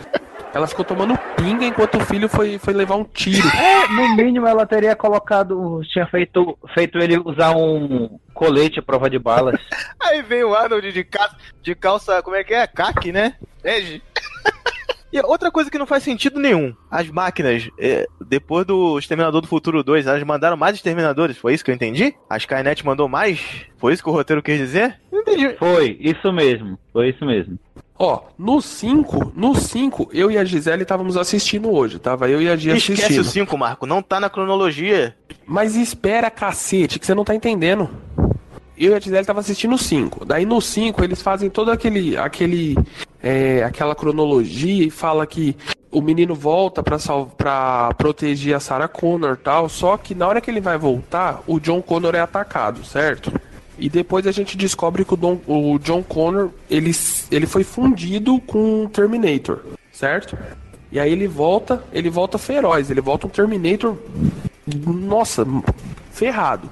Ela ficou tomando pinga enquanto o filho foi, foi levar um tiro. É, no mínimo ela teria colocado. Tinha feito, feito ele usar um colete à prova de balas. Aí vem o Arnold de, ca... de calça, como é que é? Caque, né? Edge. E outra coisa que não faz sentido nenhum. As máquinas, é, depois do Exterminador do Futuro 2, elas mandaram mais exterminadores. Foi isso que eu entendi? A Skynet mandou mais? Foi isso que o roteiro quis dizer? Não entendi. Foi, isso mesmo. Foi isso mesmo. Ó, no 5, no 5, eu e a Gisele estávamos assistindo hoje. Tava eu e a Gia Esquece assistindo. o 5, Marco. Não tá na cronologia. Mas espera, cacete, que você não tá entendendo. Eu e a Gisele tava assistindo o 5. Daí no 5 eles fazem todo aquele. aquele. é, aquela cronologia e fala que o menino volta pra, sal... pra proteger a Sarah Connor tal, só que na hora que ele vai voltar, o John Connor é atacado, certo? E depois a gente descobre que o, Don... o John Connor, ele... ele foi fundido com o Terminator, certo? E aí ele volta, ele volta feroz, ele volta um Terminator, nossa, ferrado.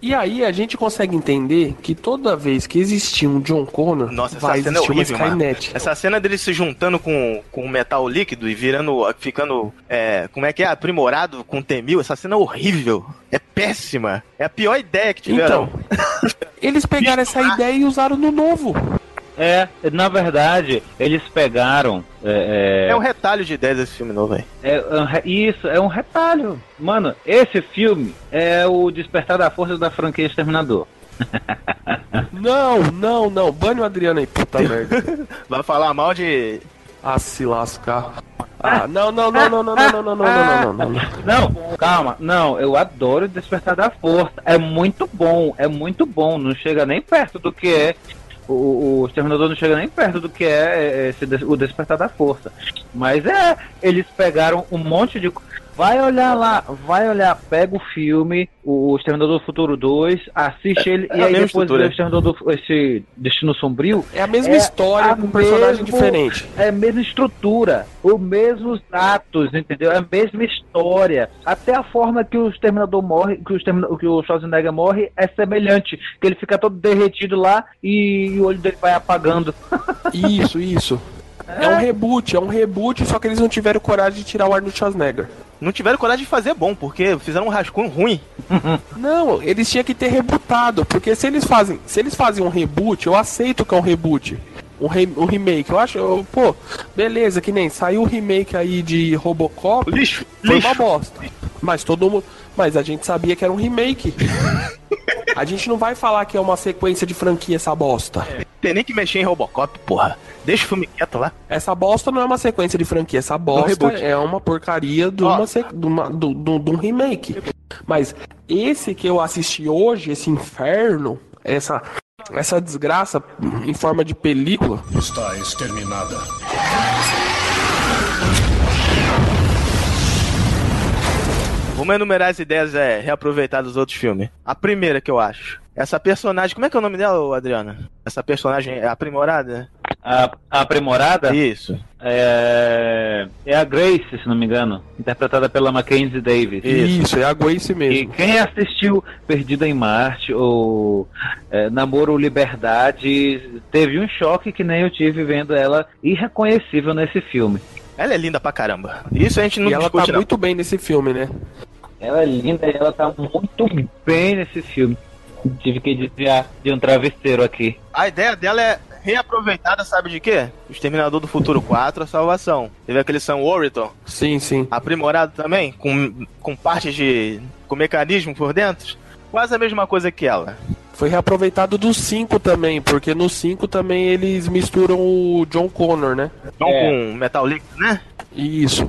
E aí a gente consegue entender que toda vez que existir um John Connor, Nossa, essa vai cena é existir uma horrível, mano. Skynet. Essa cena dele se juntando com, com o metal líquido e virando, ficando, é, como é que é, aprimorado com T-1000, essa cena é horrível. É péssima. É a pior ideia que tiveram. Então, eles pegaram essa ideia e usaram no novo. É, na verdade, eles pegaram. É, É um retalho de ideias esse filme novo, velho. é um isso, é um retalho. Mano, esse filme é o despertar da força da franquia Exterminador. Não, não, não. Bane o Adriano aí, puta merda. Vai falar mal de. Ah, se lascar. Ah, não, não, não, não, não, não, não, não, não, não, não, não, não. Não, calma, não, eu adoro o Despertar da Força. É muito bom, é muito bom. Não chega nem perto do que é. O, o Exterminador não chega nem perto do que é esse, des- o Despertar da Força. Mas é, eles pegaram um monte de. Vai olhar lá, vai olhar, pega o filme, o Exterminador do Futuro 2, assiste ele é e aí depois estrutura. o Exterminador do esse Destino Sombrio. É a mesma história a com personagem mesmo- diferente. É a mesma estrutura, os mesmos atos, entendeu? É a mesma história. Até a forma que o Exterminador morre, que o, Extermina- que o Schwarzenegger morre é semelhante. Que ele fica todo derretido lá e o olho dele vai apagando. Isso, isso. É um reboot, é um reboot, só que eles não tiveram coragem de tirar o Arnold Schwarzenegger. Não tiveram coragem de fazer bom, porque fizeram um rascunho ruim. Não, eles tinham que ter rebutado, porque se eles fazem, se eles fazem um reboot, eu aceito que é um reboot. Um, re- um remake, eu acho, eu- pô, beleza, que nem saiu o remake aí de Robocop. Lixo, foi lixo. uma bosta. Mas todo mundo, mas a gente sabia que era um remake. A gente não vai falar que é uma sequência de franquia essa bosta. Tem nem que mexer em Robocop, porra. Deixa o filme quieto lá. Essa bosta não é uma sequência de franquia, essa bosta é uma porcaria de, uma, se- de, uma- do- do- de um remake. Mas esse que eu assisti hoje, esse inferno, essa, essa desgraça em forma de película. Está exterminada. Vamos enumerar as ideias é, reaproveitar dos outros filmes. A primeira que eu acho. Essa personagem. Como é que é o nome dela, Adriana? Essa personagem é aprimorada? A, a aprimorada Isso. é, é a Grace, se não me engano, interpretada pela Mackenzie Davis. Isso, é a Grace E mesmo. quem assistiu Perdida em Marte ou é, Namoro Liberdade teve um choque que nem eu tive vendo ela irreconhecível nesse filme. Ela é linda pra caramba. Isso a gente não E ela discute, tá não. muito bem nesse filme, né? Ela é linda e ela tá muito bem nesse filme. Tive que desviar de um travesseiro aqui. A ideia dela é reaproveitada, sabe de quê? O Exterminador do Futuro 4, a salvação. Teve aquele Sam Worthington, Sim, sim. aprimorado também, com, com partes de. com mecanismo por dentro. Quase a mesma coisa que ela. Foi reaproveitado do 5 também, porque no 5 também eles misturam o John Connor, né? Então É. com metal líquido, né? Isso.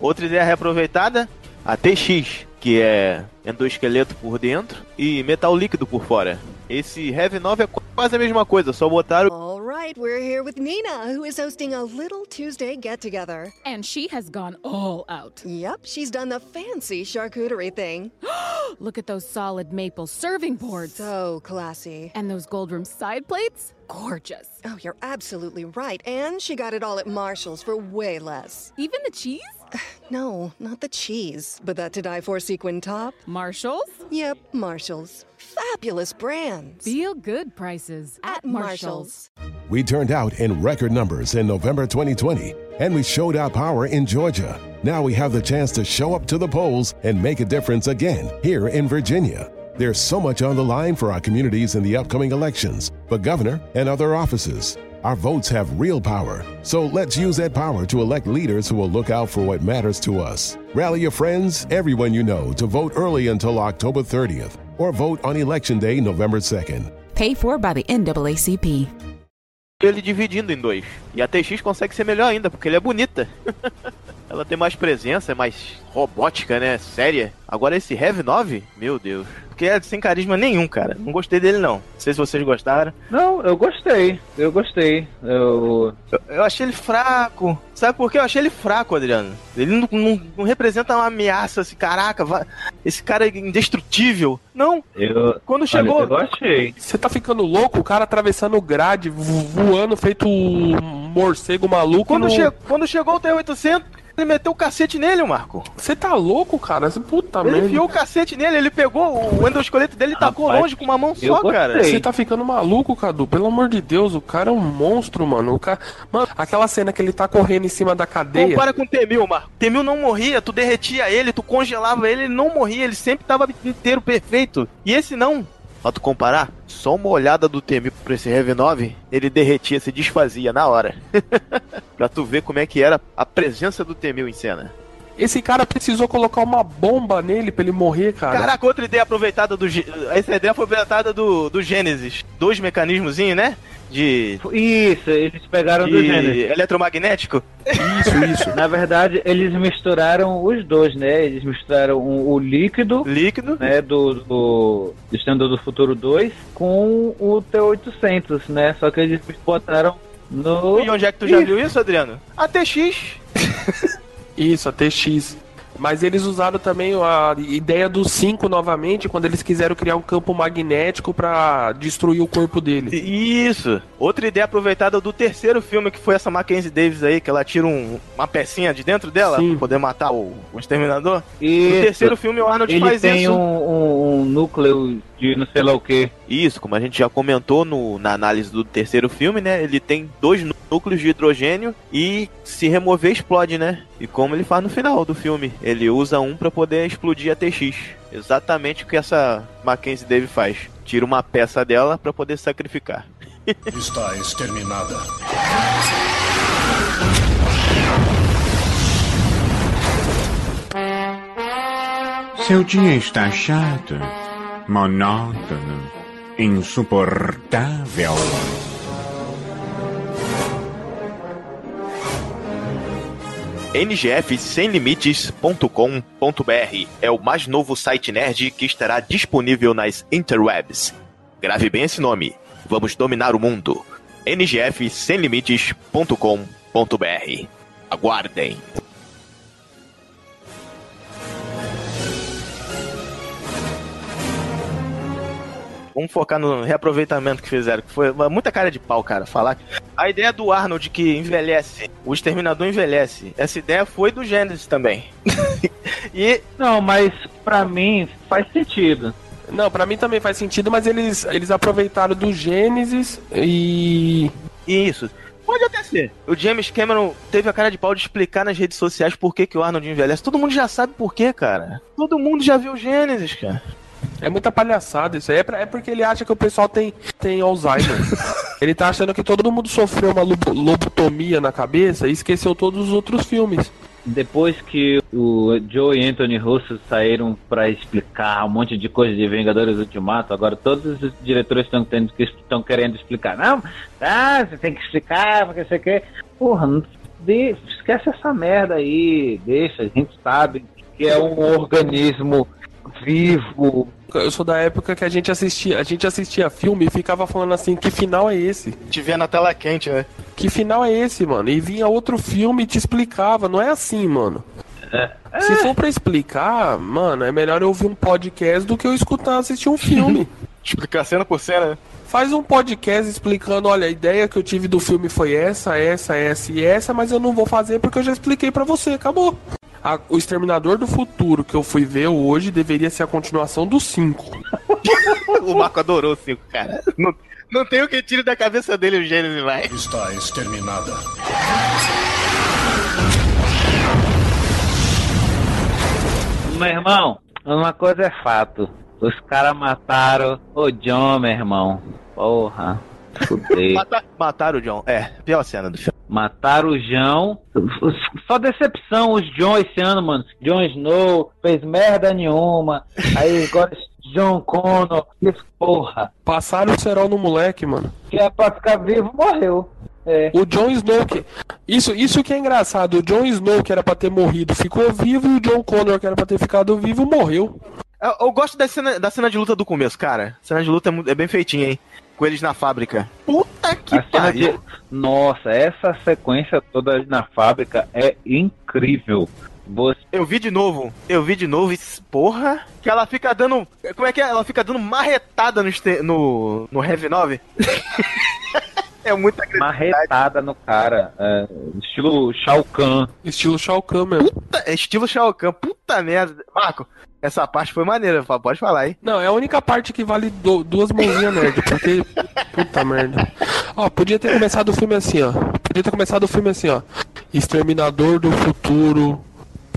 Outra ideia reaproveitada, a TX, que é endoesqueleto por dentro e metal líquido por fora. Esse Heavy 9 é quase a mesma coisa, só botaram All right, we're here with Nina, who is hosting a little Tuesday get together. And she has gone all out. Yep, she's done the fancy charcuterie thing. Look at those solid maple serving boards. So classy. And those gold rim side plates? Gorgeous. Oh, you're absolutely right. And she got it all at Marshall's for way less. Even the cheese? No, not the cheese, but that to die for sequin top. Marshalls? Yep, Marshall's. Fabulous brands. Feel good prices at, Marshalls. We turned out in record numbers in November 2020, and we showed our power in Georgia. Now we have the chance to show up to the polls and make a difference again here in Virginia. There's so much on the line for our communities in the upcoming elections, for governor and other offices. Our votes have real power, so let's use that power to elect leaders who will look out for what matters to us. Rally your friends, everyone you know, to vote early until October 30th, or vote on Election Day, November 2nd. Paid for by the NAACP. ele dividindo em dois. E a TX consegue ser melhor ainda, porque ele é bonita. Ela tem mais presença, é mais robótica, né? Séria. Agora esse Heavy 9, meu Deus. Porque é sem carisma nenhum, cara. Não gostei dele, não. Não sei se vocês gostaram. Não, eu gostei. Eu gostei. Eu. Eu, eu achei ele fraco. Sabe por quê? Eu achei ele fraco, Adriano. Ele não, não- não representa uma ameaça, assim, caraca, vai- esse cara é indestrutível. Não. Eu. Quando chegou. Olha, eu achei. Você tá ficando louco? O cara atravessando grade, vo- voando, feito um morcego maluco. Quando, no- che- quando chegou o T-800, ele meteu o cacete nele, Marco. Você tá louco, cara? Você- Puta Ele merda. enfiou o cacete nele, ele pegou o endosqueleto dele e tacou longe com uma mão só, cara. Você tá ficando maluco, Cadu? Pelo amor de Deus, o cara é um monstro, mano. O cara... Mano, aquela cena que ele tá correndo em cima da cadeia. Compara com o Temil, Marco. Temil não morria, tu derretia ele, tu congelava ele, ele não morria, ele sempre tava inteiro perfeito. E esse não. Pra tu comparar, só uma olhada do Temil pra esse Rev 9, ele derretia, se desfazia na hora. pra tu ver como é que era a presença do Temil em cena. Esse cara precisou colocar uma bomba nele pra ele morrer, cara. Caraca, outra ideia aproveitada do. Gê- Essa ideia foi aproveitada do, do Gênesis. Dois mecanismozinhos, né? De. Isso, eles pegaram de do Gênesis. eletromagnético? Isso, isso. Na verdade, eles misturaram os dois, né? Eles misturaram o, o líquido, líquido, né? Do, do do Futuro 2 com o T-800, né? Só que eles botaram no. E onde é que tu já viu isso, Adriano? ATX. Isso, a TX. Mas eles usaram também a ideia do 5 novamente, quando eles quiseram criar um campo magnético pra destruir o corpo dele. Isso. Outra ideia aproveitada do terceiro filme, que foi essa Mackenzie Davis aí, que ela tira um- uma pecinha de dentro dela Sim. pra poder matar o, o exterminador. Isso. No terceiro filme, o Arnold Ele faz tem isso. Um, um- um núcleo de não sei lá o que. Isso, como a gente já comentou no- na análise do terceiro filme, né? Ele tem dois nú- núcleos de hidrogênio e se remover explode, né? E como ele faz no final do filme, ele usa um pra poder explodir a TX. Exatamente o que essa Mackenzie Davis faz. Tira uma peça dela pra poder sacrificar. Está exterminada. Seu dia está chato, monótono, insuportável. ngfsemlimites.com.br é o mais novo site nerd que estará disponível nas interwebs. Grave bem esse nome. Vamos dominar o mundo. ngfsemlimites.com.br. Aguardem. Vamos focar no reaproveitamento que fizeram, que foi muita cara de pau, cara, falar. A ideia do Arnold que envelhece, o exterminador envelhece. Essa ideia foi do Gênesis também. e Não, mas pra mim faz sentido. Não, pra mim também faz sentido, mas eles, eles aproveitaram do Gênesis e. Isso. Pode até ser. O James Cameron teve a cara de pau de explicar nas redes sociais por que, que o Arnold envelhece. Todo mundo já sabe por quê, cara. Todo mundo já viu o Gênesis, cara. É muita palhaçada isso aí. É, pra- é porque ele acha que o pessoal tem, tem Alzheimer. ele tá achando que todo mundo sofreu uma lobo- lobotomia na cabeça e esqueceu todos os outros filmes. Depois que o Joe e Anthony Russo saíram pra explicar um monte de coisa de Vingadores Ultimato, agora todos os diretores estão tendo que querendo explicar. Não, ah, você tem que explicar, porque você quer. Porra, não, de- esquece essa merda aí, deixa, a gente sabe que é um organismo vivo. Eu sou da época que a gente assistia, a gente assistia filme e ficava falando assim, que final é esse? Te vê na tela quente, né? Que final é esse, mano? E vinha outro filme e te explicava, não é assim, mano. Se for pra explicar, mano, é melhor eu ouvir um podcast do que eu escutar assistir um filme. Explicar cena por cena, né? Faz um podcast explicando, olha, a ideia que eu tive do filme foi essa, essa, essa e essa, mas eu não vou fazer porque eu já expliquei pra você, acabou. A- o Exterminador do Futuro que eu fui ver hoje deveria ser a continuação do 5. o Marco adorou o 5, cara. Não, não tem o que tire da cabeça dele o Gênesis vai. Está exterminada. Meu irmão, uma coisa é fato. Os caras mataram o John, meu irmão. Porra. Mata- mataram o John. É, pior cena do filme. Mataram o João. Só decepção os John esse ano, mano. John Snow fez merda nenhuma. Aí agora John Connor. Que porra. Passaram o cerol no moleque, mano. Que é pra ficar vivo, morreu. É. O Jon Snow que. Isso, isso que é engraçado. O Jon Snow, que era pra ter morrido, ficou vivo, e o John Connor, que era pra ter ficado vivo, morreu. Eu, eu gosto da cena, da cena de luta do começo, cara. A cena de luta é, é bem feitinha, hein? Com eles na fábrica. Puta que pariu. de... Nossa, essa sequência toda ali na fábrica é incrível. Você... Eu vi de novo, eu vi de novo e, porra, que ela fica dando, como é que é? Ela fica dando marretada no, no, no Heavy 9. é muita Marretada no cara. é, estilo Shao Kahn. Estilo Shao Kahn mesmo. Puta, é estilo Shao Kahn, puta merda. Marco, essa parte foi maneira, pode falar aí. Não, é a única parte que vale do- duas mãozinhas nerd, porque. Puta merda. Ó, podia ter começado o filme assim, ó. Podia ter começado o filme assim, ó. Exterminador do futuro.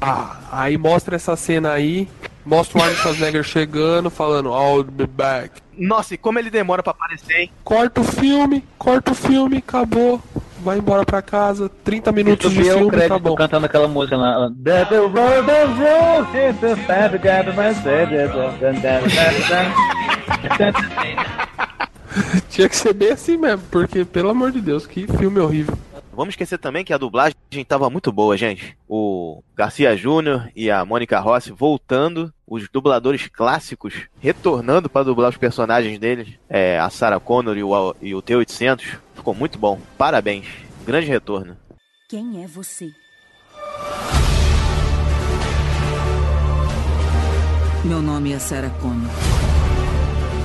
Ah, aí mostra essa cena aí. Mostra o Arnold Schwarzenegger chegando, falando, I'll be back. Nossa, e como ele demora pra aparecer, hein? Corta o filme, corta o filme, acabou. Vai embora pra casa, 30 E tu minutos de filme, tá crédito bom. cantando aquela música lá. The the road, the road, it's the fast, got my Tinha que ser bem assim mesmo, porque, pelo amor de Deus, que filme horrível. Vamos esquecer também que a dublagem tava muito boa, gente. O Garcia Júnior e a Mônica Rossi voltando, os dubladores clássicos retornando para dublar os personagens deles, é, a Sarah Connor e o, e o T-800. Ficou muito bom. Parabéns. Grande retorno. Quem é você? Meu nome é Sarah Connor.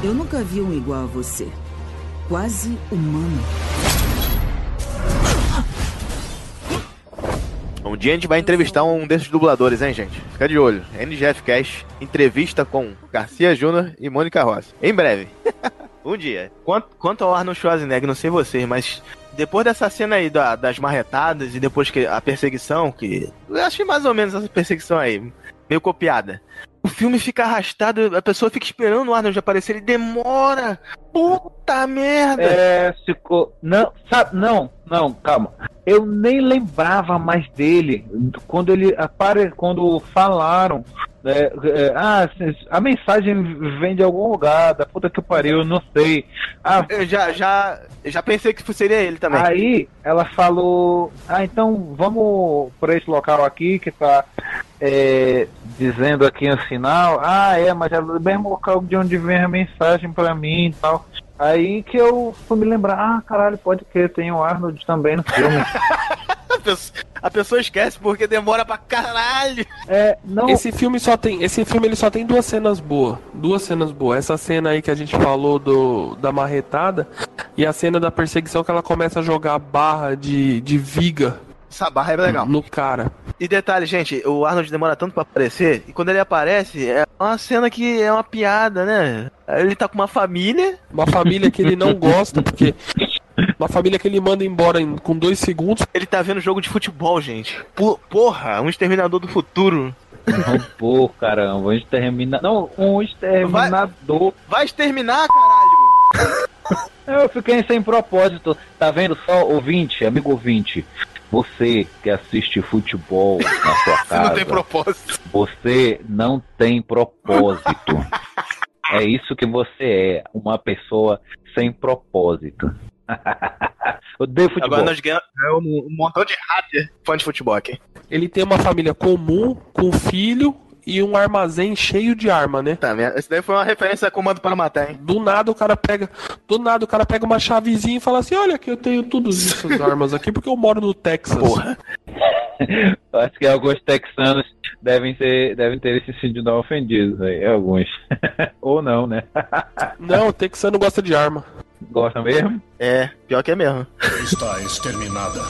Eu nunca vi um igual a você. Quase humano. Um dia a gente vai entrevistar um desses dubladores, hein, gente? Fica de olho. NGF Cash, entrevista com Garcia Júnior e Mônica Rossi. Em breve. um dia. Quanto, quanto ao Arnold Schwarzenegger, não sei vocês, mas depois dessa cena aí da- das marretadas e depois que a perseguição, que eu achei mais ou menos essa perseguição aí, meio copiada. O filme fica arrastado, a pessoa fica esperando o Arnold aparecer, ele demora. Puta merda! É, ficou. Não, sabe, não, não, calma. Eu nem lembrava mais dele quando ele apare... quando falaram. É, é, ah, a mensagem vem de algum lugar, da puta que pariu, não sei. Ah, Eu já, já, já pensei que seria ele também. Aí ela falou: Ah, então vamos por esse local aqui que tá é, dizendo aqui no sinal. Ah, é, mas é o mesmo local de onde vem a mensagem pra mim e tal. Aí que eu fui me lembrar: Ah, caralho, pode que tem o Arnold também no filme. A pessoa, a pessoa esquece porque demora pra caralho. É, não. Esse filme só tem, esse filme ele só tem duas cenas boas, duas cenas boas. Essa cena aí que a gente falou do da marretada e a cena da perseguição que ela começa a jogar barra de, de viga Essa barra é legal. no cara. E detalhe, gente, o Arnold demora tanto pra aparecer, e quando ele aparece, é uma cena que é uma piada, né? Ele tá com uma família. Uma família que ele não gosta, porque uma família que ele manda embora em- com dois segundos. Ele tá vendo jogo de futebol, gente. Po- Porra, um exterminador do futuro. Pô, caramba, um exterminador. Não, um exterminador. Vai exterminar, caralho! Eu fiquei sem propósito. Tá vendo só, ouvinte, amigo ouvinte? Você que assiste futebol na sua Você casa. não tem propósito. Você não tem propósito. é isso que você é, uma pessoa sem propósito. Odeio futebol. Agora nós ganhamos um, um montão de hater fã de futebol aqui. Ele tem uma família comum, com filho e um armazém cheio de arma, né? Tá vendo? Esse daí foi uma referência a comando para matar, hein? Do nada o cara pega, do nada o cara pega uma chavezinha e fala assim: "Olha que eu tenho todas essas armas aqui porque eu moro no Texas". Porra. Acho que alguns texanos devem, ser, devem ter se sentido ofendidos aí, alguns. Ou não, né? Não, o texano gosta de arma. Gosta mesmo? É, pior que é mesmo. Está exterminada.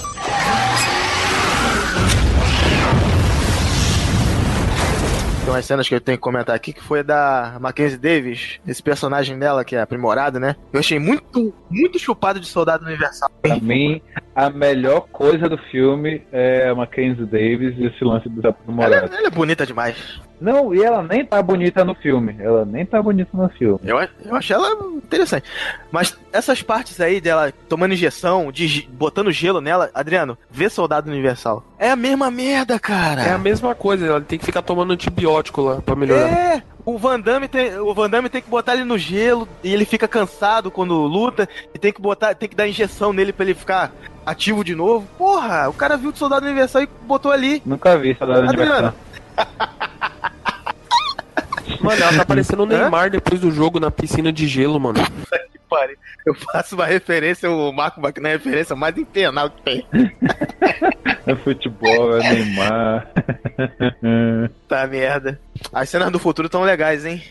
Tem umas cenas que eu tenho que comentar aqui, que foi da Mackenzie Davis, esse personagem dela que é aprimorado, né? Eu achei muito, muito chupado de soldado universal. Pra mim, a melhor coisa do filme é a Mackenzie Davis e esse lance dos Ela, aprimorados. ela é bonita demais. Não, e ela nem tá bonita no filme. Ela nem tá bonita no filme. Eu, eu achei ela interessante. Mas essas partes aí dela tomando injeção, de, botando gelo nela, Adriano, vê Soldado Universal. É a mesma merda, cara. É a mesma coisa, ela tem que ficar tomando antibiótico lá pra melhorar. É, o Van Damme tem, o Van Damme tem que botar ele no gelo e ele fica cansado quando luta e tem que botar, tem que dar injeção nele pra ele ficar ativo de novo. Porra, o cara viu o Soldado Universal e botou ali. Nunca vi Soldado. Universal. Mano, ela tá parecendo o Neymar depois do jogo na piscina de gelo, mano. Que pariu. Eu faço uma referência, o Marco Bacana é a referência mais infernal que tem. É futebol, é Neymar. Tá merda. As cenas do futuro tão legais, hein?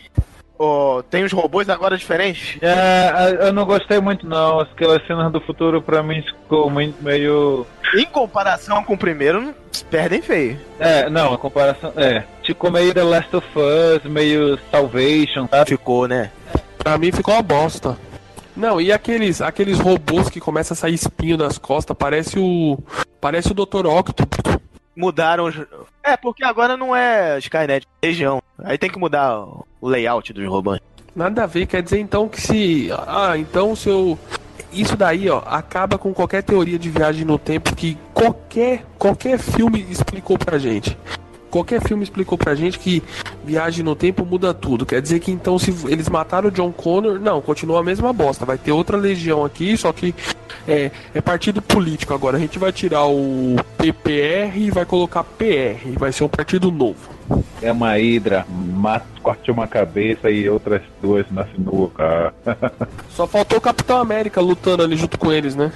Ô, tem os robôs agora diferentes? É, eu não gostei muito não. Aquelas cenas do futuro pra mim ficou muito meio. Em comparação com o primeiro, não- perdem feio. É, não, a comparação. É. Ficou meio The Last of Us, meio Salvation, sabe? Ficou, né? Pra mim ficou uma bosta. Não, e aqueles, aqueles robôs que começam a sair espinho das costas, parece o. Parece o Dr. Octopus. Mudaram os... É, porque agora não é Skynet, é região. Aí tem que mudar o layout dos robôs. Nada a ver, quer dizer então que se. Ah, então se eu. Isso daí, ó, acaba com qualquer teoria de viagem no tempo que qualquer, qualquer filme explicou pra gente. Qualquer filme explicou pra gente que viagem no tempo muda tudo. Quer dizer que então se eles mataram o John Connor, não, continua a mesma bosta. Vai ter outra legião aqui, só que é, é partido político agora. A gente vai tirar o PPR e vai colocar PR. Vai ser um partido novo. É uma hidra, mata, corte uma cabeça e outras duas na sinuca. Só faltou o Capitão América lutando ali junto com eles, né?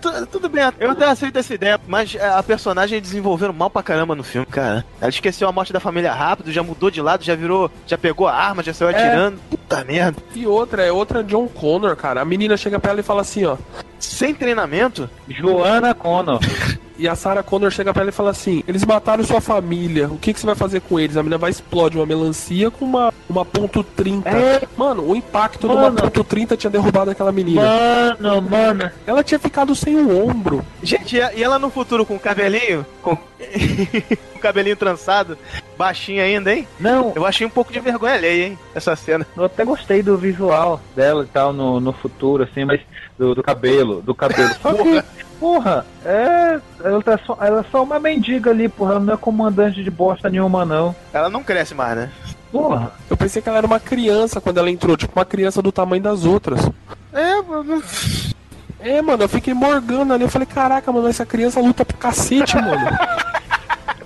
Tu- Tudo bem, eu até aceito essa ideia, mas é, a personagem desenvolveram mal pra caramba no filme, cara. Ela esqueceu a morte da família rápido, já mudou de lado, já virou, já pegou a arma, já saiu atirando. Puta merda. E outra, é outra John Connor, cara. A menina chega pra ela e fala assim, ó. Sem treinamento? Joana Connor. E a Sarah Connor chega pra ela e fala assim: Eles mataram sua família, o que, que você vai fazer com eles? A menina vai explodir uma melancia com uma, uma ponto 30. É. Mano, o impacto de Mano. uma ponto 30 tinha derrubado aquela menina. Mano, mano. Ela tinha ficado sem o ombro. Gente, e ela no futuro com o cabelinho? Com cabelinho trançado, baixinho ainda, hein? Não. Eu achei um pouco de vergonha alheia, hein? Essa cena. Eu até gostei do visual dela e tal no, no futuro, assim, mas do, do cabelo, do cabelo. Só que, porra, é. Ela, tá só, ela é só uma mendiga ali, porra. Ela não é comandante de bosta nenhuma, não. Ela não cresce mais, né? Porra. Eu pensei que ela era uma criança quando ela entrou, tipo uma criança do tamanho das outras. É, mano. É, mano, eu fiquei morgando ali. Eu falei, caraca, mano, essa criança luta pro cacete, mano.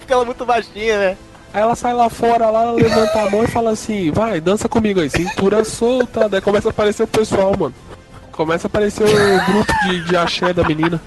Porque ela é muito baixinha, né? Aí ela sai lá fora, lá, ela levanta a mão e fala assim, vai, dança comigo aí, cintura solta. Daí começa a aparecer o pessoal, mano. Começa a aparecer o grupo de, de axé da menina.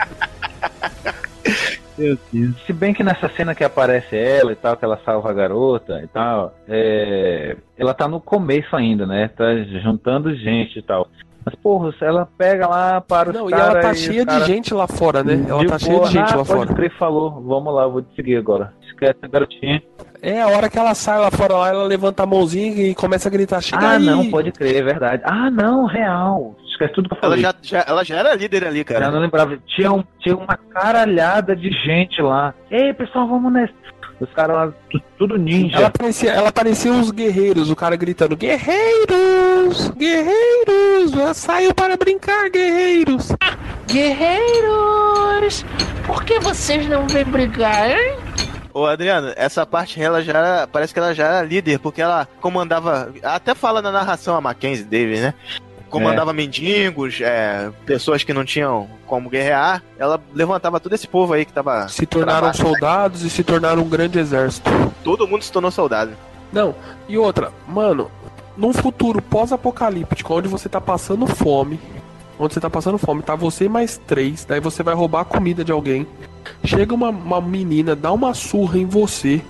Meu Deus. Se bem que nessa cena que aparece ela e tal, que ela salva a garota e tal, é... ela tá no começo ainda, né? Tá juntando gente e tal. Mas, porra, se ela pega lá para os Não, e ela tá cheia cara- de gente lá fora, né? Ela De tá cheia de gente ah, lá pode fora. crer, falou. Vamos lá, vou te seguir agora. Esquece a garotinha. É, a hora que ela sai lá fora, lá, ela levanta a mãozinha e começa a gritar, chega Ah, aí. não, pode crer, é verdade. Ah, não, real. Esquece tudo que eu Ela falei. já, já- ela já era líder ali, Eu cara. não lembrava. Tinha, um- tinha uma caralhada de gente lá. Ei, pessoal, vamos nessa. Os caras tudo ninja. Ela parecia, ela parecia os guerreiros, o cara gritando: Guerreiros! Guerreiros! Eu saio para brincar, guerreiros! Guerreiros! Por que vocês não vêm brigar, hein? Ô, Adriano, essa parte ela já era, parece que ela já era líder, porque ela comandava, até fala na narração a Mackenzie Davis, né? Comandava mendigos, é, pessoas que não tinham como guerrear. Ela levantava todo esse povo aí que tava. Se tornaram soldados e se tornaram um grande exército. Todo mundo se tornou soldado. Não, e outra, mano, num futuro pós-apocalíptico, onde você tá passando fome, onde você tá passando fome, tá você e mais três, daí você vai roubar a comida de alguém. Chega uma, uma menina, dá uma surra em você,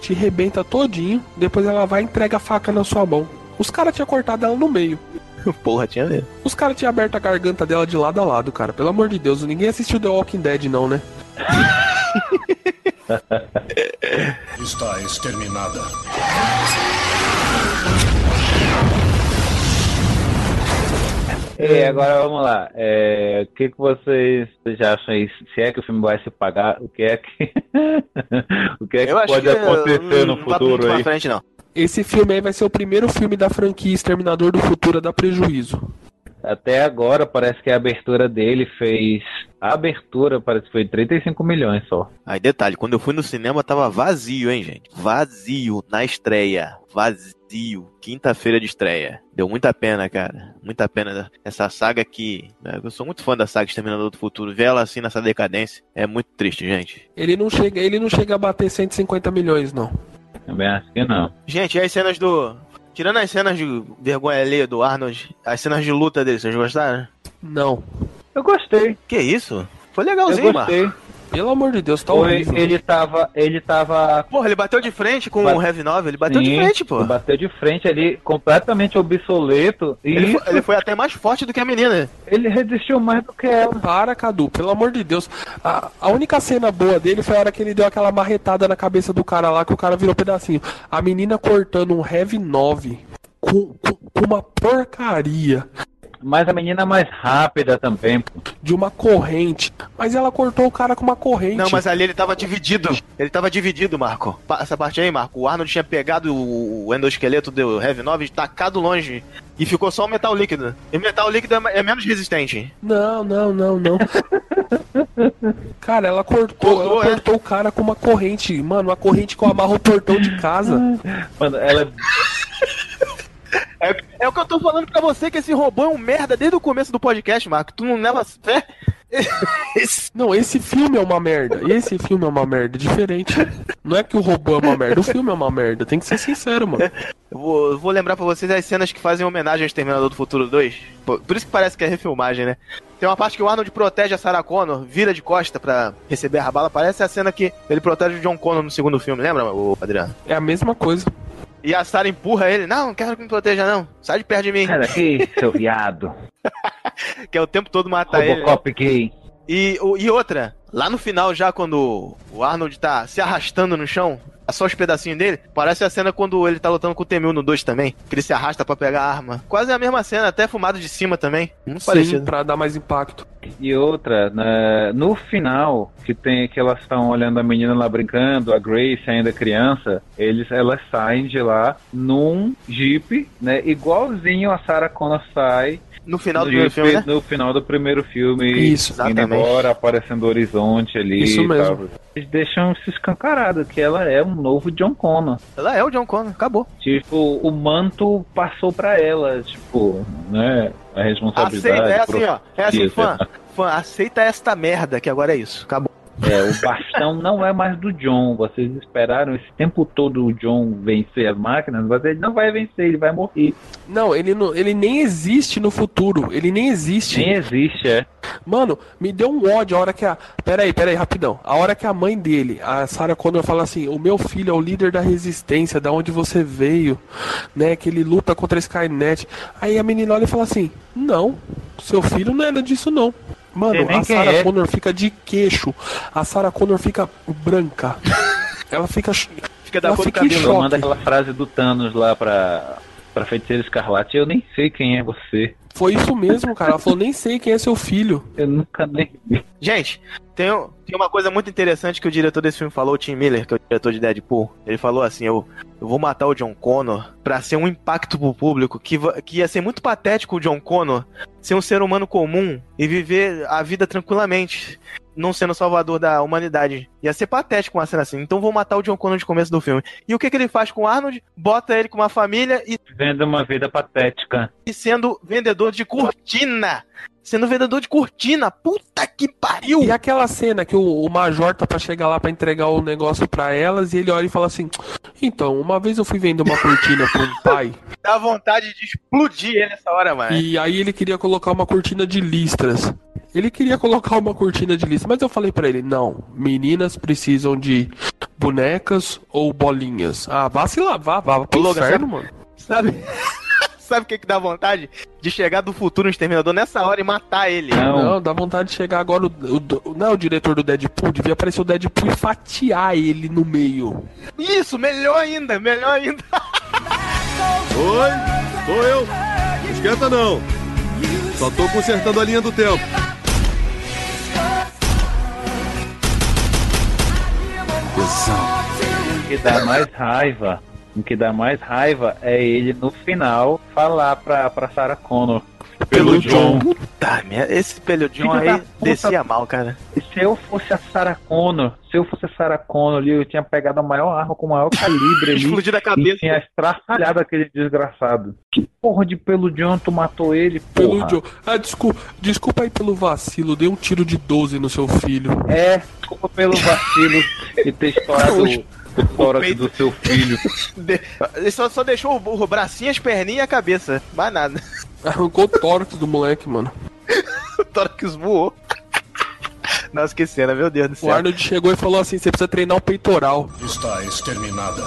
te rebenta todinho, depois ela vai e entrega a faca na sua mão. Os caras tinham cortado ela no meio. Porra, tinha mesmo. Os caras tinham aberto a garganta dela de lado a lado, cara. Pelo amor de Deus, ninguém assistiu The Walking Dead, não, né? Está exterminada. E agora vamos lá. É, o que, que vocês já acham aí? Se é que o filme vai se pagar, o que é que. o que é que Eu acho pode que, acontecer hum, no não vai futuro pra aí? frente, não. Esse filme aí vai ser o primeiro filme da franquia Exterminador do Futuro a dar prejuízo. Até agora parece que a abertura dele fez. A abertura parece que foi 35 milhões só. Aí, detalhe, quando eu fui no cinema tava vazio, hein, gente? Vazio na estreia. Vazio. Quinta-feira de estreia. Deu muita pena, cara. Muita pena. Essa saga que. né, Eu sou muito fã da saga Exterminador do Futuro. Ver ela assim nessa decadência é muito triste, gente. Ele não chega, ele não chega a bater 150 milhões, não. Também acho que não. Gente, e as cenas do. Tirando as cenas de vergonha alheia do Arnold, as cenas de luta dele, vocês gostaram? Não. Eu gostei. Que isso? Foi legalzinho, Eu gostei. Marco. Pelo amor de Deus, tá Foi- horrível. ele tava. Ele tava. Porra, ele bateu de frente com Ba- o Heavy 9, ele bateu de Sim, frente, pô. ele Bateu de frente ali, completamente obsoleto. E Ele foi, ele foi até mais forte do que a menina. ele resistiu mais do que ela. Para, Cadu, pelo amor de Deus. A, a única cena boa dele foi a hora que ele deu aquela marretada na cabeça do cara lá, que o cara virou pedacinho. A menina cortando um Heavy 9 com, com, com uma porcaria Mas a menina é mais rápida também, pô. de uma corrente. Mas ela cortou o cara com uma corrente. Não, mas ali ele tava dividido. Ele tava dividido, Marco. Essa parte aí, Marco. O Arnold tinha pegado o endosqueleto do Heavy 9 e tacado longe. E ficou só o metal líquido. E metal líquido é é menos resistente. Não, não, não, não. Cara, ela cortou, Cortou, ela é? cortou o cara com uma corrente. Mano, uma corrente que eu amarro o portão de casa. Mano, ela. É, é o que eu tô falando pra você, que esse robô é um merda desde o começo do podcast, Marco. Tu não leva fé? Não, esse filme é uma merda. Esse filme é uma merda, diferente. Não é que o robô é uma merda, o filme é uma merda. Tem que ser sincero, mano. Eu vou, vou lembrar pra vocês as cenas que fazem homenagem ao Exterminador do Futuro 2. Por, por isso que parece que é refilmagem, né? Tem uma parte que o Arnold protege a Sarah Connor, vira de costa pra receber a bala. Parece a cena que ele protege o John Connor no segundo filme, lembra, o Adriano? É a mesma coisa. E a Sarah empurra ele. Não, não quero que me proteja, não. Sai de perto de mim. Sai daqui, seu viado. que é o tempo todo matar ele. Robocop gay. E, e outra, lá no final, já quando o Arnold tá se arrastando no chão, só os pedacinhos dele, parece a cena quando ele tá lutando com o Temil no 2 também, que ele se arrasta pra pegar a arma. Quase a mesma cena, até fumado de cima também. Muito Sim, parecido. pra dar mais impacto. E outra, né, no final, que tem que elas estão olhando a menina lá brincando, a Grace ainda criança, eles, elas saem de lá num jeep, né? Igualzinho a Sarah Connor sai. No final do primeiro filme, né? No final do primeiro filme. Isso, indo exatamente. embora, aparecendo o horizonte ali. Isso e mesmo. tal. Eles deixam isso escancarado, que ela é um novo John Connor. Ela é o John Connor, acabou. Tipo, o manto passou pra ela, tipo, né? A responsabilidade. Aceita, é assim, ó. É assim, fã. Fã, aceita esta merda, que agora é isso. Acabou. É, o bastão não é mais do John. Vocês esperaram esse tempo todo o John vencer as máquinas, mas ele não vai vencer, ele vai morrer. Não, ele, não, ele nem existe no futuro. Ele nem existe. Nem existe, é. Mano, me deu um ódio a hora que a. Pera aí, pera aí, rapidão. A hora que a mãe dele, a Sarah Connor, fala assim: O meu filho é o líder da resistência, da onde você veio, né? Que ele luta contra a Skynet. Aí a menina olha e fala assim: Não, seu filho não era disso, não. Mano, a Sarah é. Connor fica de queixo. A Sarah Connor fica branca. Ela fica. Fica da ela cor do cabelo. Manda aquela frase do Thanos lá pra, pra feiticeira escarlate. Eu nem sei quem é você. Foi isso mesmo, cara. Ela falou: Nem sei quem é seu filho. Eu nunca nem vi. Gente, tem, tem uma coisa muito interessante que o diretor desse filme falou, o Tim Miller, que é o diretor de Deadpool. Ele falou assim: eu, eu vou matar o John Connor pra ser um impacto pro público, que, que ia ser muito patético o John Connor ser um ser humano comum e viver a vida tranquilamente, não sendo o salvador da humanidade. Ia ser patético uma cena assim. Então vou matar o John Connor de começo do filme. E o que, que ele faz com o Arnold? Bota ele com uma família e, Vendo uma vida patética. e sendo vendedor de cortina. Sendo vendedor de cortina. Puta que pariu! E aquela cena que o, o Major tá pra chegar lá pra entregar o negócio pra elas e ele olha e fala assim: Então, uma vez eu fui vender uma cortina pra um pai Dá vontade de explodir ele nessa hora, mano. e aí ele queria colocar uma cortina de listras. Ele queria colocar uma cortina de listras, mas eu falei pra ele: Não, meninas precisam de bonecas ou bolinhas. Ah, vá se lavar, vá pro Ô, Logan, inferno, sabe- mano. Sabe? Sabe o que, que dá vontade? De chegar do futuro um exterminador nessa hora e matar ele. Não, dá vontade de chegar agora. O, o- o- não é o diretor do Deadpool, devia aparecer o Deadpool e fatiar ele no meio. Isso, melhor ainda, melhor ainda. Oi, sou eu. Não esquenta não. Só tô consertando a linha do tempo. O que dá mais raiva, o que dá mais raiva é ele no final falar pra, pra Sarah Connor. Pelo John. Puta merda, esse pelo John Filho aí descia mal, cara. E se eu fosse a Sarah Connor, se eu fosse a Sarah Connor ali, eu tinha pegado a maior arma com o maior calibre ali. Explodido a cabeça. E tinha estraçalhado aquele desgraçado. Que porra de pelo John tu matou ele, Pelo porra? Joe. Ah, desculpa, desculpa aí pelo vacilo, dei um tiro de 12 no seu filho. É, desculpa pelo vacilo de ter estourado o tórax do seu filho. De- Ele só, só deixou o, o bracinho, as perninhas e a cabeça. Mais nada. Arrancou o tórax do moleque, mano. o tórax voou. Nossa, que cena, meu Deus do O céu. Arnold chegou e falou assim: você precisa treinar o peitoral. Está exterminada.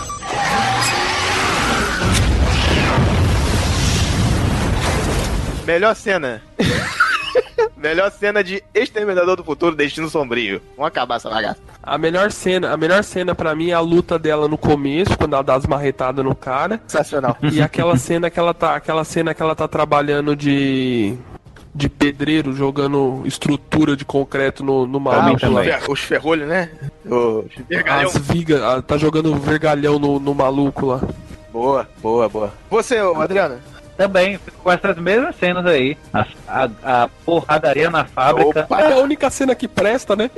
Melhor cena. Melhor cena de Exterminador do Futuro, Destino Sombrio. Vamos acabar essa bagaça. A melhor cena, a melhor cena para mim é a luta dela no começo, quando ela dá as marretadas no cara. Sensacional. E aquela cena que ela tá, aquela cena que ela tá trabalhando de de pedreiro jogando estrutura de concreto no, no maluco lá. Ah, os ferrolhos, né? Os vergalhão. As vigas, ela tá jogando vergalhão no, no maluco lá. Boa, boa, boa. Você, ô, Adriano? Também, fico com essas mesmas cenas aí. A, a, a porradaria na fábrica. É a única cena que presta, né?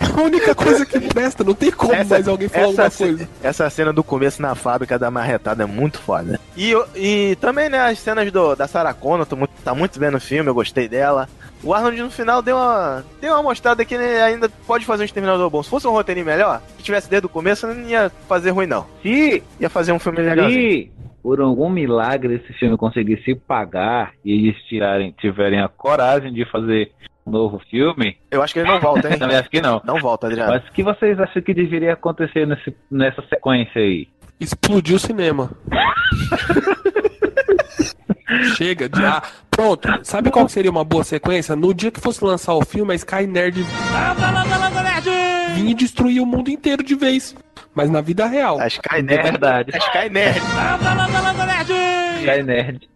a única coisa que presta, não tem como mais alguém falar alguma coisa. Essa cena do começo na fábrica da marretada é muito foda. E, e também, né, as cenas do, da Sarah Connor, tô muito, tá muito bem no filme, eu gostei dela. O Arnold no final deu uma, deu uma mostrada que ele ainda pode fazer um exterminador bom. Se fosse um roteirinho melhor, se tivesse desde o começo, não ia fazer ruim, não. Se, Ia fazer um filme legal. se por algum milagre esse filme conseguisse pagar e eles tirarem, tiverem a coragem de fazer um novo filme, Eu acho que ele não volta, hein? também acho que não. Não volta, Adriano. Mas o que vocês acham que deveria acontecer nesse, nessa sequência aí? Explodiu o cinema. Chega de. Ah, pronto. Sabe qual seria uma boa sequência? No dia que fosse lançar o filme, a Sky Nerd vinha e destruir o mundo inteiro de vez. Mas na vida real. A Sky É verdade. A Sky Nerd. Sky Nerd.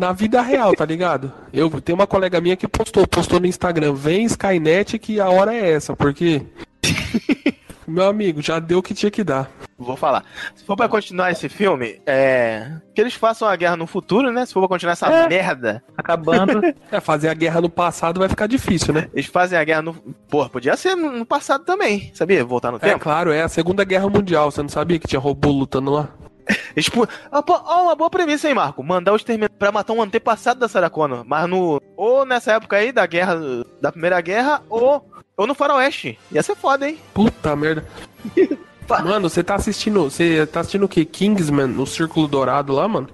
Na vida real, tá ligado? Eu tenho uma colega minha que postou, postou no Instagram, vem Skynet que a hora é essa, porque. Meu amigo, já deu o que tinha que dar. Vou falar. Se for pra continuar esse filme, é. Que eles façam a guerra no futuro, né? Se for pra continuar essa É. merda. Acabando. É, fazer a guerra no passado vai ficar difícil, né? Eles fazem a guerra no. Porra, podia ser no passado também, sabia? Voltar no É tempo. claro, é a Segunda Guerra Mundial. Você não sabia que tinha robô lutando lá? Expo... Ah, pô, ó, uma boa premissa, hein, Marco? Mandar os terminados pra matar um antepassado da Sarah Connor. Mas no. Ou nessa época aí da guerra. Da Primeira Guerra, ou. Ou no Faroeste. Ia ser foda, hein? Puta merda. Mano, você tá assistindo. Você tá assistindo o quê? Kingsman no Círculo Dourado lá, mano?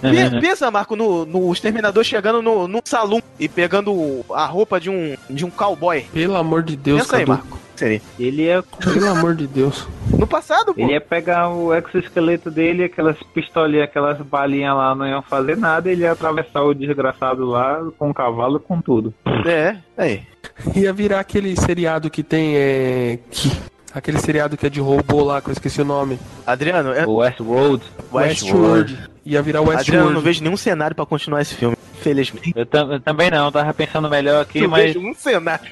Pe- Pensa, Marco, no, no Exterminador chegando no, no salão e pegando a roupa de um, de um cowboy. Pelo amor de Deus, Pensa aí, Cadu. Marco. Seria. Ele ia, Pelo amor de Deus. No passado, pô. ele ia pegar o exoesqueleto dele, aquelas pistolinhas, aquelas balinhas lá não iam fazer nada, ele ia atravessar o desgraçado lá com o cavalo com tudo. É, aí. Ia virar aquele seriado que tem. É. Que... Aquele seriado que é de robô lá, que eu esqueci o nome. Adriano, é... O Westworld. Westworld. Ia virar Adriano, eu Westworld. não vejo nenhum cenário pra continuar esse filme. Infelizmente. Eu, eu também não, tava pensando melhor aqui, Não mas vejo um cenário.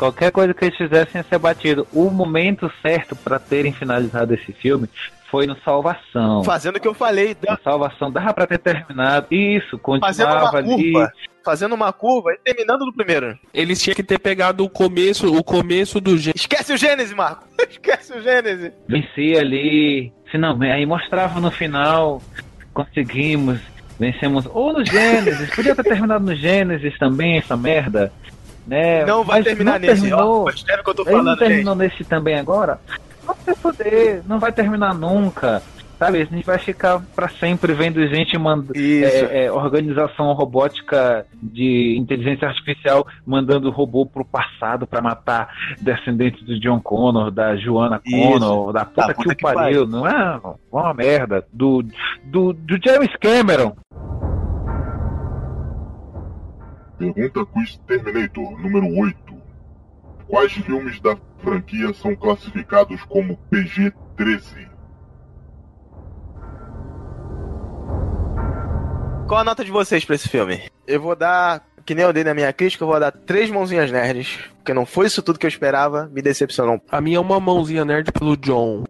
Qualquer coisa que eles fizessem ia ser batido. O momento certo pra terem finalizado esse filme foi no Salvação. Fazendo o que eu falei. Na Salvação dava pra ter terminado. Isso, Fazendo uma continuava ali. curva. Fazendo uma curva e terminando no primeiro. Eles tinham que ter pegado o começo, o começo do gênero. Esquece o Gênesis, Marco. Esquece o Gênesis. Vencia ali. Finalmente, aí mostrava no final. Conseguimos. Vencemos. Ou no Gênesis. Podia ter terminado no Gênesis também, essa merda. Né? Não vai Mas terminar não nesse. Terminou. Ó, o que eu tô Ele não falando, terminou gente. nesse também agora? Não vai foder, não vai terminar nunca. Sabe, a gente vai ficar pra sempre vendo gente mandando Isso. organização robótica de inteligência artificial mandando robô pro passado pra matar descendentes do John Connor, da Joanna Isso. Connor, da puta, Da que puta o que pariu, pariu. não é uma merda. Do, do, do James Cameron. Pergunta Quiz Terminator número 8. Quais filmes da franquia são classificados como PG-13? Qual a nota de vocês pra esse filme? Eu vou dar, que nem eu dei na minha crítica, eu vou dar três mãozinhas nerds. Porque não foi isso tudo que eu esperava, me decepcionou. A minha é uma mãozinha nerd pelo John.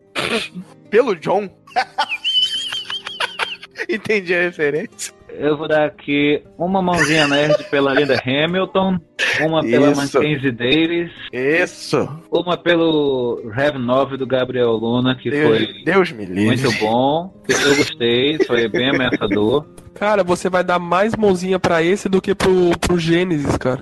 Pelo John? Entendi a referência. Eu vou dar aqui uma mãozinha nerd pela Linda Hamilton, uma pela Isso. Mackenzie Davis, Isso. uma pelo Rev 9 do Gabriel Luna, que Deus, foi Deus me livre. muito bom. Eu gostei, foi bem ameaçador. Cara, você vai dar mais mãozinha pra esse do que pro, pro Gênesis, cara.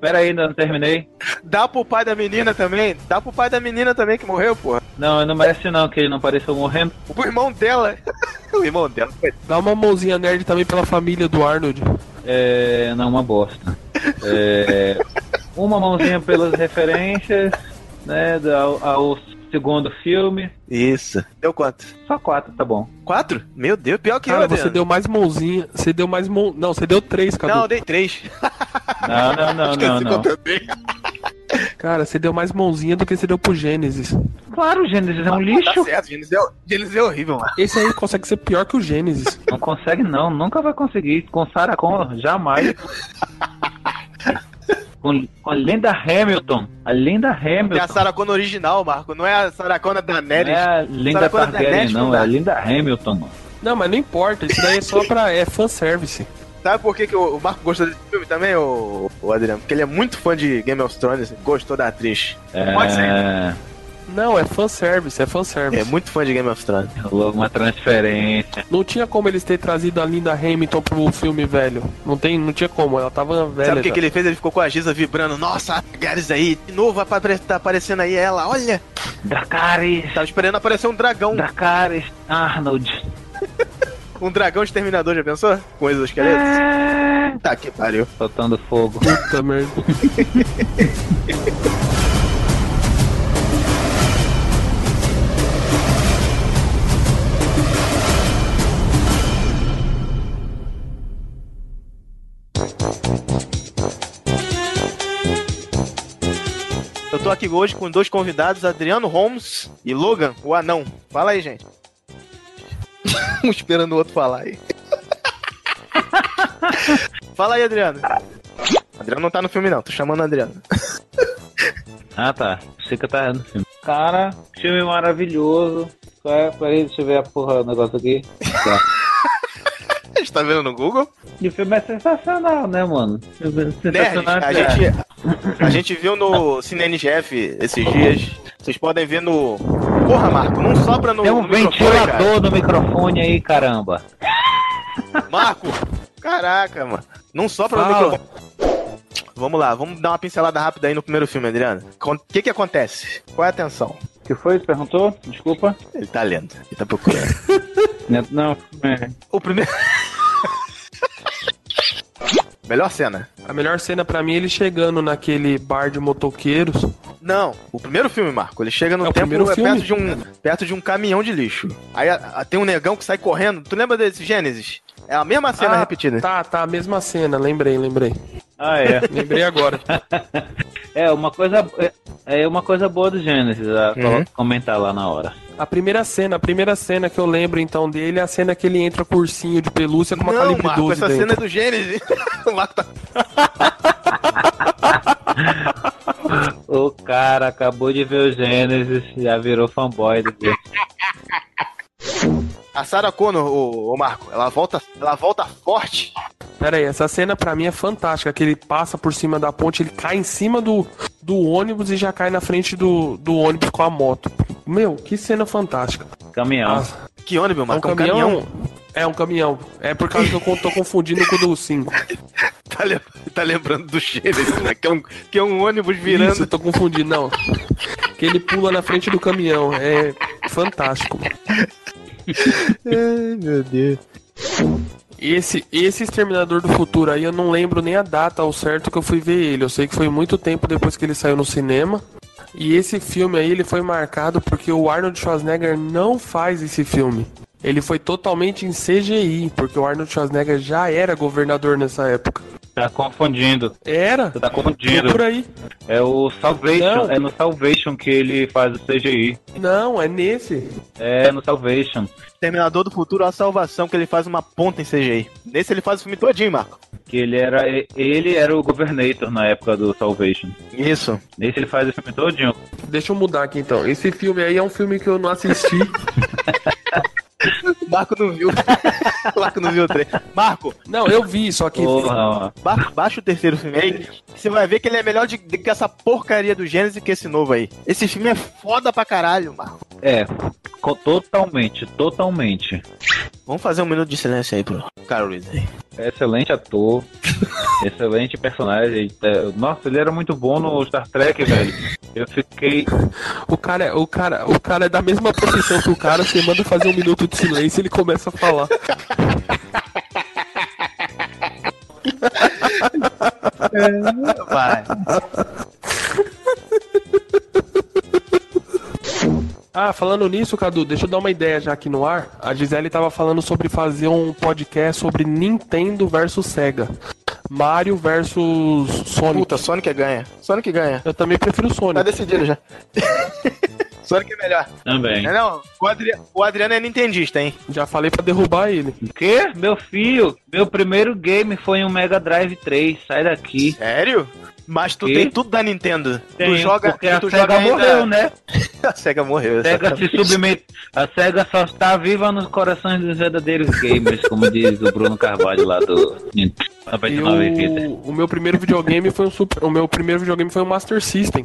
Pera aí, ainda não terminei. Dá pro pai da menina também. Dá pro pai da menina também que morreu, porra. Não, não merece não, que ele não apareceu morrendo. O irmão dela. o irmão dela. Dá uma mãozinha nerd também pela família do Arnold. É. Não, uma bosta. É, uma mãozinha pelas referências, né? Ao, ao segundo filme. Isso. Deu quanto? Só quatro, tá bom. Quatro? Meu Deus, pior que Cara, eu, você Adriano. deu mais mãozinha. Você deu mais mão. Não, você deu três, Cadu. Não, eu dei três. Não, não, não, não, não. Cara, você deu mais mãozinha do que você deu pro Gênesis. Claro, o Gênesis é um Tá lixo. certo, Gênesis é, Gênesis é horrível, mano. Esse aí consegue ser pior que o Gênesis. Não consegue não, nunca vai conseguir. Com Sarah Connor, jamais. com, com a lenda Hamilton. A lenda Hamilton. É a Sarah Connor original, Marco. Não é a Sarah Connor da Não Neres. é a Linda Sarah Targaryen, Daenerys não, é a Linda Hamilton, mano. Não, mas não importa. Isso daí é só pra. É fanservice. Sabe por que, que o Marco gostou desse filme também, o, o Adriano? Porque ele é muito fã de Game of Thrones, gostou da atriz. Pode ser. É, Não, é fanservice, é fanservice. É muito fã de Game of Thrones. rolou uma transferência. Não tinha como eles ter trazido a Linda Hamilton pro filme velho. Não, tem, não tinha como, ela tava velha. Sabe o que, que ele fez? Ele ficou com a Giza vibrando. Nossa, a Gares aí, de novo tá aparecendo aí ela, olha. Dracarys. Tava esperando aparecer um dragão. Dracarys Arnold. Um dragão exterminador, já pensou? Com exoesqueletos? Tá que pariu. Soltando fogo. Puta merda. Eu tô aqui hoje com dois convidados, Adriano Holmes e Logan, o anão. Fala aí, gente. um esperando o outro falar aí. Fala aí, Adriano. Adriano não tá no filme, não. Tô chamando o Adriano. Ah, tá. Sei que tá no filme. Cara, filme maravilhoso. Qual é? Peraí, deixa eu ver a porra do negócio aqui. Tá. Gente tá vendo no Google? E o filme é sensacional, né, mano? Nerd, Sensacional. a é. gente, a gente viu no Cine NGF esses dias. Vocês podem ver no. Porra, Marco, não sopra no. Tem um no ventilador no microfone aí, caramba. cara. Marco! Caraca, mano. Não sopra no Fala. microfone. Vamos lá, vamos dar uma pincelada rápida aí no primeiro filme, Adriano. O que que acontece? Qual é a atenção? O que foi? Perguntou? Desculpa. Ele tá lendo, ele tá procurando. Não, é. O primeiro. Melhor cena. A melhor cena pra mim é ele chegando naquele bar de motoqueiros. Não, o primeiro filme, Marco. Ele chega no É tempo é perto de um perto de um caminhão de lixo. Aí a- a- tem um negão que sai correndo. Tu lembra desse Gênesis? É a mesma cena Ah, repetida. Tá, tá, a mesma cena, lembrei, lembrei. Ah, é. Lembrei agora. É, uma coisa, é, é uma coisa boa do Gênesis, a Uhum. comentar lá na hora. A primeira cena, a primeira cena que eu lembro então dele é a cena que ele entra com o ursinho de pelúcia com uma Não, calibre Marco, 12 essa dentro. cena é do Gênesis. o Marco tá... O cara acabou de ver o Gênesis, já virou fanboy do. A Sarah Connor, o, Marco, ela volta, ela volta forte. Pera aí, essa cena pra mim é fantástica, que ele passa por cima da ponte, ele cai em cima do, do ônibus e já cai na frente do, do ônibus com a moto. Meu, que cena fantástica. Caminhão. Ah, Que ônibus, é um Marco? É um caminhão? caminhão? É um caminhão. É por causa que eu tô confundindo com o do 5. Tá, lem- tá lembrando do Gênesis, né? que, é um, que é um ônibus virando. Isso, eu tô confundindo, não. Que ele pula na frente do caminhão. É fantástico. Ai, meu Deus. Esse, esse Exterminador do Futuro aí, eu não lembro nem a data ao certo que eu fui ver ele. Eu sei que foi muito tempo depois que ele saiu no cinema. E esse filme aí, ele foi marcado porque o Arnold Schwarzenegger não faz esse filme. Ele foi totalmente em CGI, porque o Arnold Schwarzenegger já era governador nessa época. Tá confundindo. Era? Você tá confundindo. Procura aí. É o Salvation, Não. é no Salvation que ele faz o CGI. Não, é nesse. É no Salvation. Terminador do Futuro, a salvação, que ele faz uma ponta em CGI. Nesse ele faz o filme todinho, Marco. Que ele era, ele era o Governator na época do Salvation. Isso. Nesse ele faz o filme todinho. Deixa eu mudar aqui então. Esse filme aí é um filme que eu não assisti. O Marco não viu. o Marco não viu o trem. Marco, Não, eu vi, só que. Ba baixa o terceiro filme aí. Você vai ver que ele é melhor de, de que essa porcaria do Gênesis que esse novo aí. Esse filme é foda pra caralho, Marco. É, totalmente, totalmente. Vamos fazer um minuto de silêncio aí pro Carol Reed aí. É excelente ator. Excelente personagem. É, Nossa, ele era muito bom no Star Trek, velho. Eu fiquei. O cara, é- o cara, o cara é da mesma profissão que o cara, você manda fazer um minuto de silêncio e ele começa a falar. Vai. Ah, falando nisso, Cadu, deixa eu dar uma ideia já aqui no ar. A Gisele tava falando sobre fazer um podcast sobre Nintendo versus Sega. Mario versus Sonic. Puta, Sonic ganha. Sonic ganha. Eu também prefiro Sonic. Tá decidido já. Sonic é melhor. Também. Não, não, o, Adri... o Adriano é nintendista, hein? Já falei pra derrubar ele. O quê? Meu filho, meu primeiro game foi um Mega Drive 3. Sai daqui. Sério? Mas tu Que? tem tudo da Nintendo. tu Tenho, joga, porque a tu SEGA joga ainda- morreu, né? a SEGA morreu. A SEGA se submet... A SEGA só está viva nos corações dos verdadeiros gamers, como diz o Bruno Carvalho lá do 99 Vida. Eu, o meu primeiro videogame foi um super, o meu primeiro videogame foi um Master System.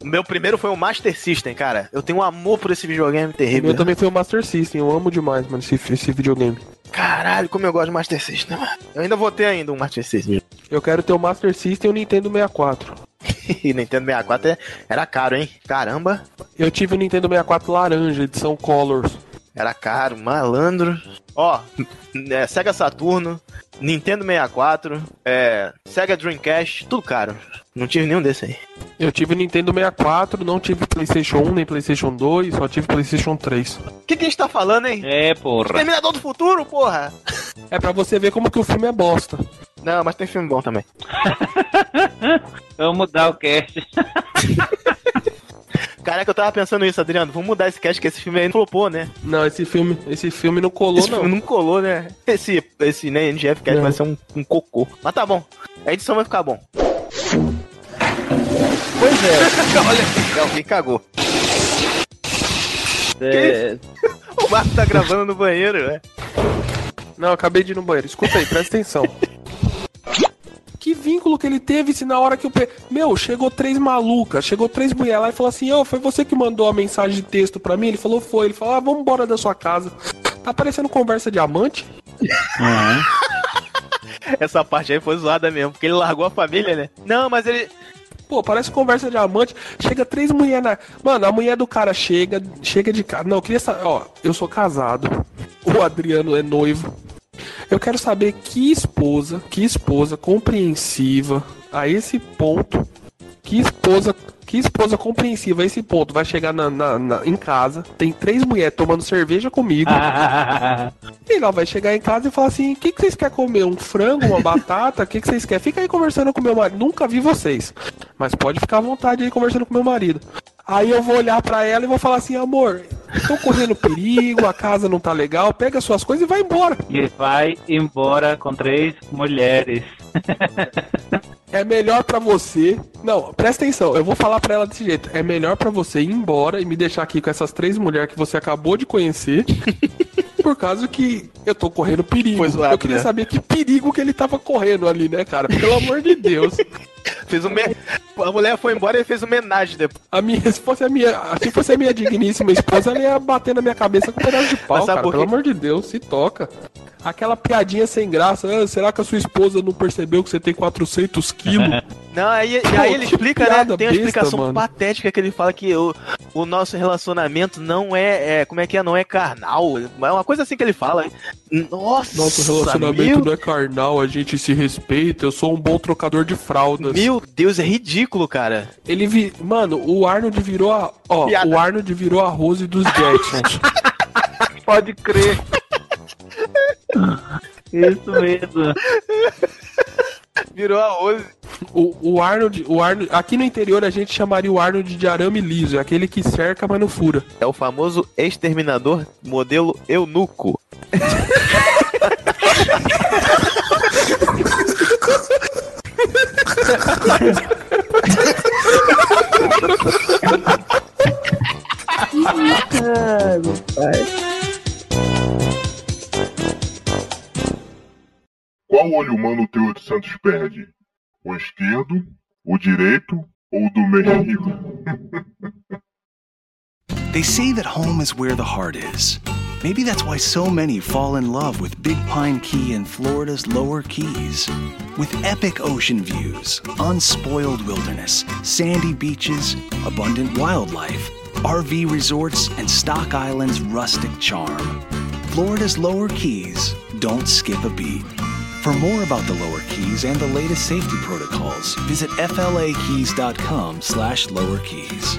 O meu primeiro foi o Master System, cara. Eu tenho um amor por esse videogame O terrível. meu também foi o Master System. Eu amo demais, mano, esse, esse videogame. Caralho, como eu gosto de Master System, mano. Eu ainda vou ter ainda um Master System. Eu quero ter o Master System e o Nintendo 64. E Nintendo 64 é- era caro, hein? Caramba. Eu tive o Nintendo 64 laranja, edição Colors. Era caro, malandro. Ó, é, Sega Saturno, Nintendo 64, é, Sega Dreamcast, tudo caro. Não tive nenhum desse aí. Eu tive o Nintendo 64, não tive PlayStation 1 nem PlayStation 2, só tive PlayStation 3. O que, que a gente tá falando, hein? É, porra. Terminador do Futuro, porra! É pra você ver como que o filme é bosta. Não, mas tem filme bom também. Vamos mudar o cast. Caraca, eu tava pensando nisso, Adriano. Vamos mudar esse cast, que esse filme aí não flopou, né? Não, esse filme, esse filme não colou, esse não. filme não colou, né? Esse, esse né, NGF cast Não. vai ser um, um cocô. Mas tá bom. A edição vai ficar bom. Pois é. Olha aqui, alguém cagou. É, O Marco tá gravando no banheiro, né? Não, acabei de ir no banheiro. Escuta aí, presta atenção. Que vínculo que ele teve se na hora que eu. Pe... Meu, chegou três malucas, chegou três mulheres lá e falou assim: Ô, foi você que mandou a mensagem de texto pra mim? Ele falou: Foi. Ele falou: Ah, vamos embora da sua casa. Tá parecendo conversa de amante? Essa parte aí foi zoada mesmo, porque ele largou a família, né? Não, mas ele. Pô, parece conversa de amante. Chega três mulheres na. Mano, a mulher do cara chega, chega de casa. Não, eu queria saber. Ó, eu sou casado. O Adriano é noivo. Eu quero saber que esposa, que esposa compreensiva a esse ponto. Que esposa, que esposa compreensiva a esse ponto vai chegar na, na- na- em casa, tem três mulheres tomando cerveja comigo. E ela vai chegar em casa e falar assim: o que, que vocês querem comer? Um frango, uma batata? O que, que vocês querem? Fica aí conversando com meu marido. Nunca vi vocês. Mas pode ficar à vontade aí conversando com meu marido. Aí eu vou olhar pra ela e vou falar assim: amor, tô correndo perigo, a casa não tá legal, pega suas coisas e vai embora. E vai embora com três mulheres. É melhor pra você. Não, presta atenção, eu vou falar pra ela desse jeito. É melhor pra você ir embora e me deixar aqui com essas três mulheres que você acabou de conhecer. Por causa que eu tô correndo perigo. Zoado, eu queria né? saber que perigo que ele tava correndo ali, né, cara? Pelo amor de Deus. Fez um. me- A mulher foi embora e fez homenagem depois. A minha, se fosse a minha, se fosse a minha digníssima esposa, ela ia bater na minha cabeça com um pedaço de pau, cara. Pelo amor de Deus, se toca. Aquela piadinha sem graça. "Ah, será que a sua esposa não percebeu que você tem 400 quilos? Não, aí, Pô, aí ele explica, né? Tem uma besta, explicação mano. patética que ele fala que o, o nosso relacionamento não é, é- Como é que é? Não é carnal. É uma coisa assim que ele fala. Nossa, Nosso relacionamento meu, não é carnal, a gente se respeita, eu sou um bom trocador de fraldas. Meu Deus, é ridículo, cara. Ele vi... Mano, o Arnold virou a. Ó, Piada. o Arnold virou a Rose dos Jacksons. Pode crer. Isso mesmo. Virou a Rose. o, o Arnold, o Arnold. Aqui no interior a gente chamaria o Arnold de arame liso, é aquele que cerca, mas não fura. É o famoso exterminador modelo eunuco. Qual olho humano o Teor Santos perde? O esquerdo, o direito ou o do meio? They say that home is where the heart is. Maybe that's why so many fall in love with Big Pine Key in Florida's lower keys. With epic ocean views, unspoiled wilderness, sandy beaches, abundant wildlife, RV resorts, and Stock Island's rustic charm. Florida's lower keys don't skip a beat. For more about the lower keys and the latest safety protocols, visit flakeys.com slash lower keys.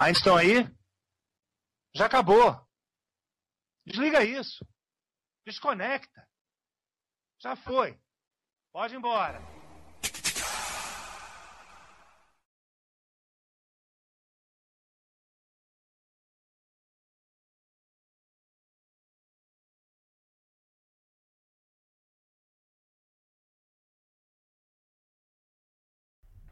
Ainda estão aí? Já acabou. Desliga isso. Desconecta. Já foi. Pode ir embora.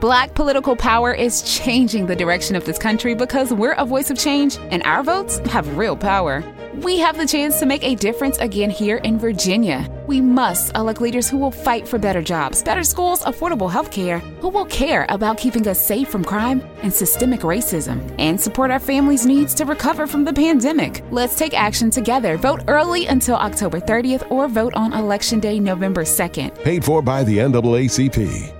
Black political power is changing the direction of this country because we're a voice of change and our votes have real power. We have the chance to make a difference again here in Virginia. We must elect leaders who will fight for better jobs, better schools, affordable health care, who will care about keeping us safe from crime and systemic racism, and support our families' needs to recover from the pandemic. Let's take action together. Vote early until October 30th or vote on Election Day, November 2nd. Paid for by the NAACP.